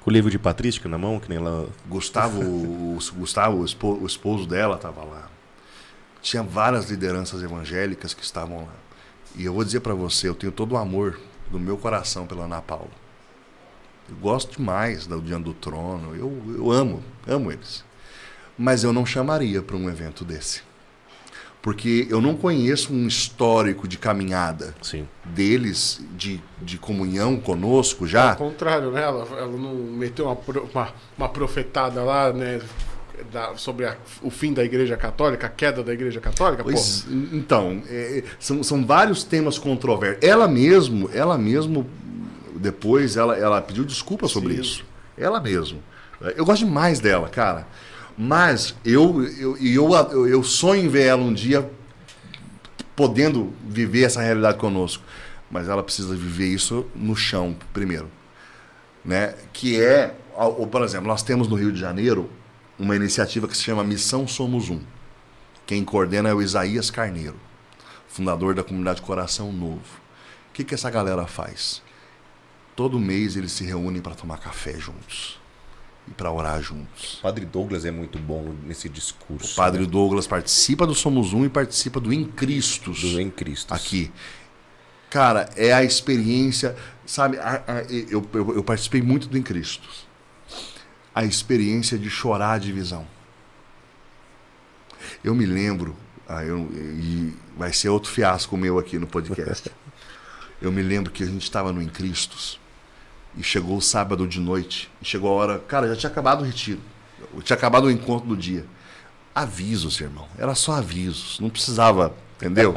Com o livro de patrística na mão, que nem ela. (laughs) Gustavo, o Gustavo, o o esposo dela, estava lá. Tinha várias lideranças evangélicas que estavam lá. E eu vou dizer para você, eu tenho todo o amor do meu coração pela Ana Paula. Eu gosto demais do Diante do Trono. Eu, eu amo, amo eles. Mas eu não chamaria para um evento desse. Porque eu não conheço um histórico de caminhada Sim. deles, de, de comunhão conosco Ao já. contrário, né? Ela, ela não meteu uma, uma, uma profetada lá, né? Da- sobre a- o fim da Igreja Católica, a queda da Igreja Católica? Pois, então, é, são, são vários temas controversos. Ela mesmo, ela mesmo, depois, ela, ela pediu desculpa sobre Sim. isso. Ela mesmo. Eu gosto demais dela, cara. Mas eu, eu, eu, eu, eu sonho em ver ela um dia podendo viver essa realidade conosco. Mas ela precisa viver isso no chão primeiro. Né? Que é, ou, por exemplo, nós temos no Rio de Janeiro uma iniciativa que se chama Missão Somos Um. Quem coordena é o Isaías Carneiro, fundador da comunidade Coração Novo. O que, que essa galera faz? Todo mês eles se reúnem para tomar café juntos e para orar juntos. O Padre Douglas é muito bom nesse discurso. O Padre né? Douglas participa do Somos Um e participa do Em Cristos do Em Cristo. aqui. Cara, é a experiência, sabe? a- a- eu, eu, eu participei muito do Em Cristos. A experiência de chorar a divisão. Eu me lembro, ah, eu- e vai ser outro fiasco meu aqui no podcast. (laughs) Eu me lembro que a gente estava no Em Cristos e chegou o sábado de noite e chegou a hora, cara, já tinha acabado o retiro, tinha acabado o encontro do dia. Avisos, irmão, era só avisos, não precisava, entendeu?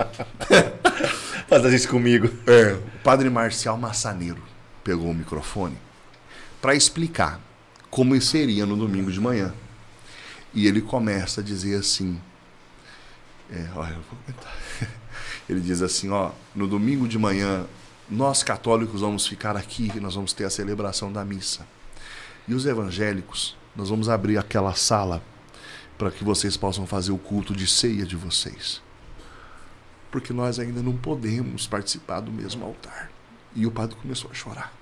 (laughs) Faz isso comigo. É, o padre Marcial Massaneiro pegou o microfone para explicar como seria no domingo de manhã. E ele começa a dizer assim: é, olha, eu vou comentar. (laughs) Ele diz assim: ó, no domingo de manhã, nós católicos vamos ficar aqui e nós vamos ter a celebração da missa. E os evangélicos, nós vamos abrir aquela sala para que vocês possam fazer o culto de ceia de vocês porque nós ainda não podemos participar do mesmo altar. E o padre começou a chorar.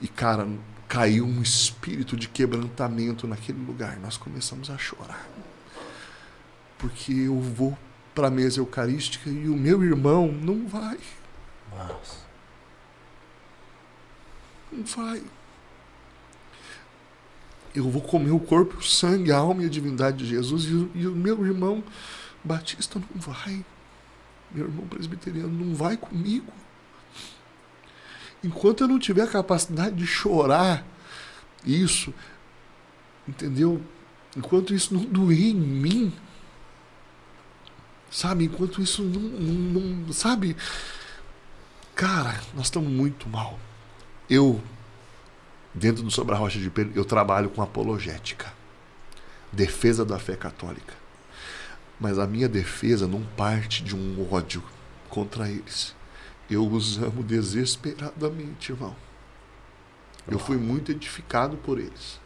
E, cara, caiu um espírito de quebrantamento naquele lugar. Nós começamos a chorar. Porque eu vou para a mesa eucarística e o meu irmão não vai. Nossa. Não vai. Eu vou comer o corpo, o sangue, a alma e a divindade de Jesus e e o meu irmão Batista não vai. Meu irmão presbiteriano não vai comigo. Enquanto eu não tiver a capacidade de chorar isso, entendeu? Enquanto isso não doer em mim, sabe? Enquanto isso não, não, não sabe? Cara, nós estamos muito mal. Eu, dentro do Sobre a Rocha de Pedro, eu trabalho com apologética, defesa da fé católica. Mas a minha defesa não parte de um ódio contra eles. Eu os amo desesperadamente, irmão. Eu fui muito edificado por eles.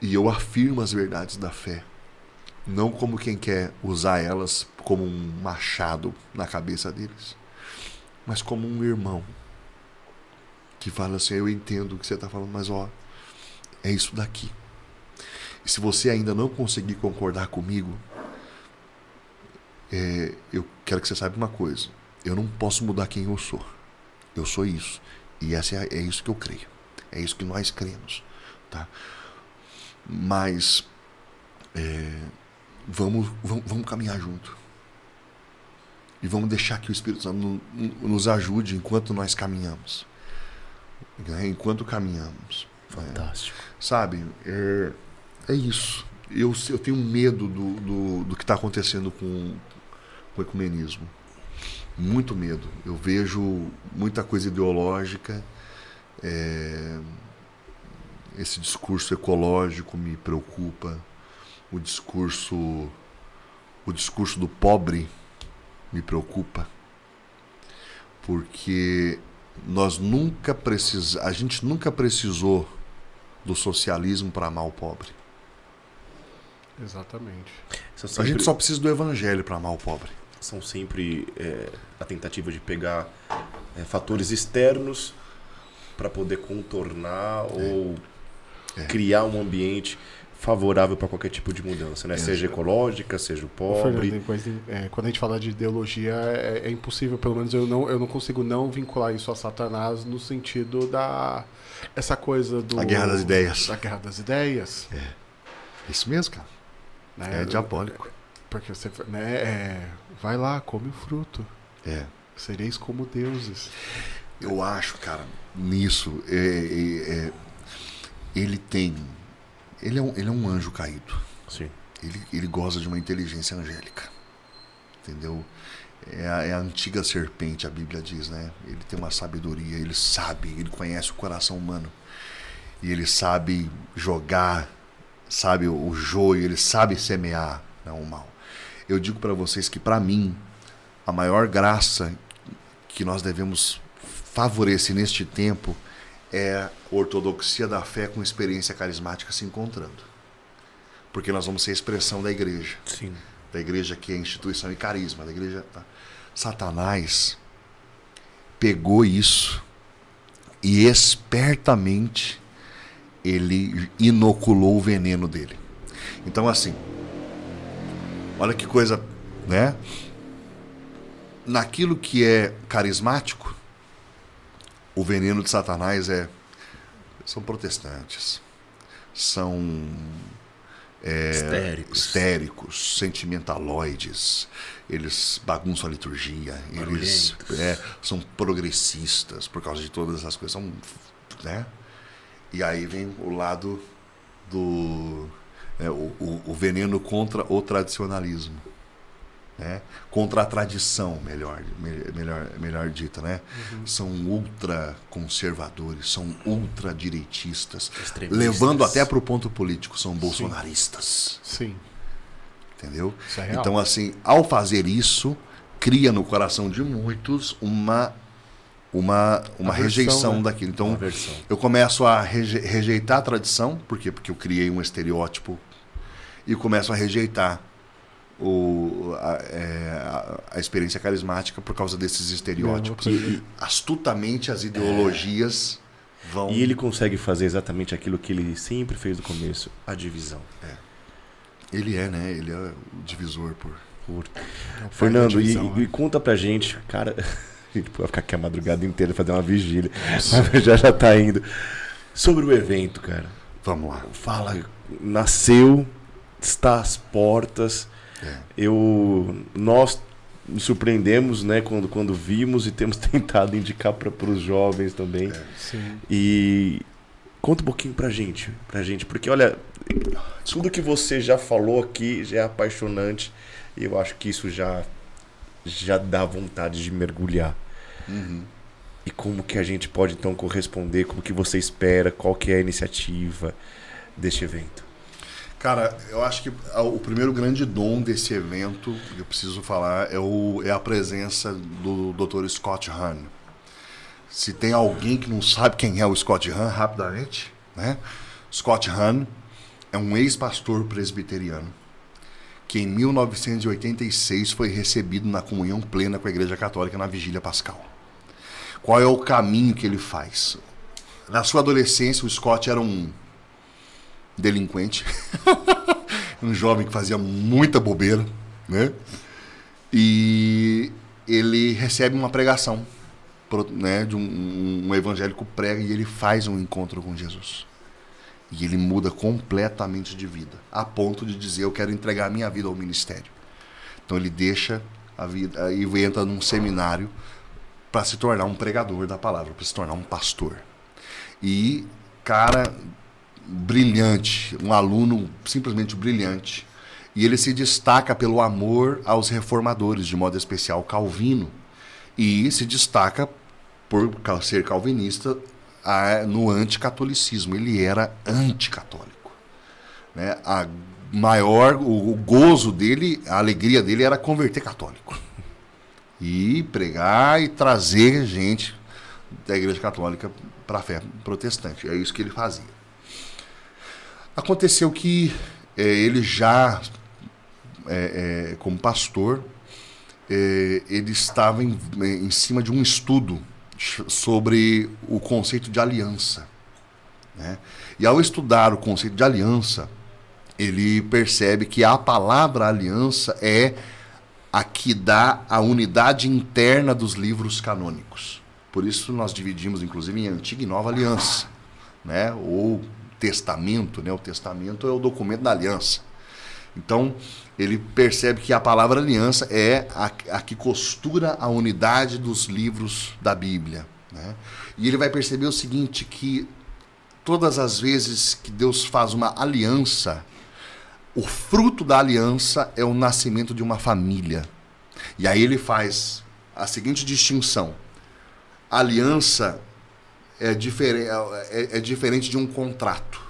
E eu afirmo as verdades da fé. Não como quem quer usar elas como um machado na cabeça deles, mas como um irmão que fala assim: Eu entendo o que você está falando, mas ó, é isso daqui. E se você ainda não conseguir concordar comigo, é, eu quero que você saiba uma coisa: eu não posso mudar quem eu sou. Eu sou isso. E essa é, é isso que eu creio. É isso que nós cremos. Tá? Mas é, vamos, vamos, vamos caminhar junto. E vamos deixar que o Espírito Santo nos ajude enquanto nós caminhamos. Né? Enquanto caminhamos. Fantástico. É, sabe? É, é isso. Eu, eu tenho medo do, do, do que está acontecendo com, com o ecumenismo. Muito medo. Eu vejo muita coisa ideológica. É, esse discurso ecológico me preocupa. O discurso o discurso do pobre me preocupa. Porque nós nunca precis, a gente nunca precisou do socialismo para amar o pobre. Exatamente. Sempre, a gente só precisa do evangelho para amar o pobre. São sempre é, a tentativa de pegar é, fatores externos para poder contornar é. ou é. criar um ambiente favorável para qualquer tipo de mudança, né? Seja ecológica, seja o pobre. Fernando, é, quando a gente fala de ideologia, é, é, impossível, pelo menos eu não, eu não consigo não vincular isso a Satanás no sentido da essa coisa do a guerra das ideias. Da guerra das ideias. É. Isso mesmo, cara. Né? É diabólico. Porque você, né, é, vai lá, come o fruto. É. Sereis como deuses. Eu acho, cara, nisso, é, é, é ele tem ele é um, ele é um anjo caído. Sim. Ele, ele goza de uma inteligência angélica. Entendeu? É a, é a, antiga serpente, a Bíblia diz, né? Ele tem uma sabedoria, ele sabe, ele conhece o coração humano. E ele sabe jogar, sabe o, joio, ele sabe semear né, o mal. Eu digo para vocês que, para mim, a maior graça que nós devemos favorecer neste tempo é ortodoxia da fé com experiência carismática se encontrando. Porque nós vamos ser a expressão da igreja. Sim. Da igreja que é instituição e carisma. Da igreja. Tá? Satanás pegou isso e espertamente ele inoculou o veneno dele. Então, assim, olha que coisa, né? Naquilo que é carismático, o veneno de Satanás é são protestantes, são é, histéricos. histéricos, sentimentaloides, eles bagunçam a liturgia, eles é, são progressistas por causa de todas essas coisas, são, né? E aí vem o lado do é, o, o, o veneno contra o tradicionalismo né? contra a tradição, melhor, melhor, melhor dita, né? Uhum. São ultra conservadores, são ultra direitistas, levando até para o ponto político, são bolsonaristas. Sim. Entendeu? É então, assim, ao fazer isso, cria no coração de muitos uma uma, uma rejeição né? daquilo. Então, eu começo a reje rejeitar a tradição, por quê? Porque eu criei um estereótipo e começo a rejeitar o, a, é, a, experiência carismática por causa desses estereótipos. E, astutamente as ideologias é. vão. E ele consegue fazer exatamente aquilo que ele sempre fez no começo: a divisão. É. Ele é, né? Ele é o divisor por. por... É Fernando, divisão, e, né? e, conta pra gente, cara. A gente pode ficar aqui a madrugada inteira fazer uma vigília. Mas já já tá indo. Sobre o evento, cara. Vamos lá. Fala, nasceu, está às portas é. Eu, nós nos surpreendemos, né, quando, quando vimos e temos (laughs) tentado indicar para os jovens também. É. E conta um pouquinho pra gente, pra gente, porque olha, tudo que você já falou aqui já é apaixonante e eu acho que isso já já dá vontade de mergulhar. Uhum. E como que a gente pode então corresponder, como que você espera, qual que é a iniciativa deste evento? Cara, eu acho que o primeiro grande dom desse evento, que eu preciso falar, é, o, é a presença do Dr. Scott Hahn. Se tem alguém que não sabe quem é o Scott Hahn, rapidamente, né? Scott Hahn é um ex-pastor presbiteriano que em 1986 foi recebido na comunhão plena com a Igreja Católica na Vigília Pascal. Qual é o caminho que ele faz? Na sua adolescência, o Scott era um delinquente, (laughs) um jovem que fazia muita bobeira, né? E ele recebe uma pregação, né, de um, um evangélico prega e ele faz um encontro com Jesus. E ele muda completamente de vida, a ponto de dizer eu quero entregar a minha vida ao ministério. Então ele deixa a vida e entra num seminário para se tornar um pregador da palavra, para se tornar um pastor. E cara brilhante, um aluno simplesmente brilhante. E ele se destaca pelo amor aos reformadores, de modo especial Calvino. E se destaca por ser calvinista no anticatolicismo. Ele era anticatólico. Né? A maior, o gozo dele, a alegria dele era converter católico. E pregar e trazer gente da igreja católica para a fé protestante. É isso que ele fazia. Aconteceu que eh, ele já, eh, eh, como pastor, eh, ele estava em, em cima de um estudo sobre o conceito de aliança. né? E ao estudar o conceito de aliança, ele percebe que a palavra aliança é a que dá a unidade interna dos livros canônicos. Por isso nós dividimos, inclusive, em antiga e nova aliança, né? Ou testamento, né? O testamento é o documento da aliança. Então ele percebe que a palavra aliança é a, a que costura a unidade dos livros da Bíblia, né? E ele vai perceber o seguinte que todas as vezes que Deus faz uma aliança, o fruto da aliança é o nascimento de uma família. E aí ele faz a seguinte distinção: a aliança é, difere- é- é diferente de um contrato.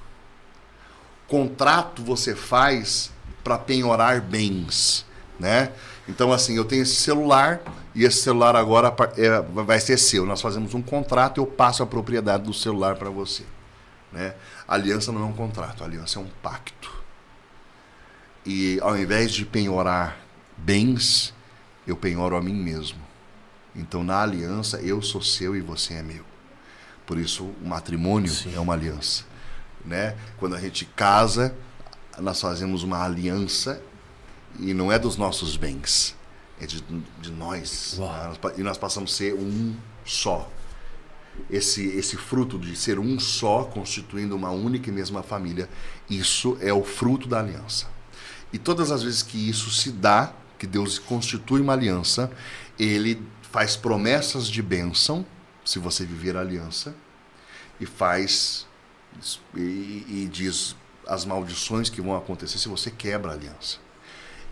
Contrato você faz para penhorar bens, né? Então assim, eu tenho esse celular e esse celular agora é, vai ser seu. Nós fazemos um contrato, eu passo a propriedade do celular para você, né? Aliança não é um contrato, aliança é um pacto. E ao invés de penhorar bens, eu penhoro a mim mesmo. Então na aliança eu sou seu e você é meu. Por isso o matrimônio é uma aliança, né? Quando a gente casa, nós fazemos uma aliança e não é dos nossos bens, é de, de nós. Né? E nós passamos a ser um só. Esse, esse fruto de ser um só, constituindo uma única e mesma família, isso é o fruto da aliança. E todas as vezes que isso se dá, que Deus constitui uma aliança, ele faz promessas de bênção, se você viver a aliança, e faz e, e diz as maldições que vão acontecer se você quebra a aliança.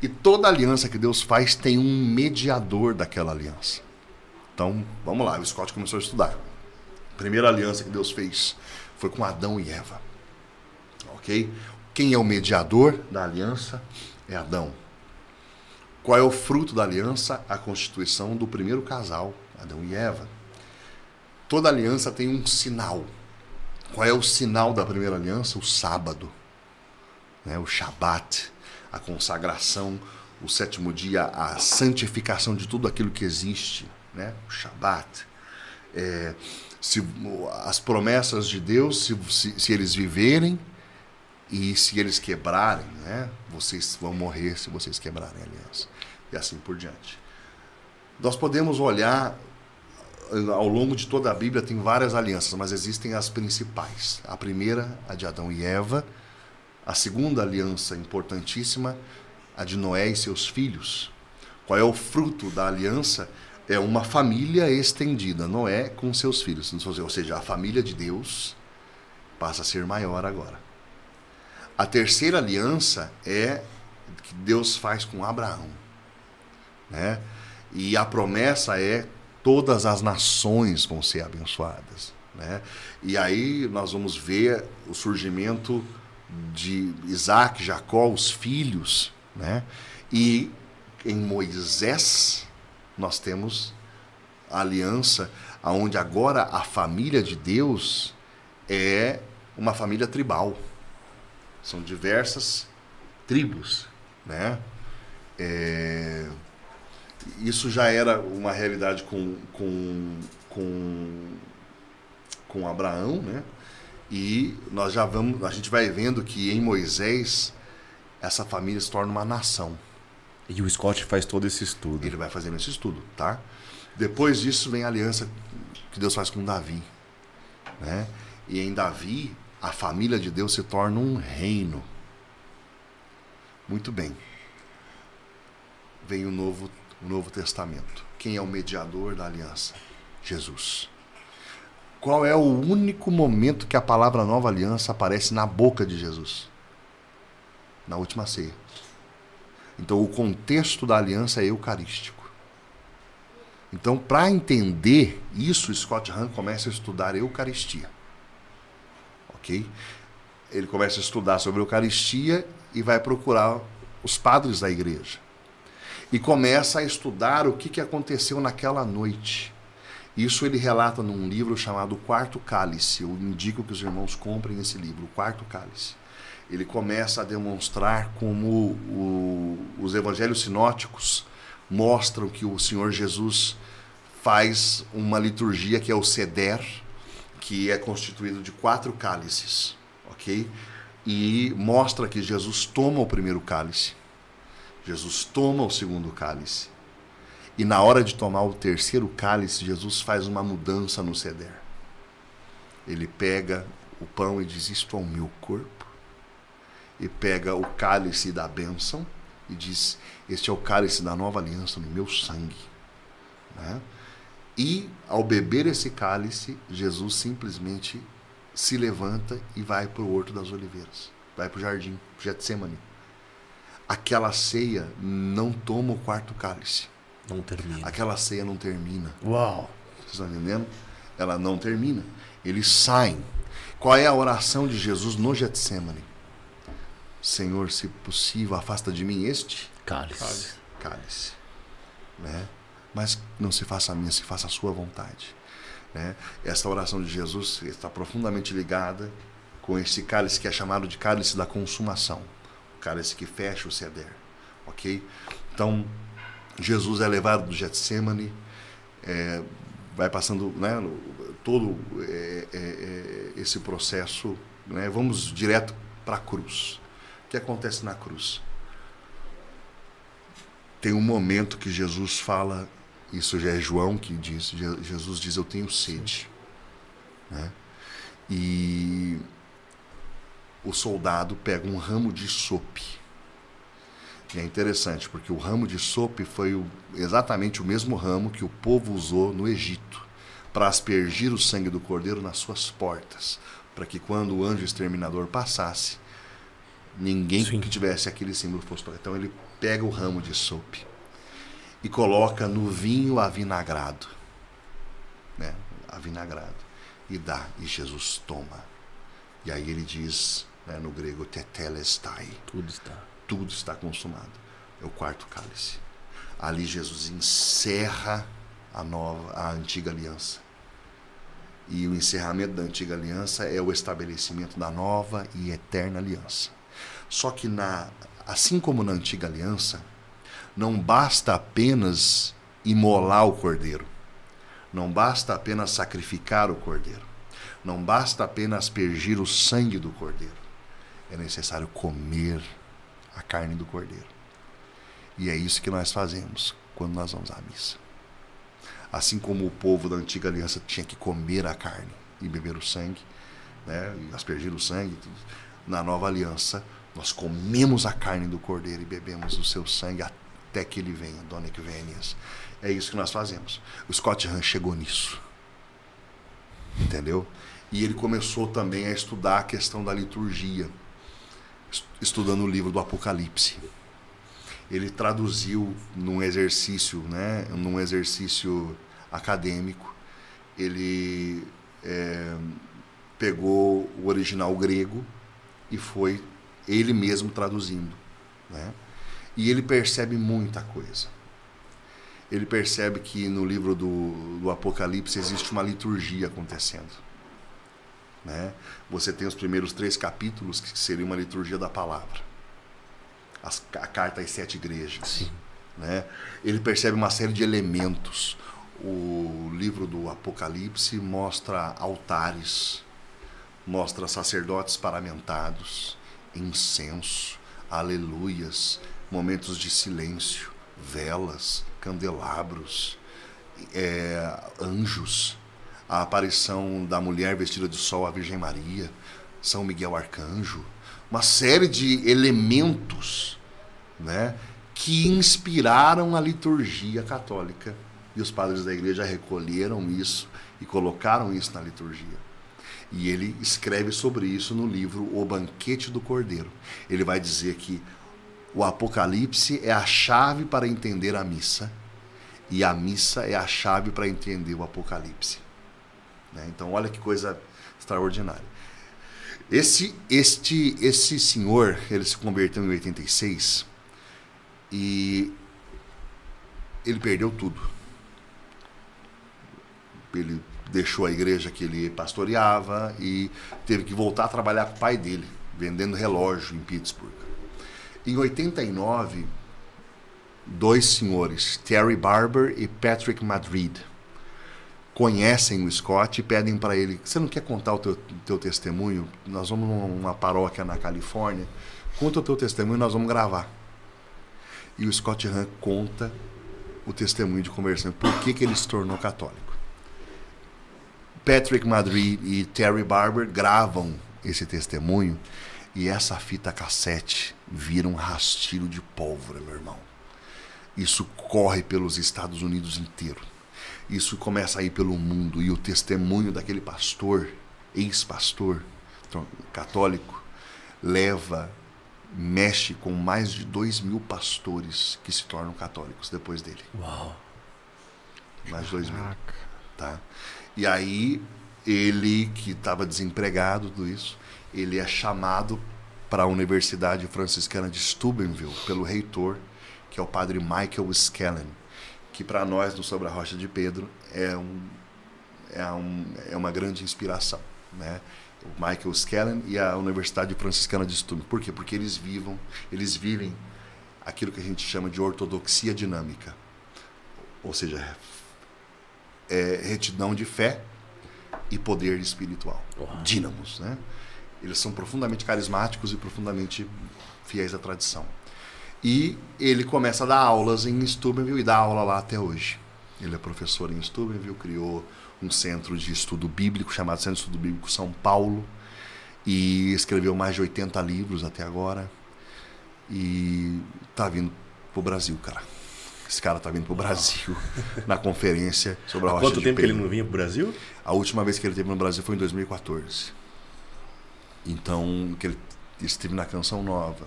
E toda aliança que Deus faz tem um mediador daquela aliança. Então, vamos lá, o Scott começou a estudar. A primeira aliança que Deus fez foi com Adão e Eva. Ok? Quem é o mediador da aliança? É Adão. Qual é o fruto da aliança? A constituição do primeiro casal, Adão e Eva. Toda aliança tem um sinal. Qual é o sinal da primeira aliança? O sábado, né? o Shabat, a consagração, o sétimo dia, a santificação de tudo aquilo que existe, né? o Shabat. É, se, as promessas de Deus, se, se, se eles viverem, e se eles quebrarem, né, vocês vão morrer se vocês quebrarem a aliança. E assim por diante. Nós podemos olhar ao longo de toda a Bíblia tem várias alianças, mas existem as principais. A primeira, a de Adão e Eva. A segunda aliança importantíssima, a de Noé e seus filhos. Qual é o fruto da aliança? É uma família estendida, Noé com seus filhos. Ou seja, a família de Deus passa a ser maior agora. A terceira aliança é que Deus faz com Abraão. Né? E a promessa é todas as nações vão ser abençoadas. Né? E aí nós vamos ver o surgimento de Isaac, Jacó, os filhos, né? E em Moisés nós temos a aliança aonde agora a família de Deus é uma família tribal. São diversas tribos, né? É, isso já era uma realidade com, com, com, com Abraão, né? E nós já vamos, a gente vai vendo que em Moisés essa família se torna uma nação. E o Scott faz todo esse estudo. Ele vai fazendo esse estudo, tá? Depois disso vem a aliança que Deus faz com Davi, né? E em Davi a família de Deus se torna um reino. Muito bem. Vem o novo, o novo Testamento. Quem é o mediador da aliança? Jesus. Qual é o único momento que a palavra nova aliança aparece na boca de Jesus? Na última ceia. Então, o contexto da aliança é eucarístico. Então, para entender isso, Scott Hahn começa a estudar a Eucaristia. Ok? Ele começa a estudar sobre a Eucaristia e vai procurar os padres da igreja. E começa a estudar o que, que aconteceu naquela noite. Isso ele relata num livro chamado Quarto Cálice. Eu indico que os irmãos comprem esse livro, Quarto Cálice. Ele começa a demonstrar como o, os evangelhos sinóticos mostram que o Senhor Jesus faz uma liturgia que é o Seder, que é constituído de quatro cálices, ok? E mostra que Jesus toma o primeiro cálice, Jesus toma o segundo cálice, e na hora de tomar o terceiro cálice, Jesus faz uma mudança no ceder. Ele pega o pão e diz: Isto é o meu corpo. E pega o cálice da bênção e diz: Este é o cálice da nova aliança no meu sangue. Né? E ao beber esse cálice, Jesus simplesmente se levanta e vai para o Horto das Oliveiras, vai para o jardim, Getsemane. Aquela ceia não toma o quarto cálice não termina. Aquela ceia não termina. Uau! Vocês estão entendendo? Ela não termina. Eles saem. Qual é a oração de Jesus no Getsemane? Senhor, se possível, afasta de mim este cálice. Cálice. cálice. Né? Mas não se faça a minha, se faça a sua vontade. Né? Essa oração de Jesus está profundamente ligada com esse cálice que é chamado de cálice da consumação. O cálice que fecha o ceder. Ok? Então, Jesus é levado do Getsemane, é, vai passando né, todo é, é, é, esse processo. Né, vamos direto para a cruz. O que acontece na cruz? Tem um momento que Jesus fala, isso já é João que diz, Jesus diz: Eu tenho sede. Né? E o soldado pega um ramo de sope e é interessante, porque o ramo de sope foi o, exatamente o mesmo ramo que o povo usou no Egito para aspergir o sangue do cordeiro nas suas portas, para que quando o anjo exterminador passasse, ninguém Sim. que tivesse aquele símbolo fosse tocar. Então ele pega o ramo de sope e coloca no vinho avinagrado, né? Avinagrado e dá e Jesus toma. E aí ele diz, né, no grego, tetelestai. Tudo está tudo está consumado. É o quarto cálice. Ali Jesus encerra a nova, a antiga aliança. E o encerramento da antiga aliança é o estabelecimento da nova e eterna aliança. Só que na, assim como na antiga aliança, não basta apenas imolar o cordeiro. Não basta apenas sacrificar o cordeiro. Não basta apenas aspergir o sangue do cordeiro. É necessário comer a carne do cordeiro. E é isso que nós fazemos quando nós vamos à missa. Assim como o povo da antiga aliança tinha que comer a carne e beber o sangue, né, e aspergir o sangue, na nova aliança nós comemos a carne do cordeiro e bebemos o seu sangue até que ele venha, Dona Equivênias. É isso que nós fazemos. O Scott Hahn chegou nisso. Entendeu? E ele começou também a estudar a questão da liturgia estudando o livro do Apocalipse. Ele traduziu num exercício, né, num exercício acadêmico, ele é, pegou o original grego e foi ele mesmo traduzindo. Né? E ele percebe muita coisa. Ele percebe que no livro do, do Apocalipse existe uma liturgia acontecendo. Né? Você tem os primeiros três capítulos, que seria uma liturgia da palavra. As, a carta às sete igrejas. Sim. Né? Ele percebe uma série de elementos. O livro do Apocalipse mostra altares, mostra sacerdotes paramentados, incenso, aleluias, momentos de silêncio, velas, candelabros, é, anjos, a aparição da mulher vestida de sol, a Virgem Maria, São Miguel Arcanjo, uma série de elementos, né, que inspiraram a liturgia católica e os padres da igreja recolheram isso e colocaram isso na liturgia. E ele escreve sobre isso no livro O Banquete do Cordeiro. Ele vai dizer que o Apocalipse é a chave para entender a missa e a missa é a chave para entender o Apocalipse. Né? Então, olha que coisa extraordinária. Esse, este, esse senhor, ele se converteu em 86 e ele perdeu tudo ele deixou a igreja que ele pastoreava e teve que voltar a trabalhar com o pai dele, vendendo relógio em Pittsburgh. Em 89, dois senhores, Terry Barber e Patrick Madrid, conhecem o Scott e pedem para ele: Você não quer contar o teu, teu testemunho? Nós vamos numa paróquia na Califórnia, conta o teu testemunho, nós vamos gravar. E o Scott Hahn conta o testemunho de conversão, por que, que ele se tornou católico. Patrick Madrid e Terry Barber gravam esse testemunho e essa fita cassete vira um rastilho de pólvora, meu irmão. Isso corre pelos Estados Unidos inteiro. Isso começa a ir pelo mundo e o testemunho daquele pastor, ex-pastor católico, leva, mexe com mais de dois mil pastores que se tornam católicos depois dele. Uau! Mais de dois mil. Tá? E aí ele que estava desempregado tudo isso, ele é chamado para a Universidade Franciscana de Steubenville pelo reitor, que é o padre Michael Skellen, que para nós no Sobre a Rocha de Pedro é um é, um, é uma grande inspiração, né? O Michael Skellen e a Universidade Franciscana de Steubenville. Por quê? Porque eles vivam, eles vivem aquilo que a gente chama de ortodoxia dinâmica. Ou seja, é, retidão de fé e poder espiritual. Uau. Dínamos, né? Eles são profundamente carismáticos e profundamente fiéis à tradição. E ele começa a dar aulas em Steubenville e dá aula lá até hoje. Ele é professor em Steubenville, criou um centro de estudo bíblico chamado Centro de Estudo Bíblico São Paulo e escreveu mais de 80 livros até agora. E tá vindo pro Brasil, cara. Esse cara tá vindo pro Brasil (laughs) na conferência sobre a Rocha Quanto tempo que ele não vinha pro Brasil? A última vez que ele esteve no Brasil foi em 2014. Então, que ele esteve na Canção Nova.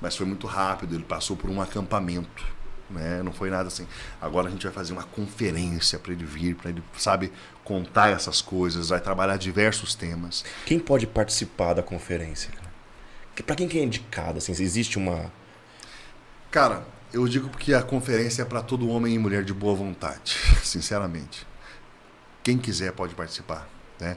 Mas foi muito rápido, ele passou por um acampamento. Né? Não foi nada assim. Agora a gente vai fazer uma conferência para ele vir, para ele, sabe, contar essas coisas, vai trabalhar diversos temas. Quem pode participar da conferência? Para quem que é indicado? Assim, existe uma. Cara, eu digo porque a conferência é para todo homem e mulher de boa vontade, (laughs) sinceramente. Quem quiser pode participar. Né?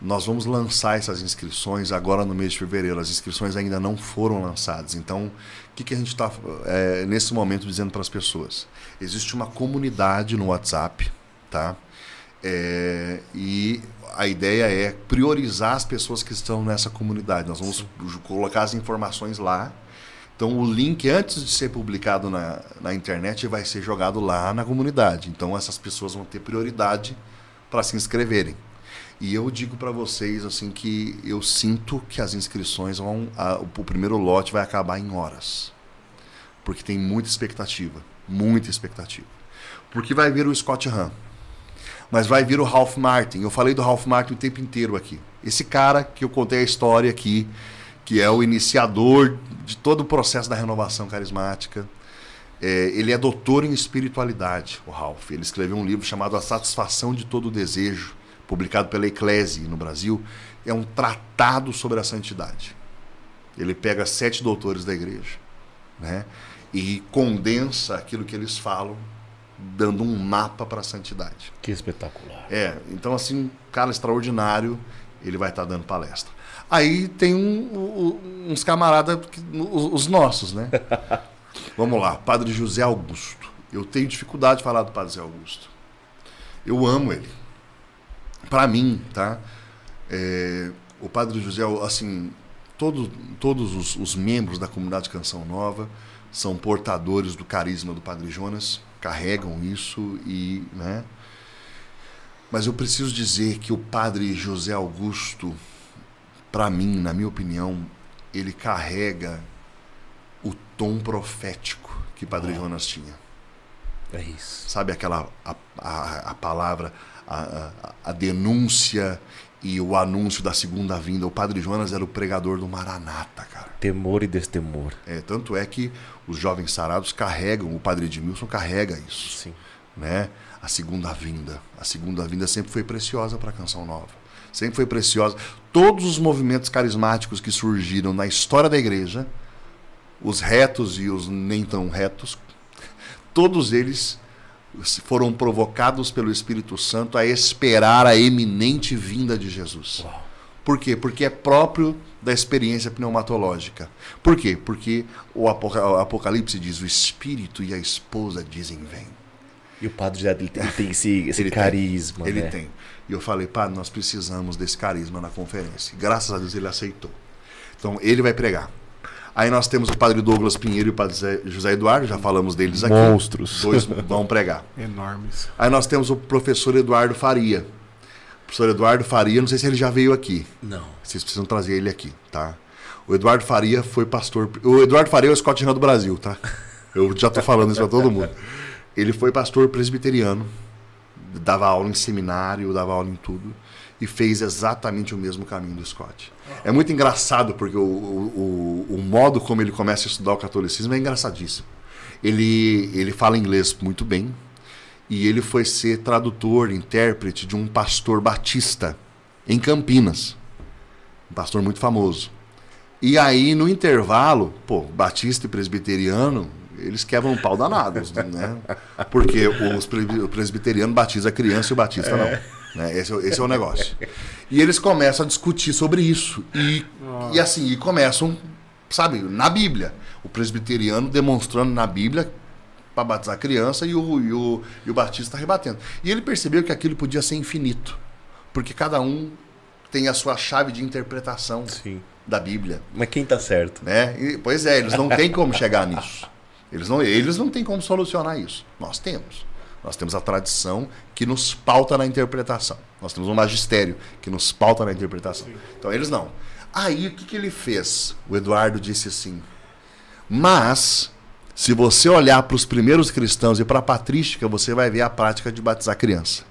Nós vamos lançar essas inscrições agora no mês de fevereiro. As inscrições ainda não foram lançadas. Então, o que, que a gente está, é, nesse momento, dizendo para as pessoas? Existe uma comunidade no WhatsApp, tá? É, e a ideia é priorizar as pessoas que estão nessa comunidade. Nós vamos colocar as informações lá então o link, antes de ser publicado na, na internet, vai ser jogado lá na comunidade. Então essas pessoas vão ter prioridade para se inscreverem. E eu digo para vocês assim que eu sinto que as inscrições vão. A, o primeiro lote vai acabar em horas. Porque tem muita expectativa. Muita expectativa. Porque vai vir o Scott Hahn. Mas vai vir o Ralph Martin. Eu falei do Ralph Martin o tempo inteiro aqui. Esse cara que eu contei a história aqui que é o iniciador de todo o processo da renovação carismática. É, ele é doutor em espiritualidade, o Ralph. Ele escreveu um livro chamado A Satisfação de Todo Desejo, publicado pela Eclese no Brasil. É um tratado sobre a santidade. Ele pega sete doutores da igreja, né? E condensa aquilo que eles falam, dando um mapa para a santidade. Que espetacular. É, então assim, cara extraordinário, ele vai estar dando palestra. Aí tem um- um- uns camaradas, os, os nossos, né? (laughs) Vamos lá, Padre José Augusto. Eu tenho dificuldade de falar do Padre José Augusto. Eu amo ele. Para mim, tá? É, o Padre José, assim, todo, todos os, os membros da comunidade Canção Nova são portadores do carisma do Padre Jonas, carregam isso e, né? Mas eu preciso dizer que o Padre José Augusto, para mim, na minha opinião, ele carrega o tom profético que Padre Jonas tinha. É isso. Sabe aquela a, a, a palavra, a, a, a denúncia e o anúncio da segunda vinda. O Padre Jonas era o pregador do Maranata, cara. Temor e destemor. É, tanto é que os jovens sarados carregam, o Padre Edmilson carrega isso Sim. né? A segunda vinda. A segunda vinda sempre foi preciosa para a Canção Nova. Sempre foi preciosa. Todos os movimentos carismáticos que surgiram na história da igreja, os retos e os nem tão retos, todos eles foram provocados pelo Espírito Santo a esperar a eminente vinda de Jesus. Por quê? Porque é próprio da experiência pneumatológica. Por quê? Porque o Apoca- o Apocalipse diz: o Espírito e a esposa dizem: vem. E o padre já ele tem, ele tem esse, (laughs) esse Ele tem. carisma. Ele né? tem. E eu falei, pá, nós precisamos desse carisma na conferência. Graças a Deus ele aceitou. Então ele vai pregar. Aí nós temos o padre Douglas Pinheiro e o padre José Eduardo, já falamos deles aqui. Monstros. Dois vão pregar. (laughs) Enormes. Aí nós temos o professor Eduardo Faria. O professor Eduardo Faria, não sei se ele já veio aqui. Não. Vocês precisam trazer ele aqui, tá? O Eduardo Faria foi pastor. O Eduardo Faria é o Scott Renan do Brasil, tá? Eu já tô falando isso pra todo mundo. Ele foi pastor presbiteriano, dava aula em seminário, dava aula em tudo, e fez exatamente o mesmo caminho do Scott. É muito engraçado, porque o, o, o, modo como ele começa a estudar o catolicismo é engraçadíssimo. Ele, ele fala inglês muito bem, e ele foi ser tradutor, intérprete de um pastor batista em Campinas um pastor muito famoso. E aí, no intervalo, pô, batista e presbiteriano, eles quebram um pau danados, né? Porque os presbi- o presbiteriano batiza a criança e o batista não. Né? Esse, é o- esse é o negócio. E eles começam a discutir sobre isso. E, e assim, e começam, sabe, na Bíblia. O presbiteriano demonstrando na Bíblia para batizar a criança e o, e, o, e o batista rebatendo. E ele percebeu que aquilo podia ser infinito. Porque cada um tem a sua chave de interpretação Sim. da Bíblia. Mas quem tá certo? Né? E, pois é, eles não têm como chegar nisso. Eles não, eles não têm como solucionar isso. Nós temos. Nós temos a tradição que nos pauta na interpretação. Nós temos um magistério que nos pauta na interpretação. Então eles não. Aí o que, que ele fez? O Eduardo disse assim: Mas, se você olhar para os primeiros cristãos e para a patrística, você vai ver a prática de batizar criança.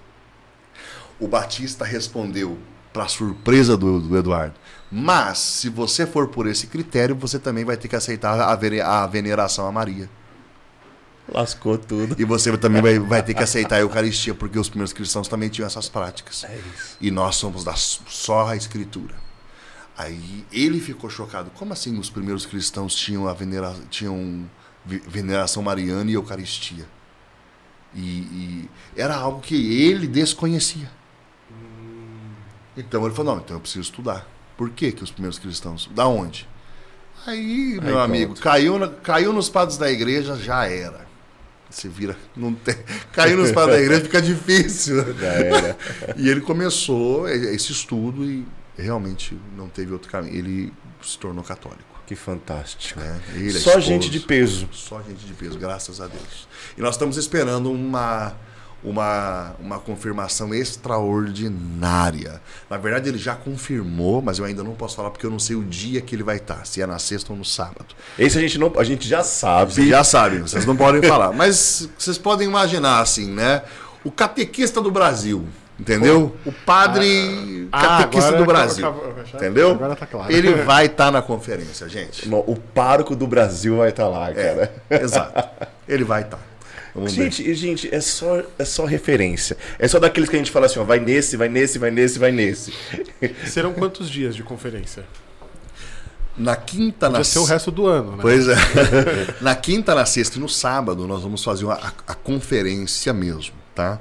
O Batista respondeu, para surpresa do, do Eduardo. Mas, se você for por esse critério, você também vai ter que aceitar a, a veneração a Maria. Lascou tudo. E você também vai, vai ter que aceitar a Eucaristia, porque os primeiros cristãos também tinham essas práticas. É isso. E nós somos da só a Escritura. Aí ele ficou chocado. Como assim os primeiros cristãos tinham a venera, tinham ve- veneração mariana e Eucaristia? E, e era algo que ele desconhecia. Então ele falou: não, então eu preciso estudar. Por que, que os primeiros cristãos? Da onde? Aí, meu Aí, amigo, pronto. caiu, caiu nos padres da igreja, já era. Se vira, não tem. (laughs) Caiu nos padres da igreja, fica difícil. (laughs) E ele começou esse estudo e realmente não teve outro caminho. Ele se tornou católico. Que fantástico. Né? Ele, a Só esposa, gente de peso. Só gente de peso, graças a Deus. E nós estamos esperando uma, uma, uma confirmação extraordinária. Na verdade, ele já confirmou, mas eu ainda não posso falar porque eu não sei o dia que ele vai estar, se é na sexta ou no sábado. Esse a gente não, a gente já sabe. Vocês já sabem, vocês não podem falar. Mas vocês podem imaginar assim, né? O catequista do Brasil, entendeu? O padre Ah, catequista agora do Brasil. acabou- Entendeu? Agora tá claro. Ele vai estar na conferência, gente. No- O parco do Brasil vai estar lá, cara. É, exato. Ele vai estar. Vamos. Gente, gente, é só, é só referência. É só daqueles que a gente fala assim, ó, vai nesse, vai nesse, vai nesse, vai nesse. (laughs) Serão quantos dias de conferência? Na quinta, na Podia ser o resto do ano, né? Pois é. (laughs) na quinta, na sexta e no sábado, nós vamos fazer uma, a, a conferência mesmo, tá?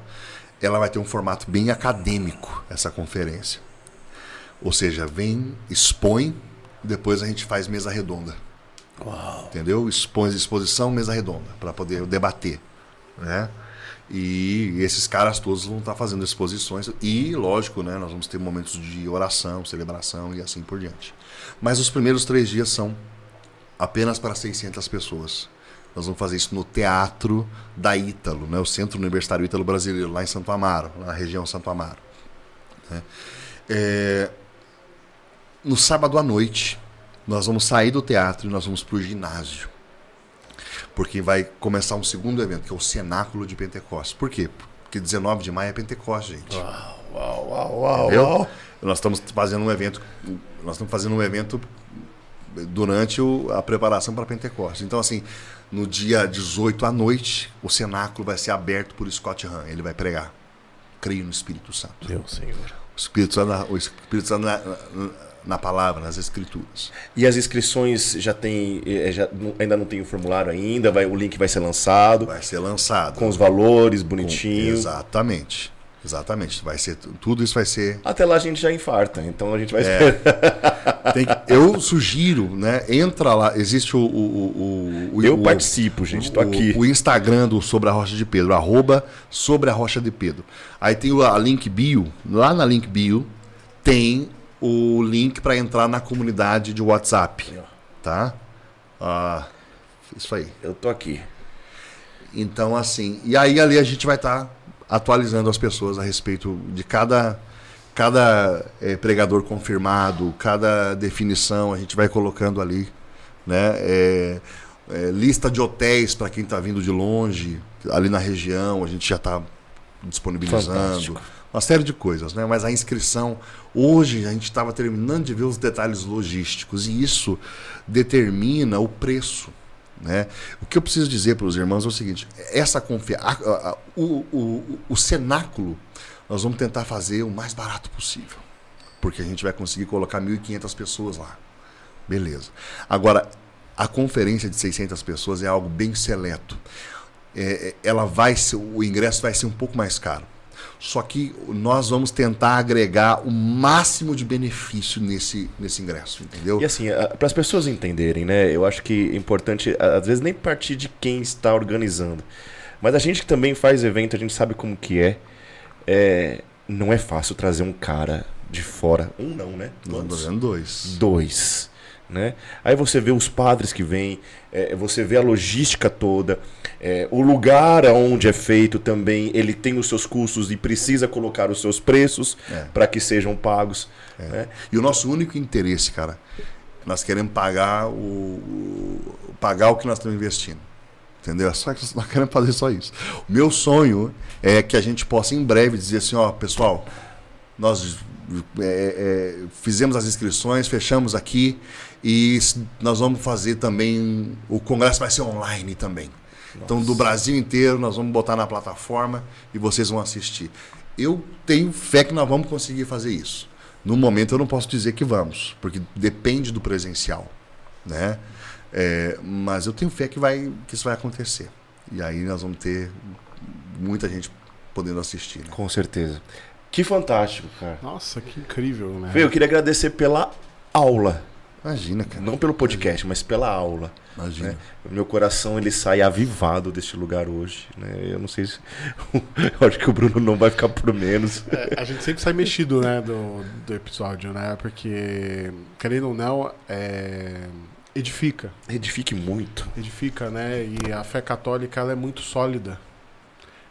Ela vai ter um formato bem acadêmico, essa conferência. Ou seja, vem, expõe, depois a gente faz mesa redonda. Uau. Entendeu? Expõe exposição, mesa redonda, para poder debater. Né? E esses caras todos vão estar fazendo exposições. E, lógico, né, nós vamos ter momentos de oração, celebração e assim por diante. Mas os primeiros três dias são apenas para 600 pessoas. Nós vamos fazer isso no Teatro da Ítalo, né, o Centro Universitário Ítalo Brasileiro, lá em Santo Amaro, na região Santo Amaro. né. É, no sábado à noite, nós vamos sair do teatro e nós vamos para o ginásio. Porque vai começar um segundo evento, que é o Cenáculo de Pentecostes. Por quê? Porque 19 de maio é Pentecostes, gente. Uau, uau, uau, uau, Entendeu? uau. Nós estamos fazendo um evento, nós estamos fazendo um evento durante o- a preparação para Pentecostes. Então, assim, no dia 18 à noite, o cenáculo vai ser aberto por Scott Hahn. Ele vai pregar. Creio no Espírito Santo. Meu Senhor. O Espírito Santo, o Espírito Santo na, na- na palavra, nas Escrituras. E as inscrições já tem, eh, já, não- ainda não tem o formulário ainda, vai, o link vai ser lançado, Vai ser lançado. com os valores Com- bonitinhos. Exatamente. Exatamente. Vai ser, tudo isso vai ser Até lá a gente já infarta, então a gente vai É. (laughs) que- eu sugiro, né? Entra lá, existe o. o, o, o Eu participo, gente, tô o- aqui. O Instagram do Sobre a Rocha de Pedro, arroba Sobre a Rocha de Pedro. Aí tem o- a link bio, lá na link bio tem o link para entrar na comunidade de WhatsApp, tá? Ah, isso aí. Eu tô aqui. Então, assim, e aí ali a gente vai estar atualizando as pessoas a respeito de cada, cada eh, pregador confirmado, cada definição, a gente vai colocando ali, né? Eh, eh, lista de hotéis para quem está vindo de longe, ali na região, a gente já está disponibilizando. Fantástico. Uma série de coisas, né? Mas a inscrição, hoje a gente estava terminando de ver os detalhes logísticos e isso determina o preço. Né? O que eu preciso dizer para os irmãos é o seguinte: essa confiança, o, o, o cenáculo, nós vamos tentar fazer o mais barato possível, porque a gente vai conseguir colocar 1.500 pessoas lá. Beleza. Agora, a conferência de 600 pessoas é algo bem seleto. É, é, ela vai ser, o ingresso vai ser um pouco mais caro. Só que nós vamos tentar agregar o máximo de benefício nesse, nesse ingresso, entendeu? E assim, para as pessoas entenderem, né? Eu acho que é importante, às vezes, nem partir de quem está organizando. Mas a gente que também faz evento, a gente sabe como que é. É, não é fácil trazer um cara de fora. Um não, né? Nós dois. dois. Né? Aí você vê os padres que vêm, é, você vê a logística toda, é, o lugar onde é feito também, ele tem os seus custos e precisa colocar os seus preços É. para que sejam pagos. né? E o nosso único interesse, cara, nós queremos pagar o, pagar o que nós estamos investindo. Entendeu? É só que nós queremos fazer só isso. O meu sonho é que a gente possa em breve dizer assim, ó, pessoal, nós é, é, fizemos as inscrições, fechamos aqui e nós vamos fazer também o congresso vai ser online também. Então do Brasil inteiro nós vamos botar na plataforma e vocês vão assistir. Eu tenho fé que nós vamos conseguir fazer isso. No momento eu não posso dizer que vamos, porque depende do presencial, né? É, mas eu tenho fé que vai que isso vai acontecer. E aí nós vamos ter muita gente podendo assistir. Né? Com certeza. Que fantástico, cara. Nossa, que incrível, né? Eu queria agradecer pela aula. Imagina, cara. Não pelo podcast, mas pela aula. Imagina. né? O meu coração ele sai avivado deste lugar hoje. Né? Eu não sei se. (laughs) Eu acho que o Bruno não vai ficar por menos. É, a gente sempre sai mexido, né, do, do episódio, né? Porque, querendo ou não, é, edifica. Edifique muito. Edifica, né? E a fé católica, ela é muito sólida.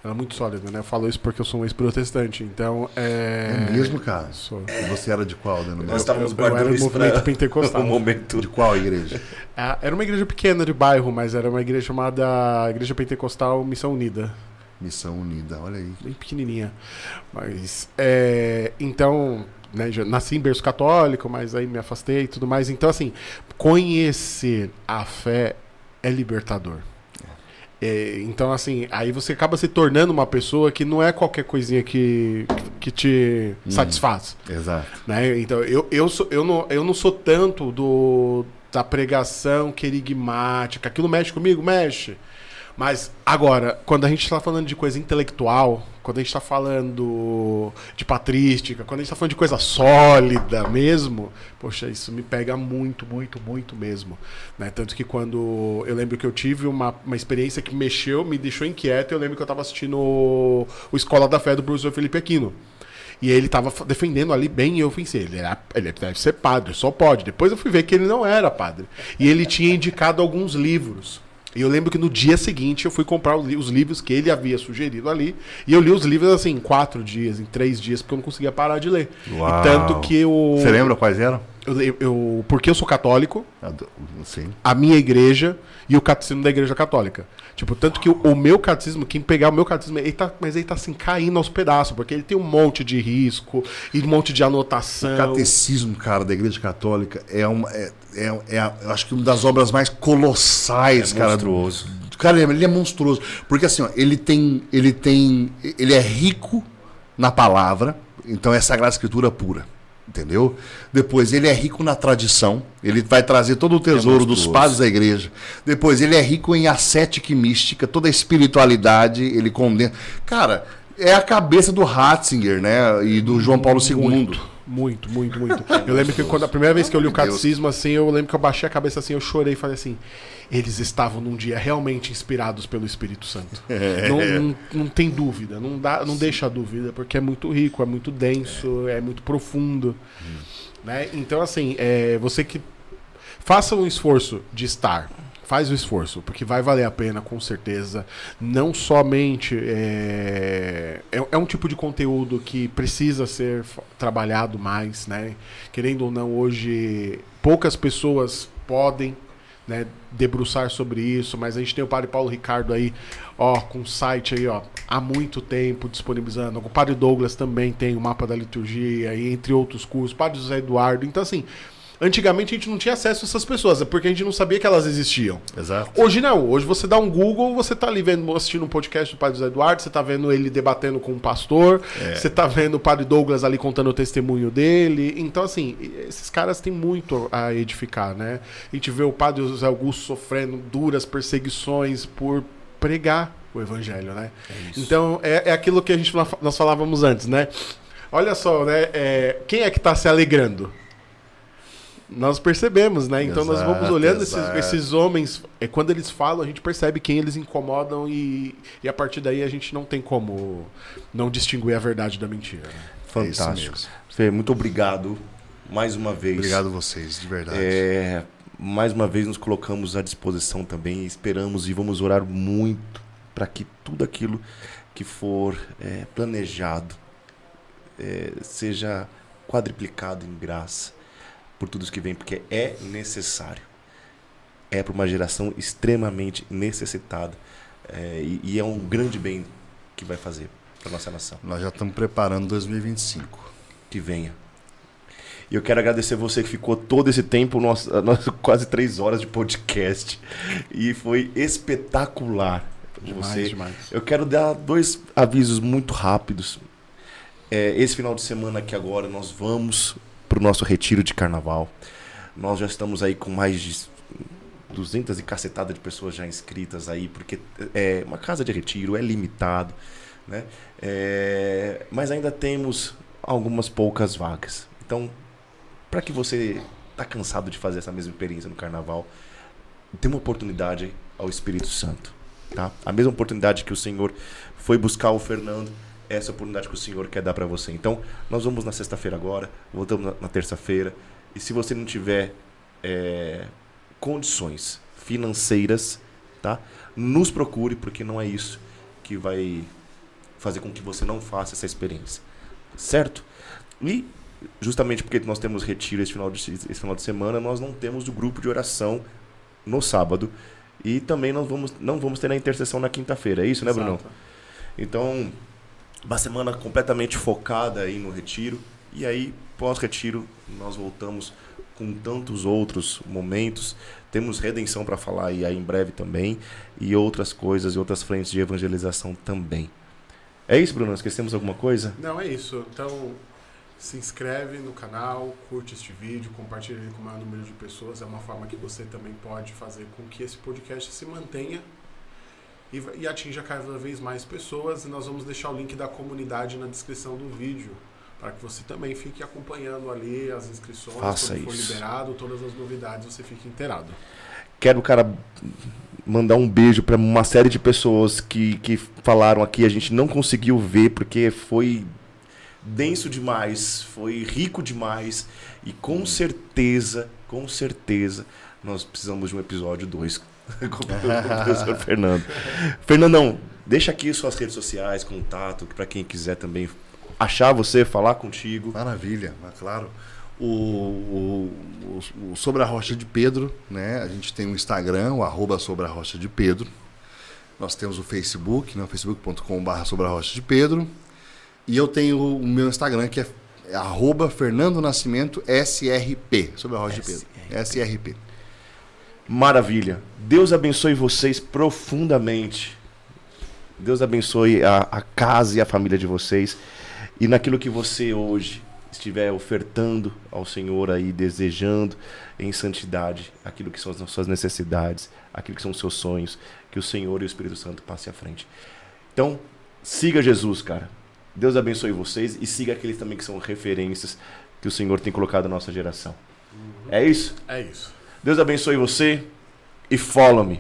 Ela é muito sólida, né? Eu falo isso porque eu sou um ex-protestante, então... É, É mesmo, cara? Sou. E você era de qual, né? no Nós estávamos eu era guardando do movimento pentecostal. (laughs) o momento. De qual igreja? Ah, (laughs) Era uma igreja pequena de bairro, mas era uma igreja chamada Igreja Pentecostal Missão Unida. Missão Unida, olha aí. bem pequenininha. Mas, é, então, né, já nasci em berço católico, mas aí me afastei e tudo mais. Então, assim, conhecer a fé é libertador. É, então, assim, aí você acaba se tornando uma pessoa que não é qualquer coisinha que, que te satisfaz. Exato. Né? Então, eu, eu, sou, eu, não, eu não sou tanto do, da pregação querigmática. Aquilo mexe comigo? Mexe. Mas, agora, quando a gente está falando de coisa intelectual, quando a gente está falando de patrística, quando a gente está falando de coisa sólida mesmo, poxa, isso me pega muito, muito, muito mesmo. Né? Tanto que quando. Eu lembro que eu tive uma, uma experiência que mexeu, me deixou inquieto. Eu lembro que eu estava assistindo o, o Escola da Fé do professor Felipe Aquino. E ele estava defendendo ali bem, e eu pensei, ele, era, ele deve ser padre, só pode. Depois eu fui ver que ele não era padre. E ele tinha indicado alguns livros. E eu lembro que no dia seguinte eu fui comprar os livros que ele havia sugerido ali. E eu li os livros assim, em quatro dias, em três dias, porque eu não conseguia parar de ler. Uau. E tanto que eu. Você lembra quais eram? Eu, eu, porque eu sou católico, Sim. a minha igreja e o catecismo da igreja católica. Tipo, tanto que o, o meu catecismo, quem pegar o meu catecismo, ele tá, mas ele tá assim, caindo aos pedaços, porque ele tem um monte de risco e um monte de anotação. O catecismo, cara, da Igreja Católica é uma. É, é, é a- eu acho que uma das obras mais colossais, É cara. monstruoso. do- Cara, ele é monstruoso. Porque assim, ó, ele tem. Ele tem. Ele é rico na palavra, então é Sagrada Escritura pura. Entendeu? Depois, ele é rico na tradição. Ele vai trazer todo o tesouro dos monstruoso. padres da igreja. Depois, ele é rico em ascética e mística, toda a espiritualidade, ele condensa. Cara, é a cabeça do Ratzinger, né? E do João Paulo II. Muito, muito, muito, muito. Eu lembro que quando a primeira vez que eu li o catecismo, assim, eu lembro que eu baixei a cabeça assim, eu chorei e falei assim. Eles estavam num dia realmente inspirados pelo Espírito Santo. (laughs) Não, não, não tem dúvida, não, dá, não deixa dúvida, porque é muito rico, é muito denso, é, muito profundo. Né? Então, assim, é, você que faça um esforço de estar. Faz o esforço, porque vai valer a pena, com certeza. Não somente. É, é, é um tipo de conteúdo que precisa ser trabalhado mais, né? Querendo ou não, hoje poucas pessoas podem né, debruçar sobre isso, mas a gente tem o Padre Paulo Ricardo aí, ó, com um site aí, ó, há muito tempo disponibilizando. O Padre Douglas também tem o mapa da liturgia, e entre outros cursos. O Padre José Eduardo. Então, assim, antigamente a gente não tinha acesso a essas pessoas, é porque a gente não sabia que elas existiam. Exato. Hoje não, hoje você dá um Google, você tá ali vendo, assistindo um podcast do Padre José Eduardo, você tá vendo ele debatendo com um pastor, você tá vendo o Padre Douglas ali contando o testemunho dele. Então, assim, esses caras têm muito a edificar, né? A gente vê o Padre José Augusto sofrendo duras perseguições por pregar o evangelho, né? então, é, é aquilo que a gente nós falávamos antes, né? Olha só, né? é, quem é que tá se alegrando? Nós percebemos, né? Então nós vamos Exato, olhando esses, exato. esses homens, é, quando eles falam, a gente percebe quem eles incomodam e, e a partir daí a gente não tem como não distinguir a verdade da mentira. né? Fantástico. mesmo. Fê, muito obrigado mais uma vez. Obrigado a vocês, de verdade. É, mais uma vez nos colocamos à disposição também esperamos e vamos orar muito para que tudo aquilo que for é, planejado é, seja quadriplicado em graça por tudo isso que vem, porque é necessário. É para uma geração extremamente necessitada é, e, e é um grande bem que vai fazer para nossa nação Nós já estamos preparando 2025. que venha. E eu quero agradecer você que ficou todo esse tempo, nossa, (laughs) nossa, quase três horas de podcast. E foi espetacular. de Demais, você. demais. Eu quero dar dois avisos muito rápidos. É, esse final de semana aqui agora nós vamos para o nosso retiro de carnaval. Nós já estamos aí com mais de 200 e cacetada de pessoas já inscritas aí, porque é uma casa de retiro, é limitado, né? É, mas ainda temos algumas poucas vagas. Então, para que você tá cansado de fazer essa mesma experiência no carnaval, dê uma oportunidade ao Espírito Santo, tá? A mesma oportunidade que o Senhor foi buscar o Fernando, essa oportunidade que o Senhor quer dar para você. Então, nós vamos na sexta-feira agora, voltamos na, na terça-feira, e se você não tiver é, condições financeiras, tá? Nos procure, porque não é isso que vai fazer com que você não faça essa experiência, certo? E justamente porque nós temos retiro esse final de, esse final de semana, nós não temos o grupo de oração no sábado e também nós vamos, não vamos ter a intercessão na quinta-feira, é isso, né, Bruno? Então, uma semana completamente focada aí no retiro. E aí, pós-retiro, nós voltamos com tantos outros momentos. Temos redenção para falar aí, aí em breve também. E outras coisas e outras frentes de evangelização também. É isso, Bruno? Esquecemos alguma coisa? Não, é isso. Então, se inscreve no canal, curte este vídeo, compartilha ele com o maior número de pessoas. É uma forma que você também pode fazer com que esse podcast se mantenha e, e atinja cada vez mais pessoas. E nós vamos deixar o link da comunidade na descrição do vídeo para que você também fique acompanhando ali as inscrições, Faça quando for isso. liberado, todas as novidades, você fique inteirado. Quero, cara, mandar um beijo para uma série de pessoas que, que falaram aqui. A gente não conseguiu ver porque foi denso demais, foi rico demais. E com certeza, com certeza, nós precisamos de um episódio 2 (laughs) com o professor Fernando. Fernandão, deixa aqui suas redes sociais, contato, para quem quiser também achar você, falar contigo. Maravilha, claro. O, o, o- Sobre a Rocha de Pedro, né? A gente tem o Instagram, o arroba Sobre a Rocha de Pedro. Nós temos o Facebook, né? o facebook.com.br Sobre a Rocha de Pedro. E eu tenho o meu Instagram, que é, é arroba Fernando Nascimento SRP, Sobre a Rocha de Pedro. SRP. Maravilha. Deus abençoe vocês profundamente. Deus abençoe a, a casa e a família de vocês. E naquilo que você hoje estiver ofertando ao Senhor aí, desejando em santidade aquilo que são as suas necessidades, aquilo que são os seus sonhos, que o Senhor e o Espírito Santo passem à frente. Então, siga Jesus, cara. Deus abençoe vocês e siga aqueles também que são referências que o Senhor tem colocado na nossa geração. É isso? É isso. Deus abençoe você e follow me.